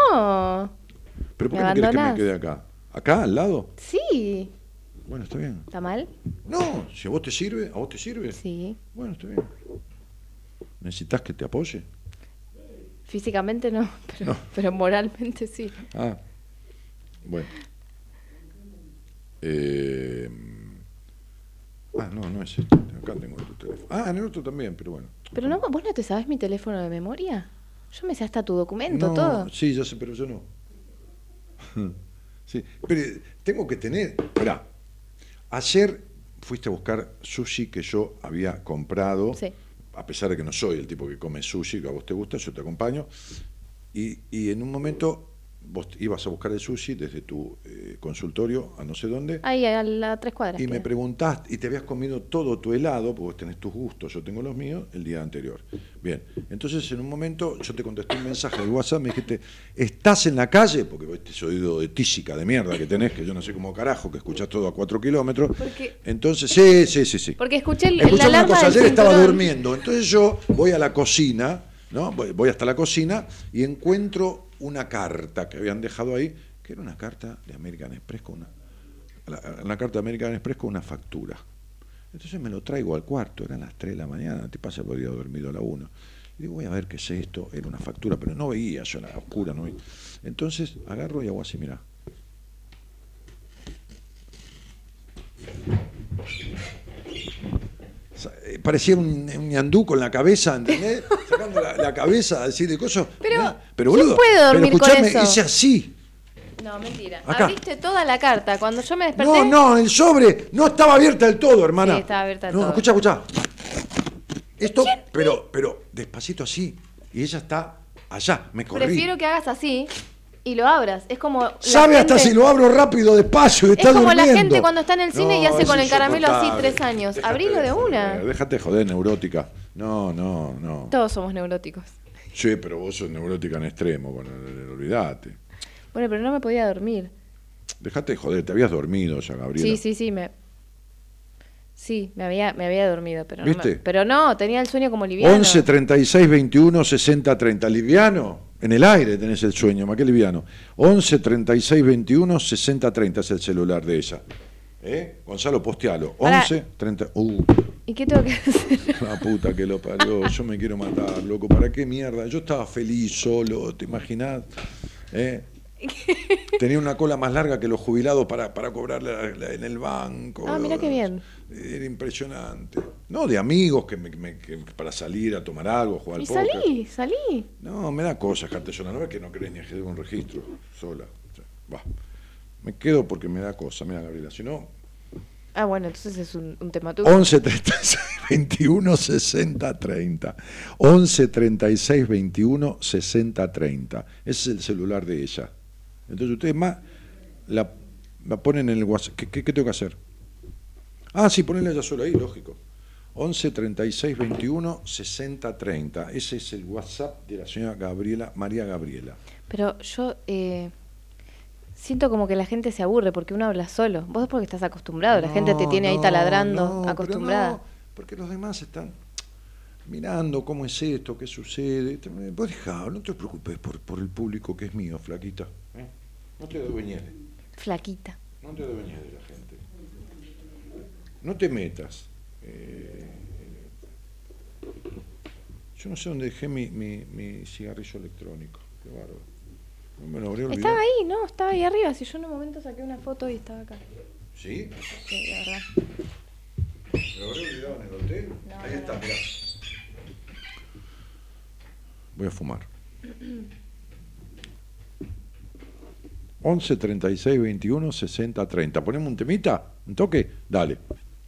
¿Pero por ¿me qué no querés que me quede acá? ¿Acá, al lado? Sí. Bueno, está bien. ¿Está mal? No, si a vos te sirve, ¿a vos te sirve? Sí. Bueno, está bien. ¿Necesitas que te apoye? Físicamente no, pero, No. pero moralmente sí. Ah, bueno. Eh, ah, no, no es este. Acá tengo tu teléfono. Ah, en el otro también, pero bueno. Pero no, vos no te sabes mi teléfono de memoria. Yo me sé hasta tu documento, No, todo. Sí, ya sé, pero yo no. sí, pero tengo que tener. Mirá, ayer fuiste a buscar sushi que yo había comprado. Sí. A pesar de que no soy el tipo que come sushi, que a vos te gusta, yo te acompaño. Y, y en un momento vos ibas a buscar el sushi desde tu eh, consultorio a no sé dónde. Ahí a las tres cuadras. Y me preguntaste, y te habías comido todo tu helado, porque vos tenés tus gustos, yo tengo los míos, el día anterior. Bien, entonces en un momento yo te contesté un mensaje del WhatsApp, me dijiste, ¿estás en la calle? Porque vos este oído de tísica de mierda que tenés, que yo no sé cómo carajo, que escuchás todo a cuatro kilómetros. Porque- Entonces, sí, sí, sí, sí. Porque escuché el, la Escuchame una alarma cosa, ayer estaba durmiendo, entonces yo voy a la cocina, ¿no? Voy, voy hasta la cocina y encuentro una carta que habían dejado ahí, que era una carta de American Express con una, la- una carta de American Express con una factura. Entonces me lo traigo al cuarto, eran las 3 de la mañana, te pasa podía haber dormido a la 1. Y digo, voy a ver qué es esto, era una factura, pero no veía, yo era oscura, no. Entonces agarro y hago así, mira. Eh, Parecía un, un ñandú con la cabeza, ¿entendés? Sacando la, la cabeza así de cosas. Pero, Mirá, pero ¿quién boludo, dormir pero con escuchame, eso? hice así. No, mentira. Acá. Abriste toda la carta. Cuando yo me desperté. No, no, el sobre no estaba abierta del todo, hermana. Sí, estaba abierta del no, todo. escucha, escucha. Esto, pero, pero despacito así. Y ella está allá, me corrí. Prefiero que hagas así y lo abras. Es como. la Sabe hasta gente- si lo abro rápido, despacio, y Es como la gente cuando está en el cine y hace con el caramelo así tres años. Déjate Abrilo de una. joder, Déjate joder, neurótica. No, no, no. Todos somos neuróticos. Sí, pero vos sos neurótica en extremo, bueno, olvídate. Bueno, pero no me podía dormir. Dejate de joder, te habías dormido ya, Gabriela. Sí, sí, sí, me. Sí, me había, me había dormido, pero no. me- ¿Viste? pero no, tenía el sueño como liviano. 11 36 21 60 30. Liviano, en el aire tenés el sueño, más que liviano. 11 36 21 60 30 es el celular de ella. ¿Eh? Gonzalo, postealo. Pará. 11 30. Uh, ¿Y qué tengo que hacer? la puta que lo parió. Yo me quiero matar, loco. ¿Para qué mierda? Yo estaba feliz solo, ¿te imaginás? ¿Eh? Tenía una cola más larga que los jubilados para, para en el banco. Ah, mira qué bien. Era impresionante. No, de amigos que, me- que- que para salir a tomar algo, jugar al y póker. salí, salí. No, me da cosas dejarte sola. No ves que no querés ni hacer un registro sola. Va. Me quedo porque me da cosa, mira Gabriela. Si no, Ah, bueno, entonces es un, un tema tuyo. 11 36 21 60 30. 11 36 21 60 30. Ese es el celular de ella. Entonces ustedes más la, la ponen en el WhatsApp. ¿Qué, qué, qué tengo que hacer? Ah, sí, ponerla ella sola ahí, lógico. 11 36 21 60 30. Ese es el WhatsApp de la señora Gabriela, María Gabriela. Pero yo eh, siento como que la gente se aburre porque uno habla solo. Vos porque estás acostumbrado, la gente te No, tiene ahí taladrando, no, acostumbrada. porque los demás están mirando cómo es esto, qué sucede. Vos dejá, no te preocupes por, por el público que es mío, flaquita. No te adueñes, Flaquita. no te adueñes de la gente. No te metas. Eh, yo no sé dónde dejé mi, mi, mi cigarrillo electrónico. Qué bárbaro. No me lo habré olvidado. Estaba ahí, ¿no? Estaba ahí arriba. Si yo en un momento saqué una foto y estaba acá. ¿Sí? Sí, la verdad. ¿Me lo habré olvidado en el hotel? No, Ahí no, está, mirá. Voy a fumar. 11 36 21 60 30. ¿Ponemos un temita? ¿Un toque? Dale.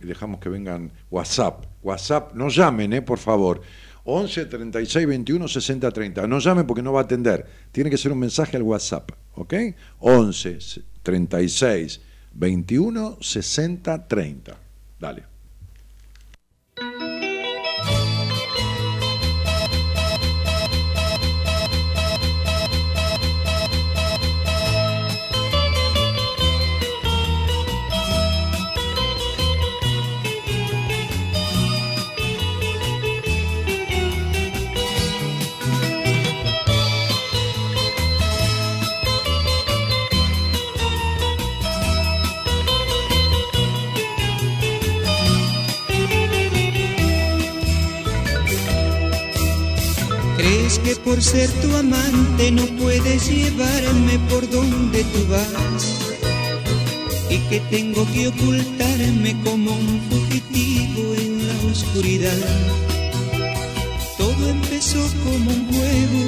Y dejamos que vengan WhatsApp. WhatsApp, no llamen, eh, por favor. 11 36 21 60 30. No llamen porque no va a atender. Tiene que ser un mensaje al WhatsApp. ¿Ok? 11 36 21 60 30. Dale. Que por ser tu amante no puedes llevarme por donde tú vas? Y que tengo que ocultarme como un fugitivo en la oscuridad. Todo empezó como un juego,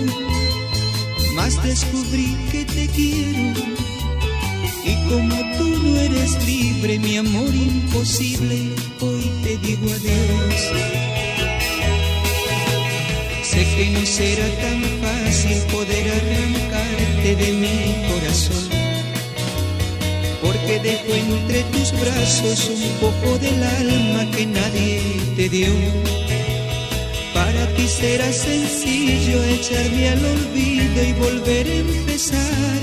más descubrí que te quiero. Y como tú no eres libre, mi amor imposible, hoy te digo adiós. Sé que no será tan fácil poder arrancarte de mi corazón, porque dejo entre tus brazos un poco del alma que nadie te dio. Para ti será sencillo echarme al olvido y volver a empezar.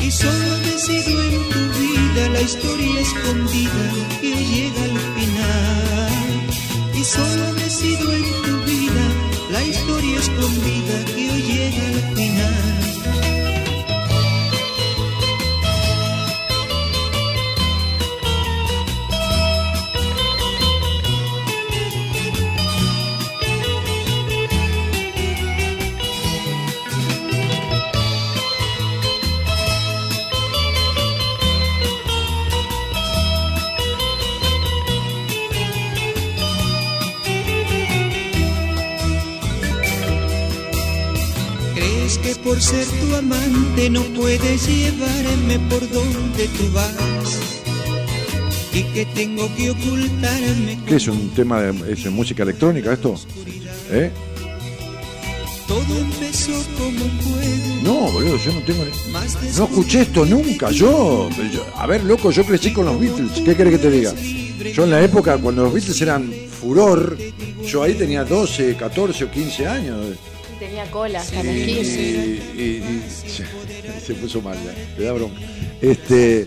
Y solo decido en tu vida la historia escondida que llega al final. Y solo decido en tu la historia escondida que hoy llega al final. Por ser tu amante no puedes llevarme por donde tú vas? Y que tengo que ocultarme. ¿Qué es un tema de es música electrónica esto? ¿Eh? Todo empezó como un juego. No, boludo, yo no tengo ni- No escuché esto nunca, yo, yo- A ver, loco, yo crecí con los Beatles. ¿Qué querés que te diga? Yo en la época, cuando los Beatles eran furor, yo ahí tenía 12, 14 o 15 años. Tenía cola hasta 15. y- y- se, puso mal, ya, le da bronca. Este,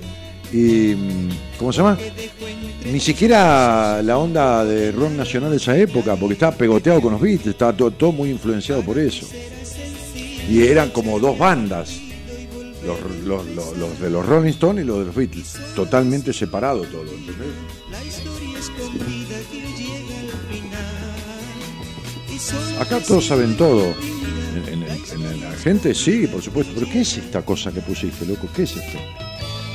y, ¿Cómo se llama? Ni siquiera la onda de rock nacional de esa época, porque estaba pegoteado con los Beatles, estaba todo, todo muy influenciado por eso. Y eran como dos bandas, los, los- los- los de los Rolling Stones y los de los Beatles, totalmente separado todo, ¿entendés? Acá todos saben todo. En, en- en la gente sí, por supuesto. Pero ¿qué es esta cosa que pusiste, loco? ¿Qué es esto?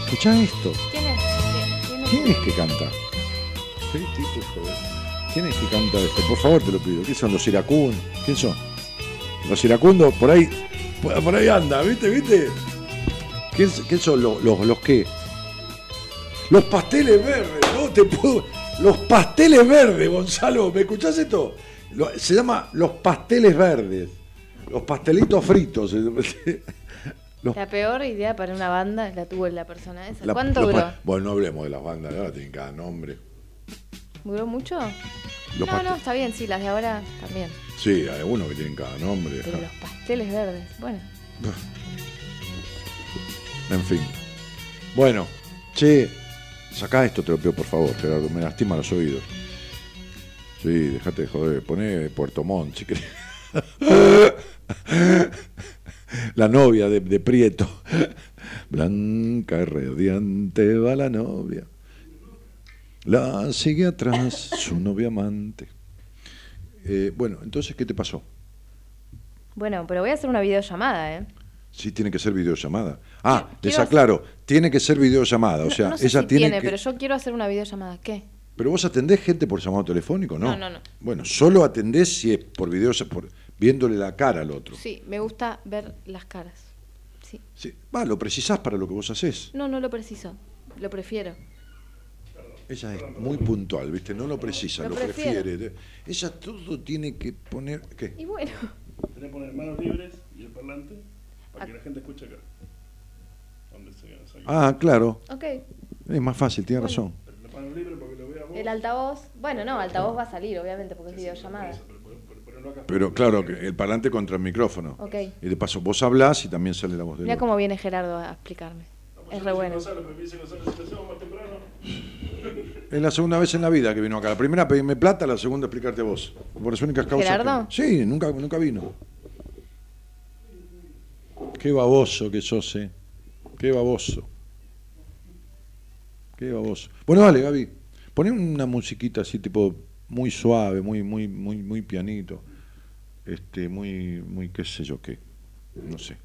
Escuchá esto. ¿Quién es? ¿Quién es? ¿Quién es que canta? ¿Qué tipo, joder? ¿Quién es que canta esto? Por favor, te lo pido. ¿Qué son los iracundos? ¿Quién son? Los iracundos, por ahí, por, por ahí anda, ¿viste? ¿Viste? ¿Quién, quién son los, los, los qué? Los pasteles verdes, no te puedo. Los pasteles verdes, Gonzalo, ¿me escuchás esto? Se llama los pasteles verdes. Los pastelitos fritos. Los- La peor idea para una banda la tuvo la persona esa. la- ¿Cuánto duró? pa- Bueno, no hablemos de las bandas, ahora tienen cada nombre. ¿Duró mucho? Los no, no, está bien, sí, las de ahora también. Sí, hay algunos que tienen cada nombre. Pero los pasteles verdes, bueno. En fin. Bueno, che, sacá esto, te lo pido por favor, Gerardo, me lastima los oídos. Sí, dejate de joder, poné Puerto Montt, si querés. La novia de, de Prieto. Blanca y radiante va la novia. La sigue atrás su novia amante. Eh, bueno, entonces, ¿qué te pasó? Bueno, pero voy a hacer una videollamada, ¿eh? Sí, tiene que ser videollamada. Ah, Quiero les hacer- aclaro, tiene que ser videollamada. O No- sea, no sé ella si tiene, tiene, que... pero yo quiero hacer una videollamada. ¿Qué? Pero vos atendés gente por llamado telefónico, ¿no? No, no, no. Bueno, solo atendés si es por video, por viéndole la cara al otro. Sí, me gusta ver las caras. Sí. Sí. Va, lo precisás para lo que vos haces. No, no lo preciso. Lo prefiero. Ella es muy puntual, ¿viste? No lo precisa, lo, prefiere. Ella todo tiene que poner... ¿Qué? Y bueno, Tenés que poner manos libres y el parlante para que la gente escuche acá. Donde se se- Ah, claro. ok. Es más fácil, tiene razón. Las manos libres para que lo veas vos. El altavoz. Bueno, no, altavoz va a salir, obviamente, porque es videollamada. Pero, claro, que el parlante contra el micrófono. Ok. Y de paso vos hablás y también sale la voz de Mira cómo viene Gerardo a explicarme. Es re bueno. Es la segunda vez en la vida que vino acá. La primera pedirme plata, la segunda explicarte vos. Por las únicas causas. ¿Gerardo? que- Sí, nunca, nunca vino. Qué baboso que sos, eh. Qué baboso. Qué baboso. Bueno, dale, Gaby. Poné una musiquita así, tipo, muy suave, muy, muy, muy, muy pianito. Este, muy, muy, qué sé yo qué. No sé.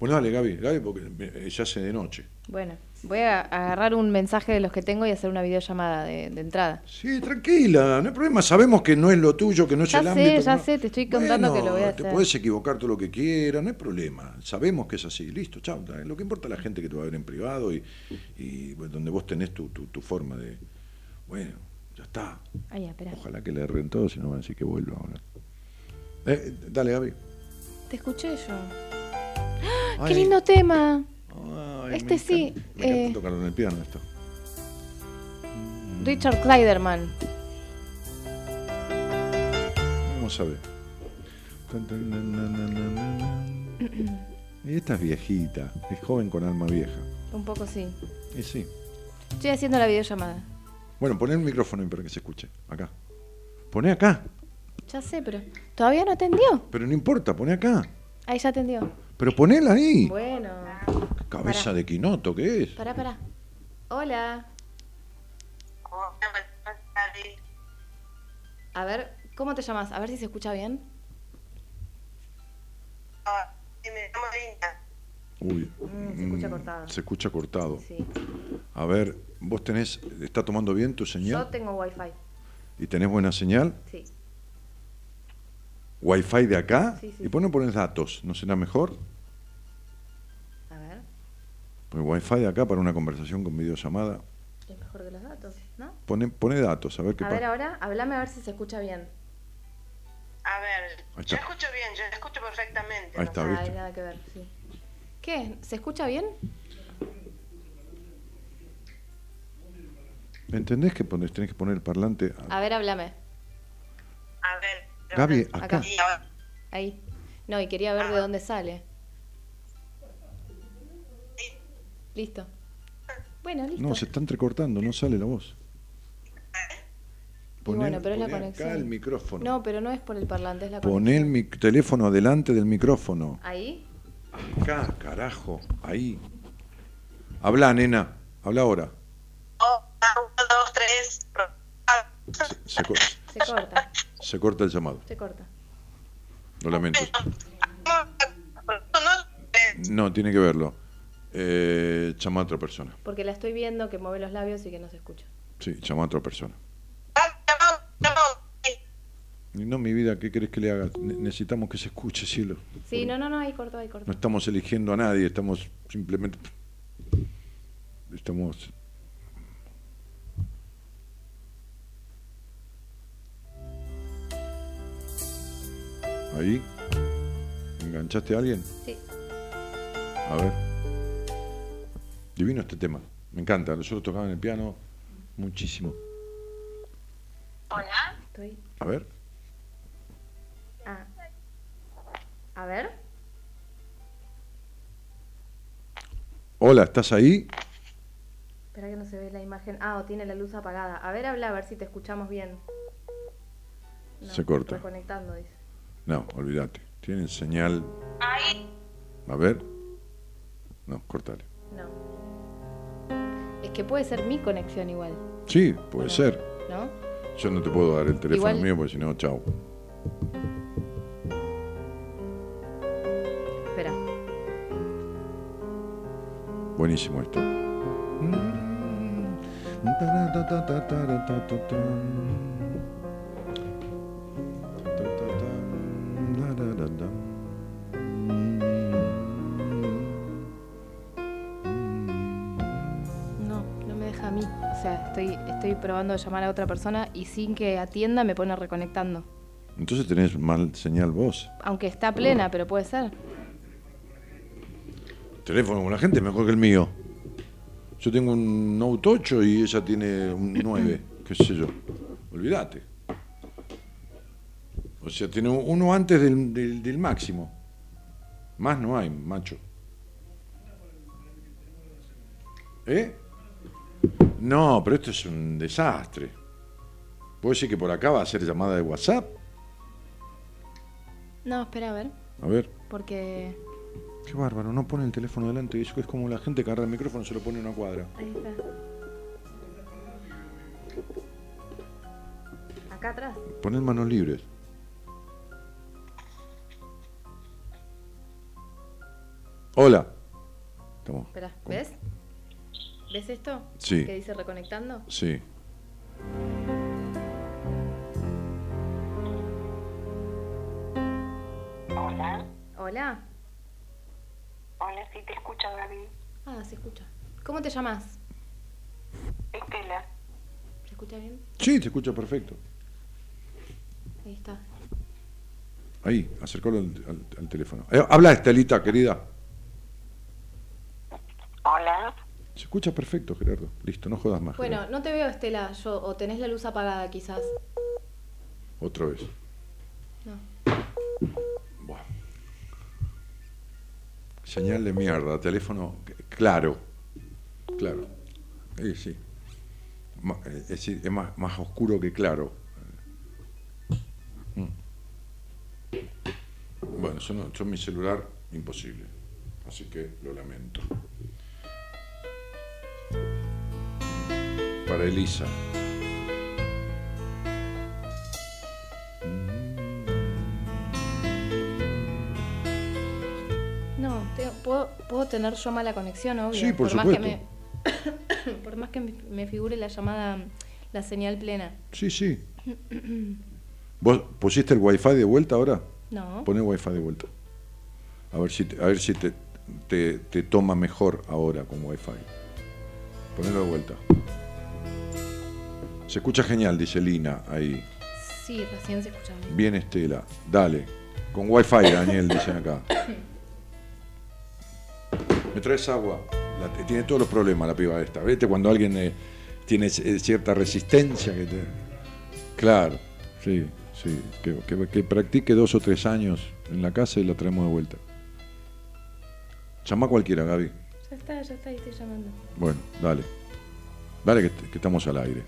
Bueno, dale, Gaby, Gaby, porque eh, ya hace de noche. Bueno, voy a agarrar un mensaje de los que tengo y hacer una videollamada de, de entrada. Sí, tranquila, no hay problema. Sabemos que no es lo tuyo, que no es Ya el sé, ámbito. ya ¿no? sé, te estoy contando que lo voy a Te hacer. puedes equivocar todo lo que quieras, no hay problema. Sabemos que es así, listo, chao. Lo que importa es la gente que te va a ver en privado y, y, donde vos tenés tu, tu, tu forma de. Bueno, ya está. Ay, ya, espera. Ojalá que le erren todo, si no van a decir que vuelva ahora. Eh, dale, Gaby. Te escuché yo. Ay, ¡Qué lindo tema! ay, Este me sí, encanta- Me encanta eh. tocarlo en el piano esto. Richard Kleiderman. Vamos a ver. Y esta es viejita, es joven con alma vieja. Un poco sí. Y sí. Estoy haciendo la videollamada. Bueno, poné el micrófono ahí para que se escuche. Acá. Poné acá. Ya sé, pero todavía no atendió. Pero no importa, poné acá. Ahí ya atendió. Pero ponela ahí. Bueno. ¿Qué cabeza pará. de quinoto que es. Pará, pará. Hola. A ver, ¿cómo te llamas? A ver si se escucha bien. Uy. Mm, se escucha mm, cortado. Se escucha cortado. Sí. A ver, vos tenés, ¿está tomando bien tu Yo señal? tengo wifi. ¿Y tenés buena señal? Sí. ¿Wi-Fi de acá? Sí, sí, ¿Y por qué no pones datos? ¿No será mejor? A ver. Pues Wi-Fi de acá para una conversación con videollamada. Es mejor que los datos, ¿no? Pone, pone datos, a ver qué A ver pasa. ahora, hablame a ver si se escucha bien. A ver, yo escucho bien, yo escucho perfectamente. Ahí ¿no? está, Ah, ¿viste? hay nada que ver, sí. ¿Qué? ¿Se escucha bien? ¿Entendés que pones- tenés que poner el parlante? a- A ver, háblame. A ver. Gaby, acá. Acá. Ahí. No, y quería ver de dónde sale. Listo. Bueno, listo. No, se está entrecortando, no sale la voz. Poné- bueno, pero es la conexión. Acá el micrófono. No, pero no es por el parlante, es la Poné el conexión. mic- teléfono adelante del micrófono. Ahí. Acá, carajo, ahí. Habla, nena, habla ahora. Oh, uno, dos, tres. Ah, Se, co- Se corta, se corta el llamado, se corta. lo lamento. no, No, tiene que verlo. Eh, llama a otra persona. Porque la estoy viendo que mueve los labios y que no se escucha. Sí, llama a otra persona. ah, llamado, llamado. Sí. Y no, mi vida, ¿qué querés que le haga? Ne- necesitamos que se escuche, cielo. Sí, no, no, no, ahí cortó, ahí No cortó. estamos eligiendo a nadie, estamos simplemente... Estamos... Ahí. ¿Enganchaste a alguien? Sí. A ver. Divino este tema. Me encanta. Nosotros tocaban el piano muchísimo. Hola. Estoy. A ver. Ah. A ver. Hola, ¿estás ahí? Espera que no se ve la imagen. Ah, o tiene la luz apagada. A ver, habla a ver si te escuchamos bien. No, Se corta. Reconectando, dice. No, olvídate. Tienen señal. Ahí. A ver. No, cortale. No. Es que puede ser mi conexión igual, Sí, puede Bueno. ser. ¿no? Yo no te puedo dar el teléfono Igual- mío porque si no, chao. Buenísimo esto. No, no me deja a mí. O sea, estoy, estoy probando de llamar a otra persona y sin que atienda me pone reconectando. Entonces tenés mal señal vos. Aunque está plena, pero puede ser. Teléfono con la gente mejor que el mío. Yo tengo un Note 8 y ella tiene un 9, qué sé yo. Olvídate. O sea, tiene uno antes del, del- del máximo. Más no hay, macho. ¿Eh? No, pero esto es un desastre. ¿Puedo decir que por acá va a ser llamada de WhatsApp? No, espera a ver. A ver. Porque. Qué bárbaro, no pone el teléfono delante. Eso es como la gente que agarra el micrófono y se lo pone en una cuadra. Ahí está. Acá atrás. Poner manos libres. Hola. Estamos. Espera, ¿ves? ¿Ves esto? Sí. Que dice reconectando. Sí. Hola. Hola. Hola, sí te escucho, Gaby. Ah, se escucha. ¿Cómo te llamas? Estela. ¿Se escucha bien? Sí, te escucha perfecto. Ahí está. Ahí, acercalo al, al- al teléfono. Eh, habla Estelita, querida. Hola. Se escucha perfecto, Gerardo. Listo, no jodas más. Bueno, Gerardo. no te veo, Estela. Yo, o tenés la luz apagada, quizás. Otra vez. No. Señal de mierda, teléfono claro. Claro. Sí, sí. Eh, Es decir, es más, más oscuro que claro. Mm. Bueno, yo, no, yo mi celular, imposible. Así que lo lamento. Para Elisa. Puedo, tener yo mala conexión, obvio. Sí, por más que supuesto. me, por más que me, figure la llamada, la señal plena. Sí, sí. ¿Vos pusiste el wifi de vuelta ahora? No. Poné wifi de vuelta. A ver si te, a ver si te, te, te toma mejor ahora con wifi. Ponelo de vuelta. Se escucha genial, dice Lina ahí. Sí, recién se escucha bien. Bien Estela. Dale. Con wifi, Daniel, dicen acá. ¿Me traes agua? La- tiene todos los problemas la piba esta. ¿Viste cuando alguien eh, tiene eh, cierta resistencia? Que te- Claro, sí, sí. Que, que- que practique dos o tres años en la casa y la traemos de vuelta. Llama a cualquiera, Gaby. Ya está, ya está, ahí estoy llamando. Bueno, dale. Dale que, que estamos al aire.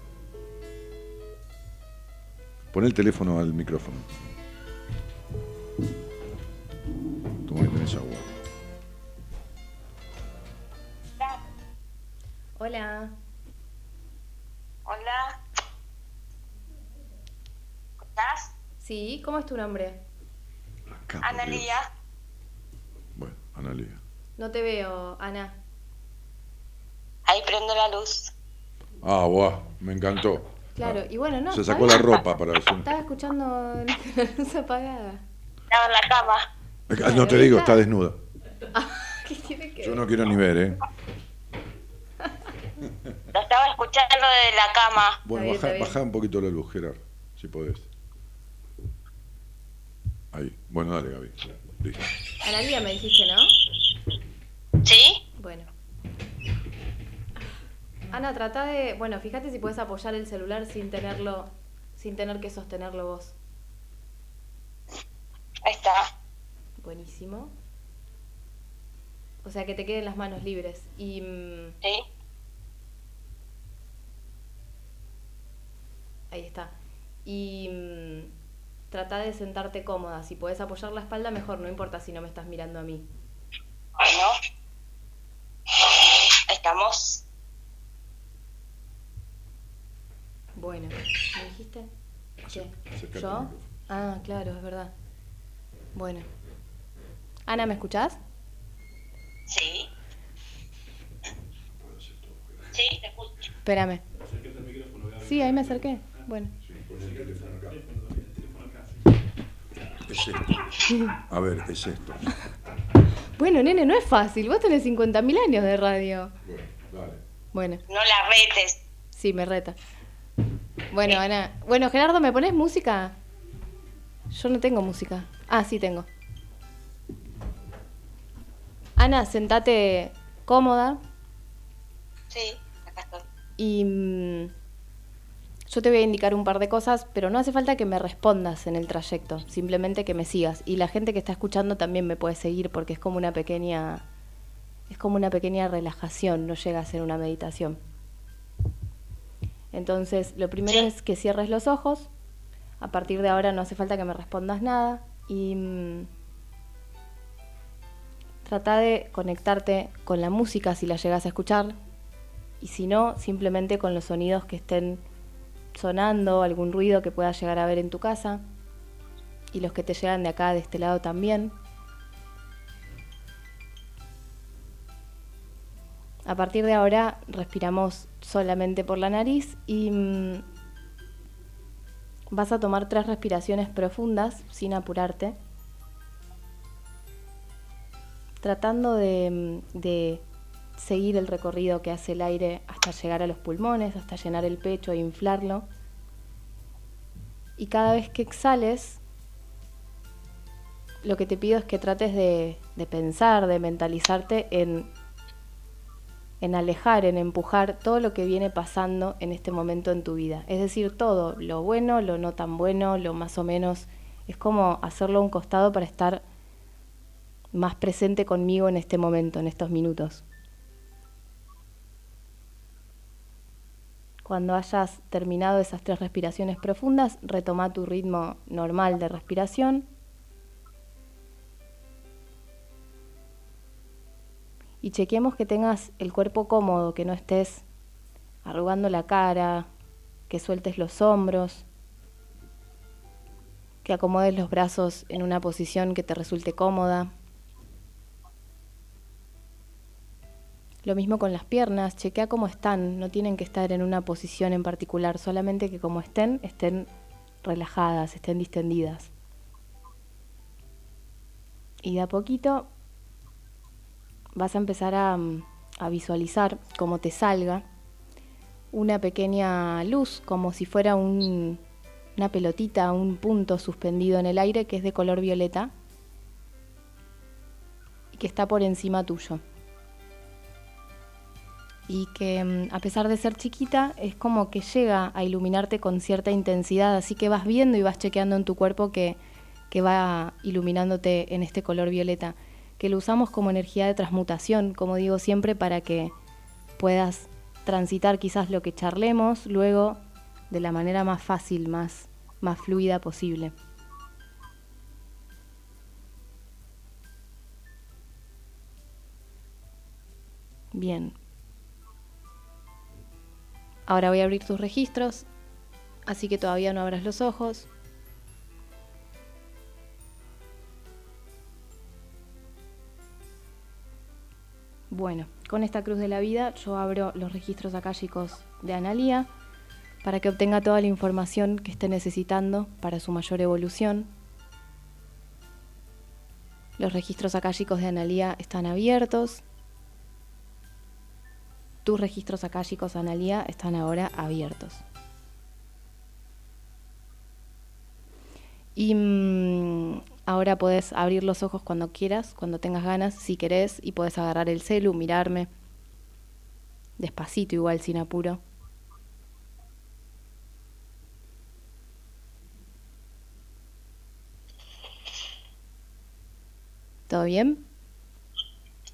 Pon el teléfono al micrófono. Toma que tenés agua. Hola. Hola. ¿Estás? Sí, ¿cómo es tu nombre? Acá. Dios. Bueno, Analia. No te veo, Ana. Ahí prendo la luz. Ah, guau, me encantó. Claro, y bueno, no. Se sacó la ropa para decir. Estaba escuchando la luz apagada. Estaba en la cama. No te digo, está desnuda. ¿Qué tiene que Yo no quiero ni ver, ¿eh? Lo estaba escuchando desde la cama. Bueno, bien, baja, baja un poquito la luz, Gerard, si podés. Ahí. Bueno, dale, Gaby. Listo. Analia me dijiste, ¿no? ¿Sí? Bueno. Ana, trata de. Bueno, fíjate si puedes apoyar el celular sin tenerlo sin tener que sostenerlo vos. Ahí está. Buenísimo. O sea, que te queden las manos libres. Y mm, Sí. Ahí está. Y mm, trata de sentarte cómoda. Si puedes apoyar la espalda, mejor. No importa si no me estás mirando a mí. Bueno. Ahí estamos. Bueno, ¿me dijiste? ¿Qué? ¿Yo? Ah, claro, es verdad. Bueno. Ana, ¿me escuchás? Sí. Sí, te escucho. Espérame. Sí, ahí me acerqué. Bueno. Es esto. A ver, es esto. Bueno, nene, no es fácil. Vos tenés 50.000 años de radio. Bueno, dale. Bueno, No la retes. sí, me reta. Bueno, Ana. Bueno, Gerardo, ¿me pones música? Yo no tengo música. Ah, sí tengo. Ana, sentate cómoda Sí, acá estoy. y mm, yo te voy a indicar un par de cosas, pero no hace falta que me respondas en el trayecto, simplemente que me sigas. Y la gente que está escuchando también me puede seguir porque es como una pequeña es como una pequeña relajación, no llega a ser una meditación. Entonces, lo primero es que cierres los ojos. A partir de ahora no hace falta que me respondas nada y mm, trata de conectarte con la música si la llegas a escuchar y si no, simplemente con los sonidos que estén sonando, algún ruido que puedas llegar a ver en tu casa y los que te llegan de acá, de este lado también. A partir de ahora respiramos solamente por la nariz y mm, vas a tomar tres respiraciones profundas sin apurarte, tratando de, mm, de seguir el recorrido que hace el aire hasta llegar a los pulmones, hasta llenar el pecho e inflarlo. Y cada vez que exhales, lo que te pido es que trates de, pensar, de mentalizarte en, en alejar, en empujar todo lo que viene pasando en este momento en tu vida. Es decir, todo, lo bueno, lo no tan bueno, lo más o menos. Es como hacerlo a un costado para estar más presente conmigo en este momento, en estos minutos. Cuando hayas terminado esas tres respiraciones profundas, retoma tu ritmo normal de respiración. Y chequeemos que tengas el cuerpo cómodo, que no estés arrugando la cara, que sueltes los hombros, que acomodes los brazos en una posición que te resulte cómoda. Lo mismo con las piernas, chequea cómo están, no tienen que estar en una posición en particular, solamente que como estén, estén relajadas, estén distendidas. Y de a poquito vas a empezar a, mm, visualizar cómo te salga una pequeña luz, como si fuera un- una pelotita, un punto suspendido en el aire que es de color violeta y que está por encima tuyo y que mm, a pesar de ser chiquita es como que llega a iluminarte con cierta intensidad, así que vas viendo y vas chequeando en tu cuerpo que, que va iluminándote en este color violeta, que lo usamos como energía de transmutación, como digo siempre, para que puedas transitar quizás lo que charlemos luego de la manera más fácil, más, más fluida posible. Bien, Ahora voy a abrir tus registros, así que todavía no abras los ojos. Bueno, con esta cruz de la vida yo abro los registros akáshicos de Analía para que obtenga toda la información que esté necesitando para su mayor evolución. Los registros akáshicos de Analía están abiertos tus registros akáshicos Analía están ahora abiertos. Y mm, ahora podés abrir los ojos cuando quieras, cuando tengas ganas, si querés, y podés agarrar el celu, mirarme. Despacito, igual, sin apuro. ¿Todo bien?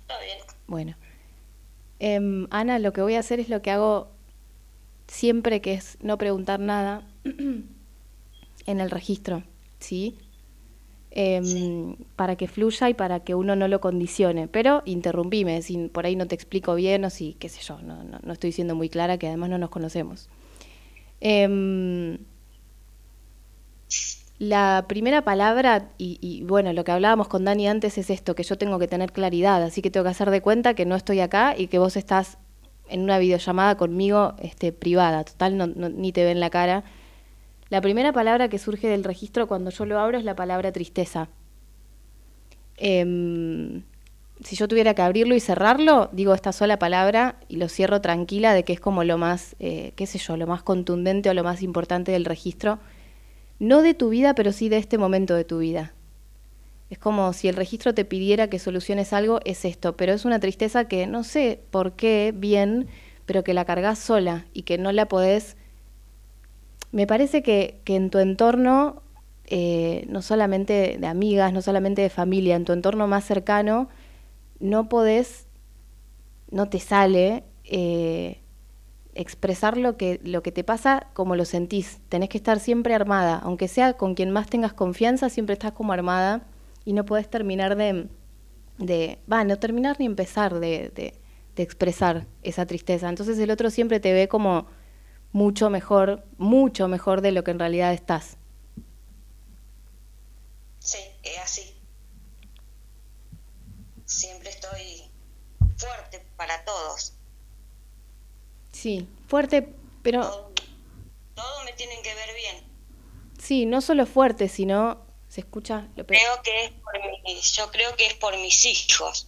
Todo bien. Bueno. Em, Ana, lo que voy a hacer es lo que hago siempre, que es no preguntar nada en el registro, ¿sí? Em, para que fluya y para que uno no lo condicione. Pero interrumpime, si por ahí no te explico bien o si, qué sé yo, no, no, no estoy siendo muy clara, que además no nos conocemos. Em, la primera palabra, y, y, bueno, lo que hablábamos con Dani antes es esto, que yo tengo que tener claridad, así que tengo que hacer de cuenta que no estoy acá y que vos estás en una videollamada conmigo este, privada, total, no, no- ni te ven la cara. La primera palabra que surge del registro cuando yo lo abro es la palabra tristeza. Em, si yo tuviera que abrirlo y cerrarlo, digo esta sola palabra y lo cierro tranquila de que es como lo más, eh, qué sé yo, lo más contundente o lo más importante del registro. No de tu vida, pero sí de este momento de tu vida. Es como si el registro te pidiera que soluciones algo, es esto, pero es una tristeza que no sé por qué bien, pero que la cargas sola y que no la podés... Me parece que, que en tu entorno, eh, no solamente de amigas, no solamente de familia, en tu entorno más cercano, no podés, no te sale eh, expresar lo que, lo que te pasa como lo sentís. Tenés que estar siempre armada, aunque sea con quien más tengas confianza, siempre estás como armada y no podés terminar de, de va, no terminar ni empezar de, de, de expresar esa tristeza. Entonces el otro siempre te ve como mucho mejor, mucho mejor de lo que en realidad estás. Sí, es así. Siempre estoy fuerte para todos. Sí, fuerte, pero Todo, todo me tienen que ver bien. sí, no solo fuerte, sino se escucha lo pe- Creo que es por mi, yo creo que es por mis hijos.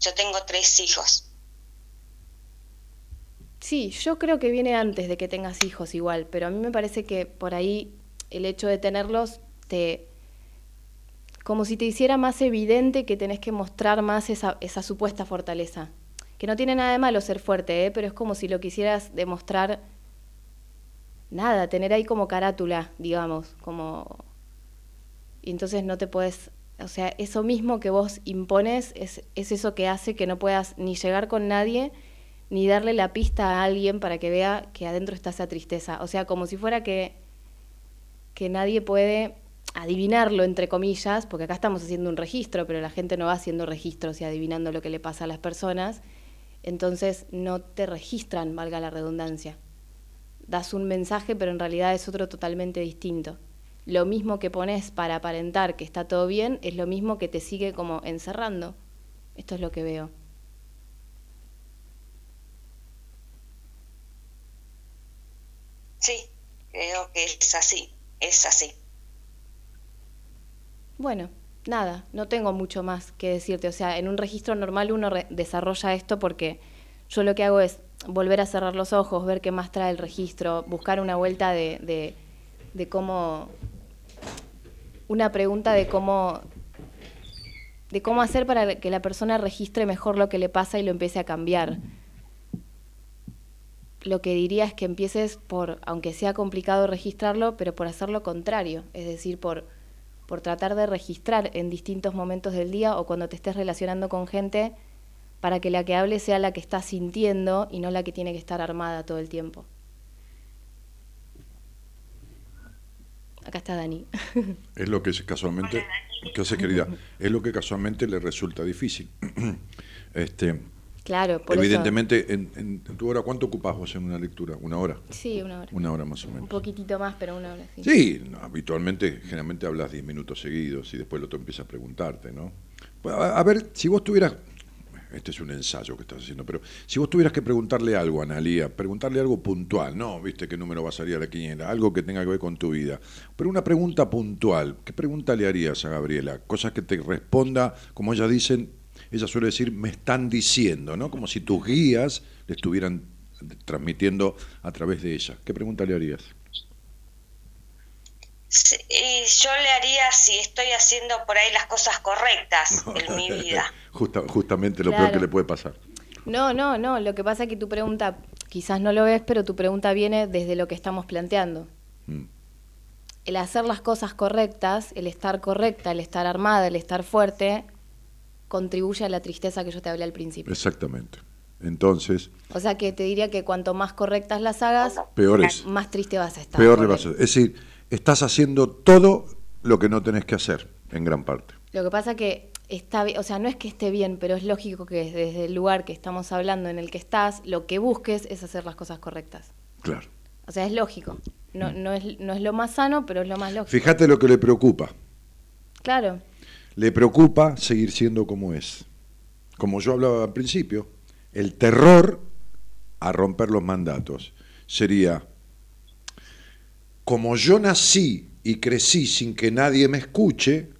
Yo tengo tres hijos. Sí, yo creo que viene antes de que tengas hijos igual, pero a mí me parece que por ahí el hecho de tenerlos te como si te hiciera más evidente que tenés que mostrar más esa, esa supuesta fortaleza. Que no tiene nada de malo ser fuerte, ¿eh? pero es como si lo quisieras demostrar nada, tener ahí como carátula, digamos, como y entonces no te puedes, o sea, eso mismo que vos impones es, es eso que hace que no puedas ni llegar con nadie, ni darle la pista a alguien para que vea que adentro está esa tristeza. O sea, como si fuera que, que nadie puede adivinarlo, entre comillas, porque acá estamos haciendo un registro, pero la gente no va haciendo registros y adivinando lo que le pasa a las personas, entonces no te registran, valga la redundancia. Das un mensaje, pero en realidad es otro totalmente distinto. Lo mismo que pones para aparentar que está todo bien es lo mismo que te sigue como encerrando. Esto es lo que veo. Sí, creo que es así, es así. Bueno, nada, no tengo mucho más que decirte. O sea, en un registro normal uno re- desarrolla esto porque yo lo que hago es volver a cerrar los ojos, ver qué más trae el registro, buscar una vuelta de, de, cómo, una pregunta de cómo, de cómo hacer para que la persona registre mejor lo que le pasa y lo empiece a cambiar. Lo que diría es que empieces por, aunque sea complicado registrarlo, pero por hacer lo contrario, es decir, por por tratar de registrar en distintos momentos del día o cuando te estés relacionando con gente para que la que hable sea la que está sintiendo y no la que tiene que estar armada todo el tiempo. Acá está Dani. Es lo que es casualmente, ¿qué hace querida? Es lo que casualmente le resulta difícil. Este, claro, por evidentemente, en, en tu hora, ¿cuánto ocupás vos en una lectura? ¿Una hora? eso. Sí, una hora. Una hora más o Un menos. poquitito más, pero una hora sí. Sí, no, habitualmente, generalmente hablas 10 minutos seguidos y después el otro empieza a preguntarte, ¿no? A, a ver, si vos tuvieras, este es un ensayo que estás haciendo, pero si vos tuvieras que preguntarle algo a Analía, preguntarle algo puntual, no, viste qué número va a salir a la quiniela, algo que tenga que ver con tu vida, pero una pregunta puntual, ¿qué pregunta le harías a Gabriela? Cosas que te responda, como ella dicen, ella suele decir, me están diciendo, ¿no? Como si tus guías le estuvieran transmitiendo a través de ella. ¿Qué pregunta le harías? Sí, Y yo le haría si estoy haciendo por ahí las cosas correctas en mi vida. Justa- justamente lo Claro. peor que le puede pasar. No, no, no. Lo que pasa es que tu pregunta, quizás no lo ves, pero tu pregunta viene desde lo que estamos planteando. Mm. El hacer las cosas correctas, el estar correcta, el estar armada, el estar fuerte, contribuye a la tristeza que yo te hablé al principio. Exactamente. Entonces, O sea que te diría que cuanto más correctas las hagas, peor es. más triste vas a estar. Peor le vas a Es decir, estás haciendo todo lo que no tenés que hacer, en gran parte. Lo que pasa que está o sea, no es que esté bien, pero es lógico que desde el lugar que estamos hablando en el que estás, lo que busques es hacer las cosas correctas. Claro. O sea, es lógico. No, no, es, no es lo más sano, pero es lo más lógico. Fíjate lo que le preocupa. Claro. Le preocupa seguir siendo como es. Como yo hablaba al principio, el terror a romper los mandatos sería, como yo nací y crecí sin que nadie me escuche,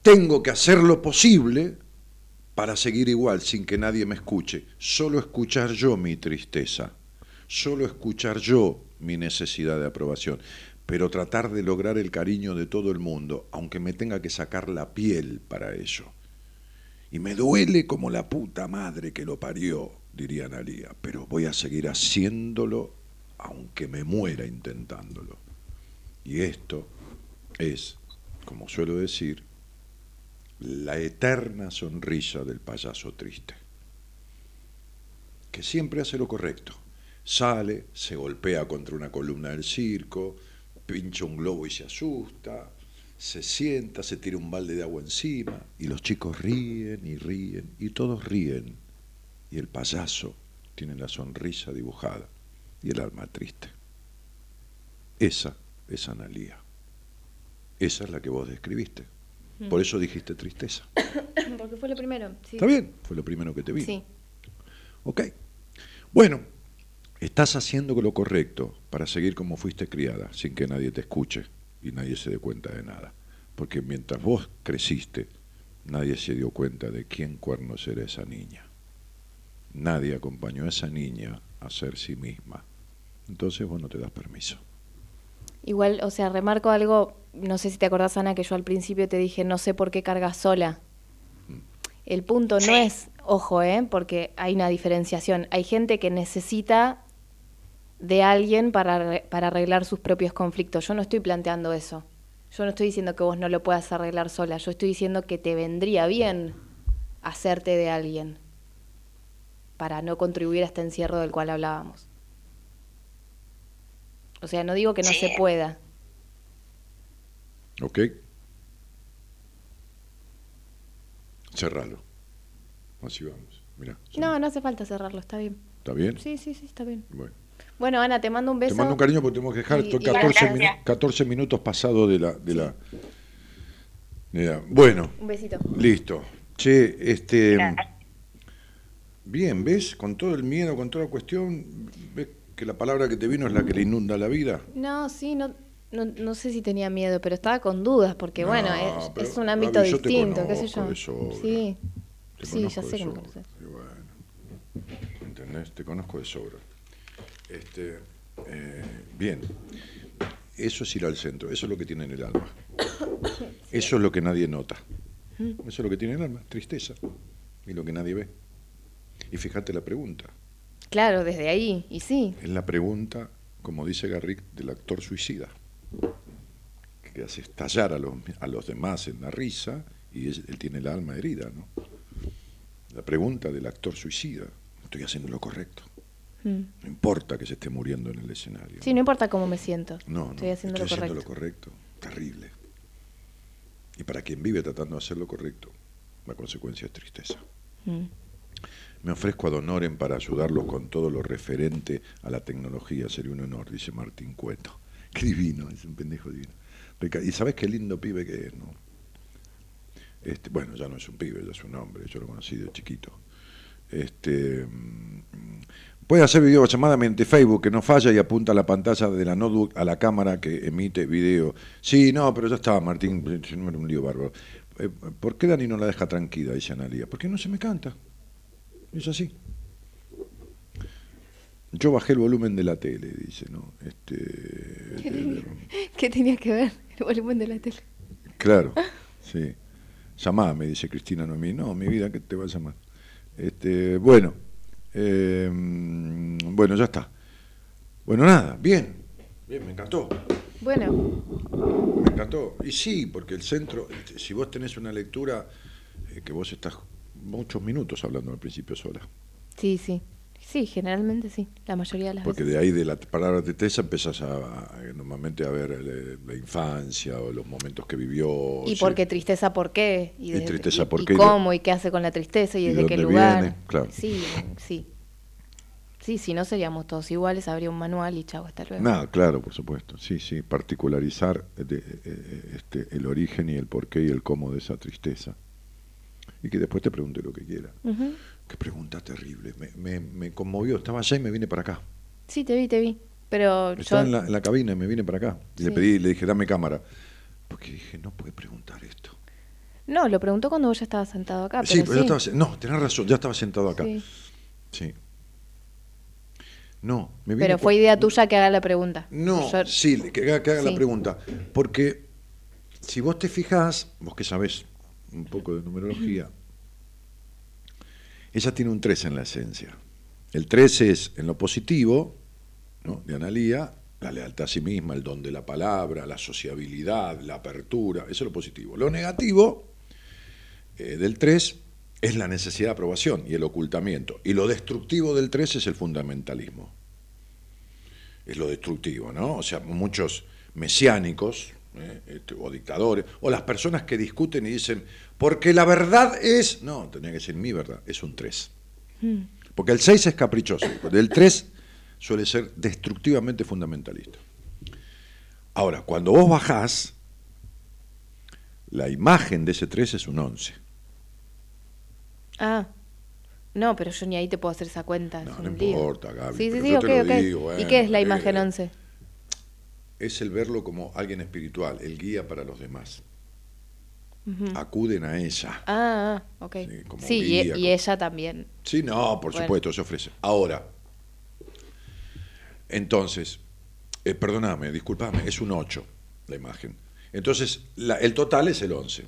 tengo que hacer lo posible para seguir igual sin que nadie me escuche. Solo escuchar yo mi tristeza, solo escuchar yo mi necesidad de aprobación, pero tratar de lograr el cariño de todo el mundo, aunque me tenga que sacar la piel para ello. Y me duele como la puta madre que lo parió, diría Analia, pero voy a seguir haciéndolo aunque me muera intentándolo. Y esto es, como suelo decir, la eterna sonrisa del payaso triste, que siempre hace lo correcto. Sale, se golpea contra una columna del circo, pincha un globo y se asusta, se sienta, se tira un balde de agua encima, y los chicos ríen y ríen, y todos ríen, y el payaso tiene la sonrisa dibujada y el alma triste. Esa es Analía. Esa es la que vos describiste. Por eso dijiste tristeza. Porque fue lo primero. Sí. ¿Está bien? Fue lo primero que te vi. Sí. Ok. Bueno, estás haciendo lo correcto para seguir como fuiste criada, sin que nadie te escuche y nadie se dé cuenta de nada. Porque mientras vos creciste, nadie se dio cuenta de quién cuernos era esa niña. Nadie acompañó a esa niña a ser sí misma. Entonces vos no te das permiso. Igual, o sea, remarco algo, no sé si te acordás, Ana, que yo al principio te dije, no sé por qué cargas sola. El punto no es, ojo, ¿eh? porque hay una diferenciación. Hay gente que necesita de alguien para, para arreglar sus propios conflictos. Yo no estoy planteando eso. Yo no estoy diciendo que vos no lo puedas arreglar sola. Yo estoy diciendo que te vendría bien hacerte de alguien para no contribuir a este encierro del cual hablábamos. O sea, no digo que no Sí. se pueda. ¿Ok? Cerralo. Así vamos. Mira. No, no hace falta cerrarlo, está bien. ¿Está bien? Sí, sí, sí, está bien. Bueno. Bueno, Ana, te mando un beso. Te mando un cariño porque tenemos que dejar Y- estoy y- 14, Gracias. minu- 14 minutos pasado de la, de la, de la- Bueno, Un besito. listo. Che, este. Gracias. Bien, ¿ves? Con todo el miedo, con toda la cuestión, ¿ves que la palabra que te vino es la que le inunda la vida? No, sí, no, no, no sé si tenía miedo, pero estaba con dudas, porque No, bueno, es, un ámbito Gaby, distinto, qué sé conozco yo. de sobra. Sí, Te sí, ya sé que me conoces. Y bueno, ¿entendés? Te conozco de sobra. Este, eh, bien, eso es ir al centro, eso es lo que tiene en el alma. Eso es lo que nadie nota. Eso es lo que tiene el alma, tristeza. Y lo que nadie ve. Y fíjate la pregunta. Claro, desde ahí, y sí. Es la pregunta, como dice Garrick, del actor suicida. Que hace estallar a los, a los demás en la risa y es- él tiene el alma herida, ¿no? La pregunta del actor suicida. Estoy haciendo lo correcto. Mm. No importa que se esté muriendo en el escenario. Sí, no importa cómo me siento. No, no, Estoy haciendo lo correcto. lo correcto. Terrible. Y para quien vive tratando de hacer lo correcto, la consecuencia es tristeza. Mm. Me ofrezco ad honorem para ayudarlos con todo lo referente a la tecnología. Sería un honor, dice Martín Cueto. Qué divino, es un pendejo divino. Y sabes qué lindo pibe que es, ¿no? Este, bueno, ya no es un pibe, ya es un hombre, yo lo conocí de chiquito. Este, mm, puede hacer videollamada mediante Facebook, que no falla y apunta a la pantalla de la notebook a la cámara que emite video. Sí, no, pero ya estaba, Martín, no era un lío bárbaro. Eh, ¿Por qué Dani no la deja tranquila? Dice Analia. ¿Por qué no se me canta? Es así. Yo bajé el volumen de la tele, dice, ¿no? Este, ¿Qué tenía que ver el volumen de la tele? claro, sí. Llamá, me dice Cristina Noemí. No, mi vida, que te va a llamar. Este, bueno, eh, bueno, ya está. Bueno, nada, bien. Bien, me encantó. Bueno, Me encantó. Y sí, porque el centro, si vos tenés una lectura eh, que vos estás muchos minutos hablando al principio sola. sí, sí. Sí, generalmente sí. La mayoría de las Porque veces. de ahí de la palabra tristeza empezás a, a- normalmente a ver eh, la infancia o los momentos que vivió. Y sí. por qué tristeza, ¿por qué? Y desde- tristeza, ¿por y qué? Y cómo, y qué hace con la tristeza, y y desde qué lugar. viene, claro. Sí, sí. Sí, si no seríamos todos iguales, habría un manual y chau, hasta luego. Nada, claro, por supuesto. Sí, sí, particularizar eh, de- eh, este, el origen y el porqué y el cómo de esa tristeza. Y que después te pregunte lo que quiera. Ujú. Qué pregunta terrible. Me, me, me conmovió. Estaba allá y me vine para acá. Sí, te vi, te vi. Pero Estaba yo... en la, en la cabina y me vine para acá. Y le pedí, le dije, dame cámara. Porque dije, no puede preguntar esto. No, lo preguntó cuando vos ya estabas sentado acá. sí, pero pero yo estaba, no, tenés razón, ya estaba sentado acá. Sí. Sí. No, me vine Pero por- fue idea tuya que haga la pregunta. No, Yo- sí, que haga, que haga Sí. la pregunta. Porque si vos te fijás, vos que sabés un poco de numerología, ella tiene un 3 en la esencia. El 3 es en lo positivo, ¿no? de Analía, la lealtad a sí misma, el don de la palabra, la sociabilidad, la apertura, eso es lo positivo. Lo negativo eh, del 3 es la necesidad de aprobación y el ocultamiento. Y lo destructivo del 3 es el fundamentalismo es lo destructivo, ¿no? O sea, muchos mesiánicos ¿eh? este, o dictadores, o las personas que discuten y dicen, porque la verdad es, no, tenía que ser mi verdad, es un 3. Mm. Porque el 6 es caprichoso, el 3 suele ser destructivamente fundamentalista. Ahora, cuando vos bajás, la imagen de ese 3 es un 11. Ah, no, pero yo ni ahí te puedo hacer esa cuenta. No, no importa, Gaby, Sí, sí, sí, ok, ok. digo, ¿Y qué es la bueno, imagen eh, 11? Es el verlo como alguien espiritual, el guía para los demás. Acuden a ella. Ah, ah, ok. Sí, como Sí, y, como- ella también. Sí, no, por Bueno. supuesto, se ofrece. Ahora, entonces, eh, perdóname, discúlpame, es un 8 la imagen. Entonces, la- el total es el 11.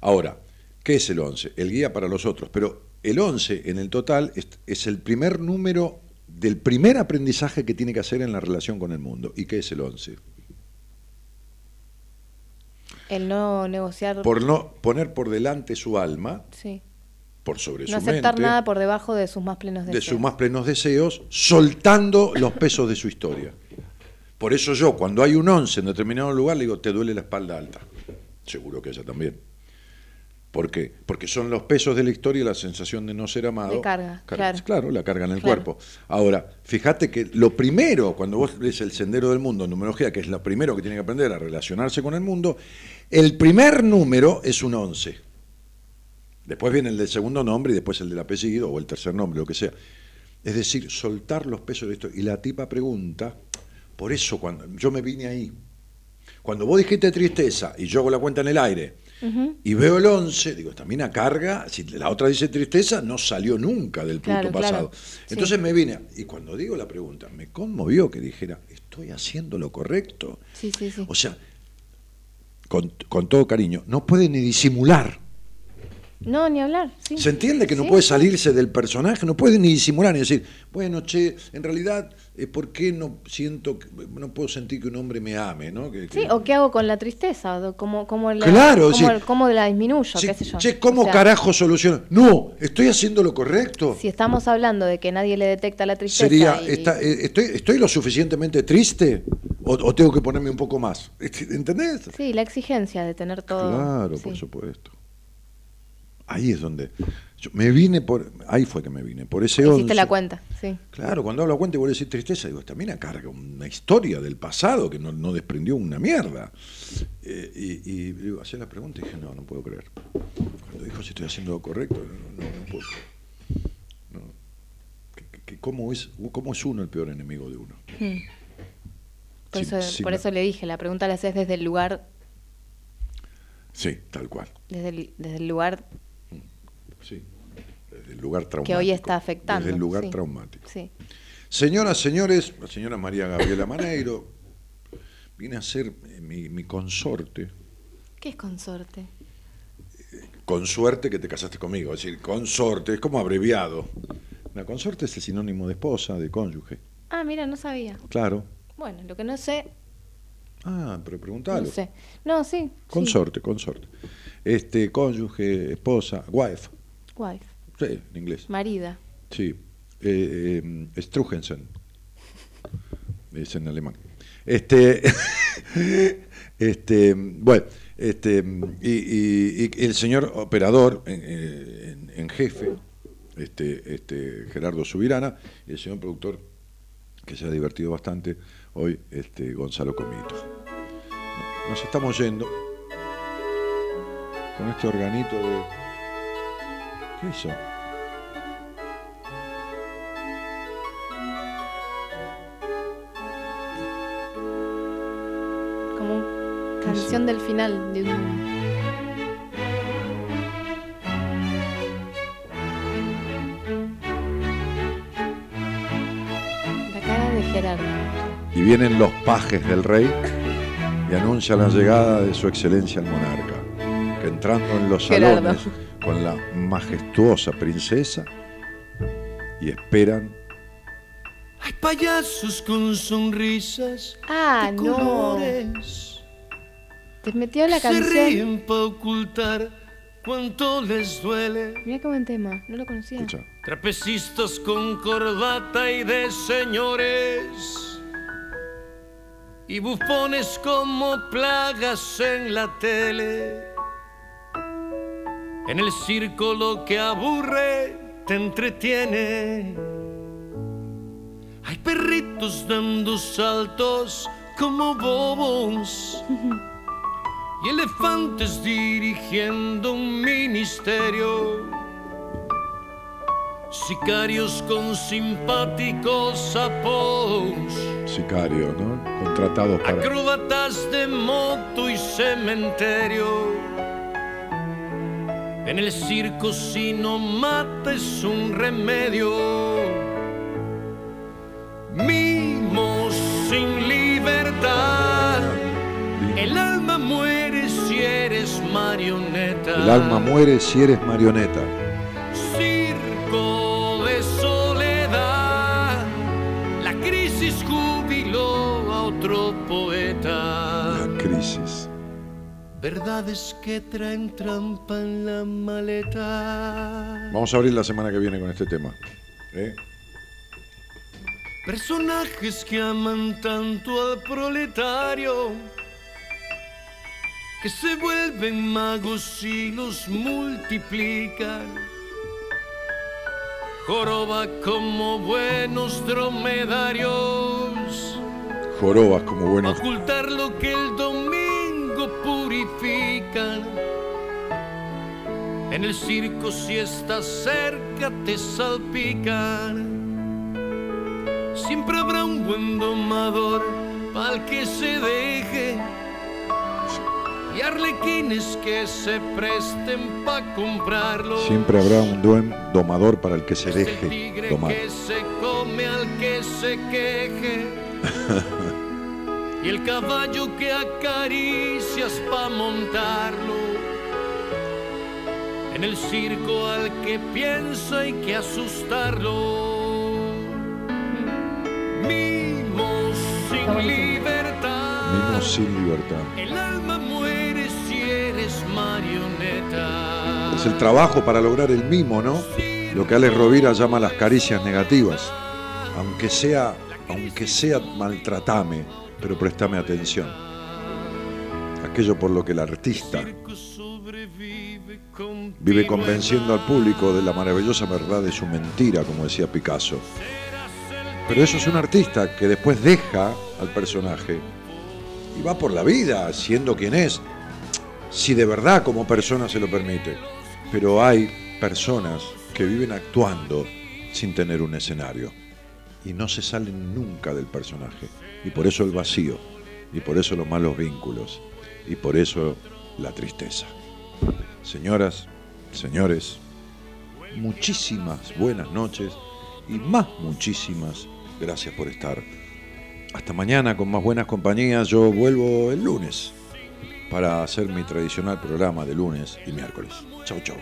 Ahora, ¿qué es el 11? El guía para los otros, pero el 11 en el total es, es el primer número del primer aprendizaje que tiene que hacer en la relación con el mundo. ¿Y qué es el 11? El no negociar. Por no poner por delante su alma, Sí. por sobre No su aceptar mente, nada por debajo de sus más plenos de deseos. sus más plenos deseos, soltando los pesos de su historia. Por eso yo, cuando hay un 11 en determinado lugar, le digo, te duele la espalda alta. Seguro que ella también. ¿Por qué? Porque son los pesos de la historia y la sensación de no ser amado. De carga, claro. Claro, la carga en el Claro. cuerpo. Ahora, fíjate que lo primero, cuando vos ves el sendero del mundo en numerología, que es lo primero que tiene que aprender a relacionarse con el mundo, el primer número es un 11. Después viene el del segundo nombre y después el del apellido o el tercer nombre, lo que sea. Es decir, soltar los pesos de esto. Y la tipa pregunta, por eso cuando yo me vine ahí, cuando vos dijiste tristeza y yo hago la cuenta en el aire y veo el 11, digo, esta mina carga, si la otra dice tristeza, no salió nunca del punto Claro, pasado. claro. Entonces Sí. me vine, y cuando digo la pregunta, me conmovió que dijera, estoy haciendo lo correcto. Sí, sí, sí. O sea, con, con todo cariño, no puede ni disimular. No, ni hablar. Sí. Se entiende que no Sí, puede salirse del personaje, no puede ni disimular ni decir, bueno, che, en realidad, eh, ¿por qué no siento, no puedo sentir que un hombre me ame, ¿no? Que- Sí, que- o qué hago con la tristeza, cómo, cómo la, Claro, cómo, sí. cómo la disminuyo, qué sé yo. Che, ¿cómo O sea, carajo soluciono? No, estoy haciendo lo correcto. Si estamos hablando de que nadie le detecta la tristeza Sería, y- está- eh, estoy, ¿estoy lo suficientemente triste o, o tengo que ponerme un poco más? ¿Entendés? Sí, la exigencia de tener todo. Claro, por supuesto. Ahí es donde yo me vine por ahí fue que me vine por ese Hiciste 11. la cuenta, sí. Claro, cuando hablo cuenta y voy a decir tristeza, digo, esta mina carga una historia del pasado que no, no desprendió una mierda. Eh, y, y digo, hacé la pregunta y dije, no, no puedo creer. Cuando dijo si estoy haciendo lo correcto, no, no, no puedo creer. No. Que- ¿cómo, es, ¿Cómo es uno el peor enemigo de uno? Mm. Por, eso, por eso le dije, la pregunta la haces desde el lugar, Sí, tal cual. desde el, desde el lugar el lugar traumático. que hoy está afectando. Desde el lugar sí. traumático. Sí. Señoras, señores, la señora María Gabriela Maneiro viene a ser eh, mi, mi consorte. ¿Qué es consorte? Con suerte que te casaste conmigo. Es decir, consorte, es como abreviado. La consorte es el sinónimo de esposa, de cónyuge. Ah, mira, no sabía. Claro. Bueno, lo que no sé, Ah, pero preguntalo. No sé. No, sí. sí. Consorte, consorte. Este, cónyuge, esposa, wife. Wife. Sí, en inglés. Marida. Sí. Eh, eh, Strugensen. Es en alemán. Este, este, bueno, este, y, y- y el señor operador en, en jefe, este, este, Gerardo Subirana, y el señor productor, que se ha divertido bastante, hoy, este, Gonzalo Comito. Nos estamos yendo con este organito de... ¿Qué hizo? Como canción del final de un. La cara de Gerardo. Y vienen los pajes del rey y anuncian la llegada de su excelencia el monarca, que entrando en los Gerardo. Con la majestuosa princesa y esperan Hay payasos con sonrisas Ah, de no. colores. Te metió la Se canción. ríen para ocultar cuánto les duele. Mira qué buen tema. No lo conocía. Escucha. Trapecistas con corbata y de señores. Y bufones como plagas en la tele. En el circo lo que aburre te entretiene. Hay perritos dando saltos como bobos. Y elefantes dirigiendo un ministerio. Sicarios con simpáticos sapos, sicario, ¿no? Contratados para... acróbatas de moto y cementerio. En el circo si no mata es un remedio. Mimos sin libertad. El alma muere si eres marioneta. El alma muere si eres marioneta. Verdades que traen trampa en la maleta. Vamos a abrir la semana que viene con este tema. ¿eh? Personajes que aman tanto al proletario. Que se vuelven magos y los multiplican. Joroba como buenos dromedarios. Jorobas como buenos... Ocultar lo que el domingo purifican. En el circo si estás cerca te salpican. Siempre habrá un buen domador pa'l que se deje. Y arlequines que se presten pa' comprarlo. Siempre habrá un buen domador para el que se Ese deje tigre domar. que se come al que se queje. y el caballo que acaricias pa' montarlo. En el circo al que piensa hay que asustarlo. Mimos sin libertad. Mimos sin libertad. El alma muere si eres marioneta. Es el trabajo para lograr el mimo, ¿no? Lo que Alex Rovira llama las caricias negativas. Aunque sea, aunque sea maltratame, pero préstame atención. Aquello por lo que el artista vive convenciendo al público de la maravillosa verdad de su mentira, como decía Picasso. Pero eso es un artista que después deja al personaje y va por la vida siendo quien es, si de verdad como persona se lo permite. Pero hay personas que viven actuando sin tener un escenario y no se salen nunca del personaje. Y por eso el vacío, y por eso los malos vínculos, y por eso la tristeza. Señoras, señores, muchísimas buenas noches y más muchísimas gracias por estar. Hasta mañana con más buenas compañías. Yo vuelvo el lunes para hacer mi tradicional programa de lunes y miércoles. Chau, chau.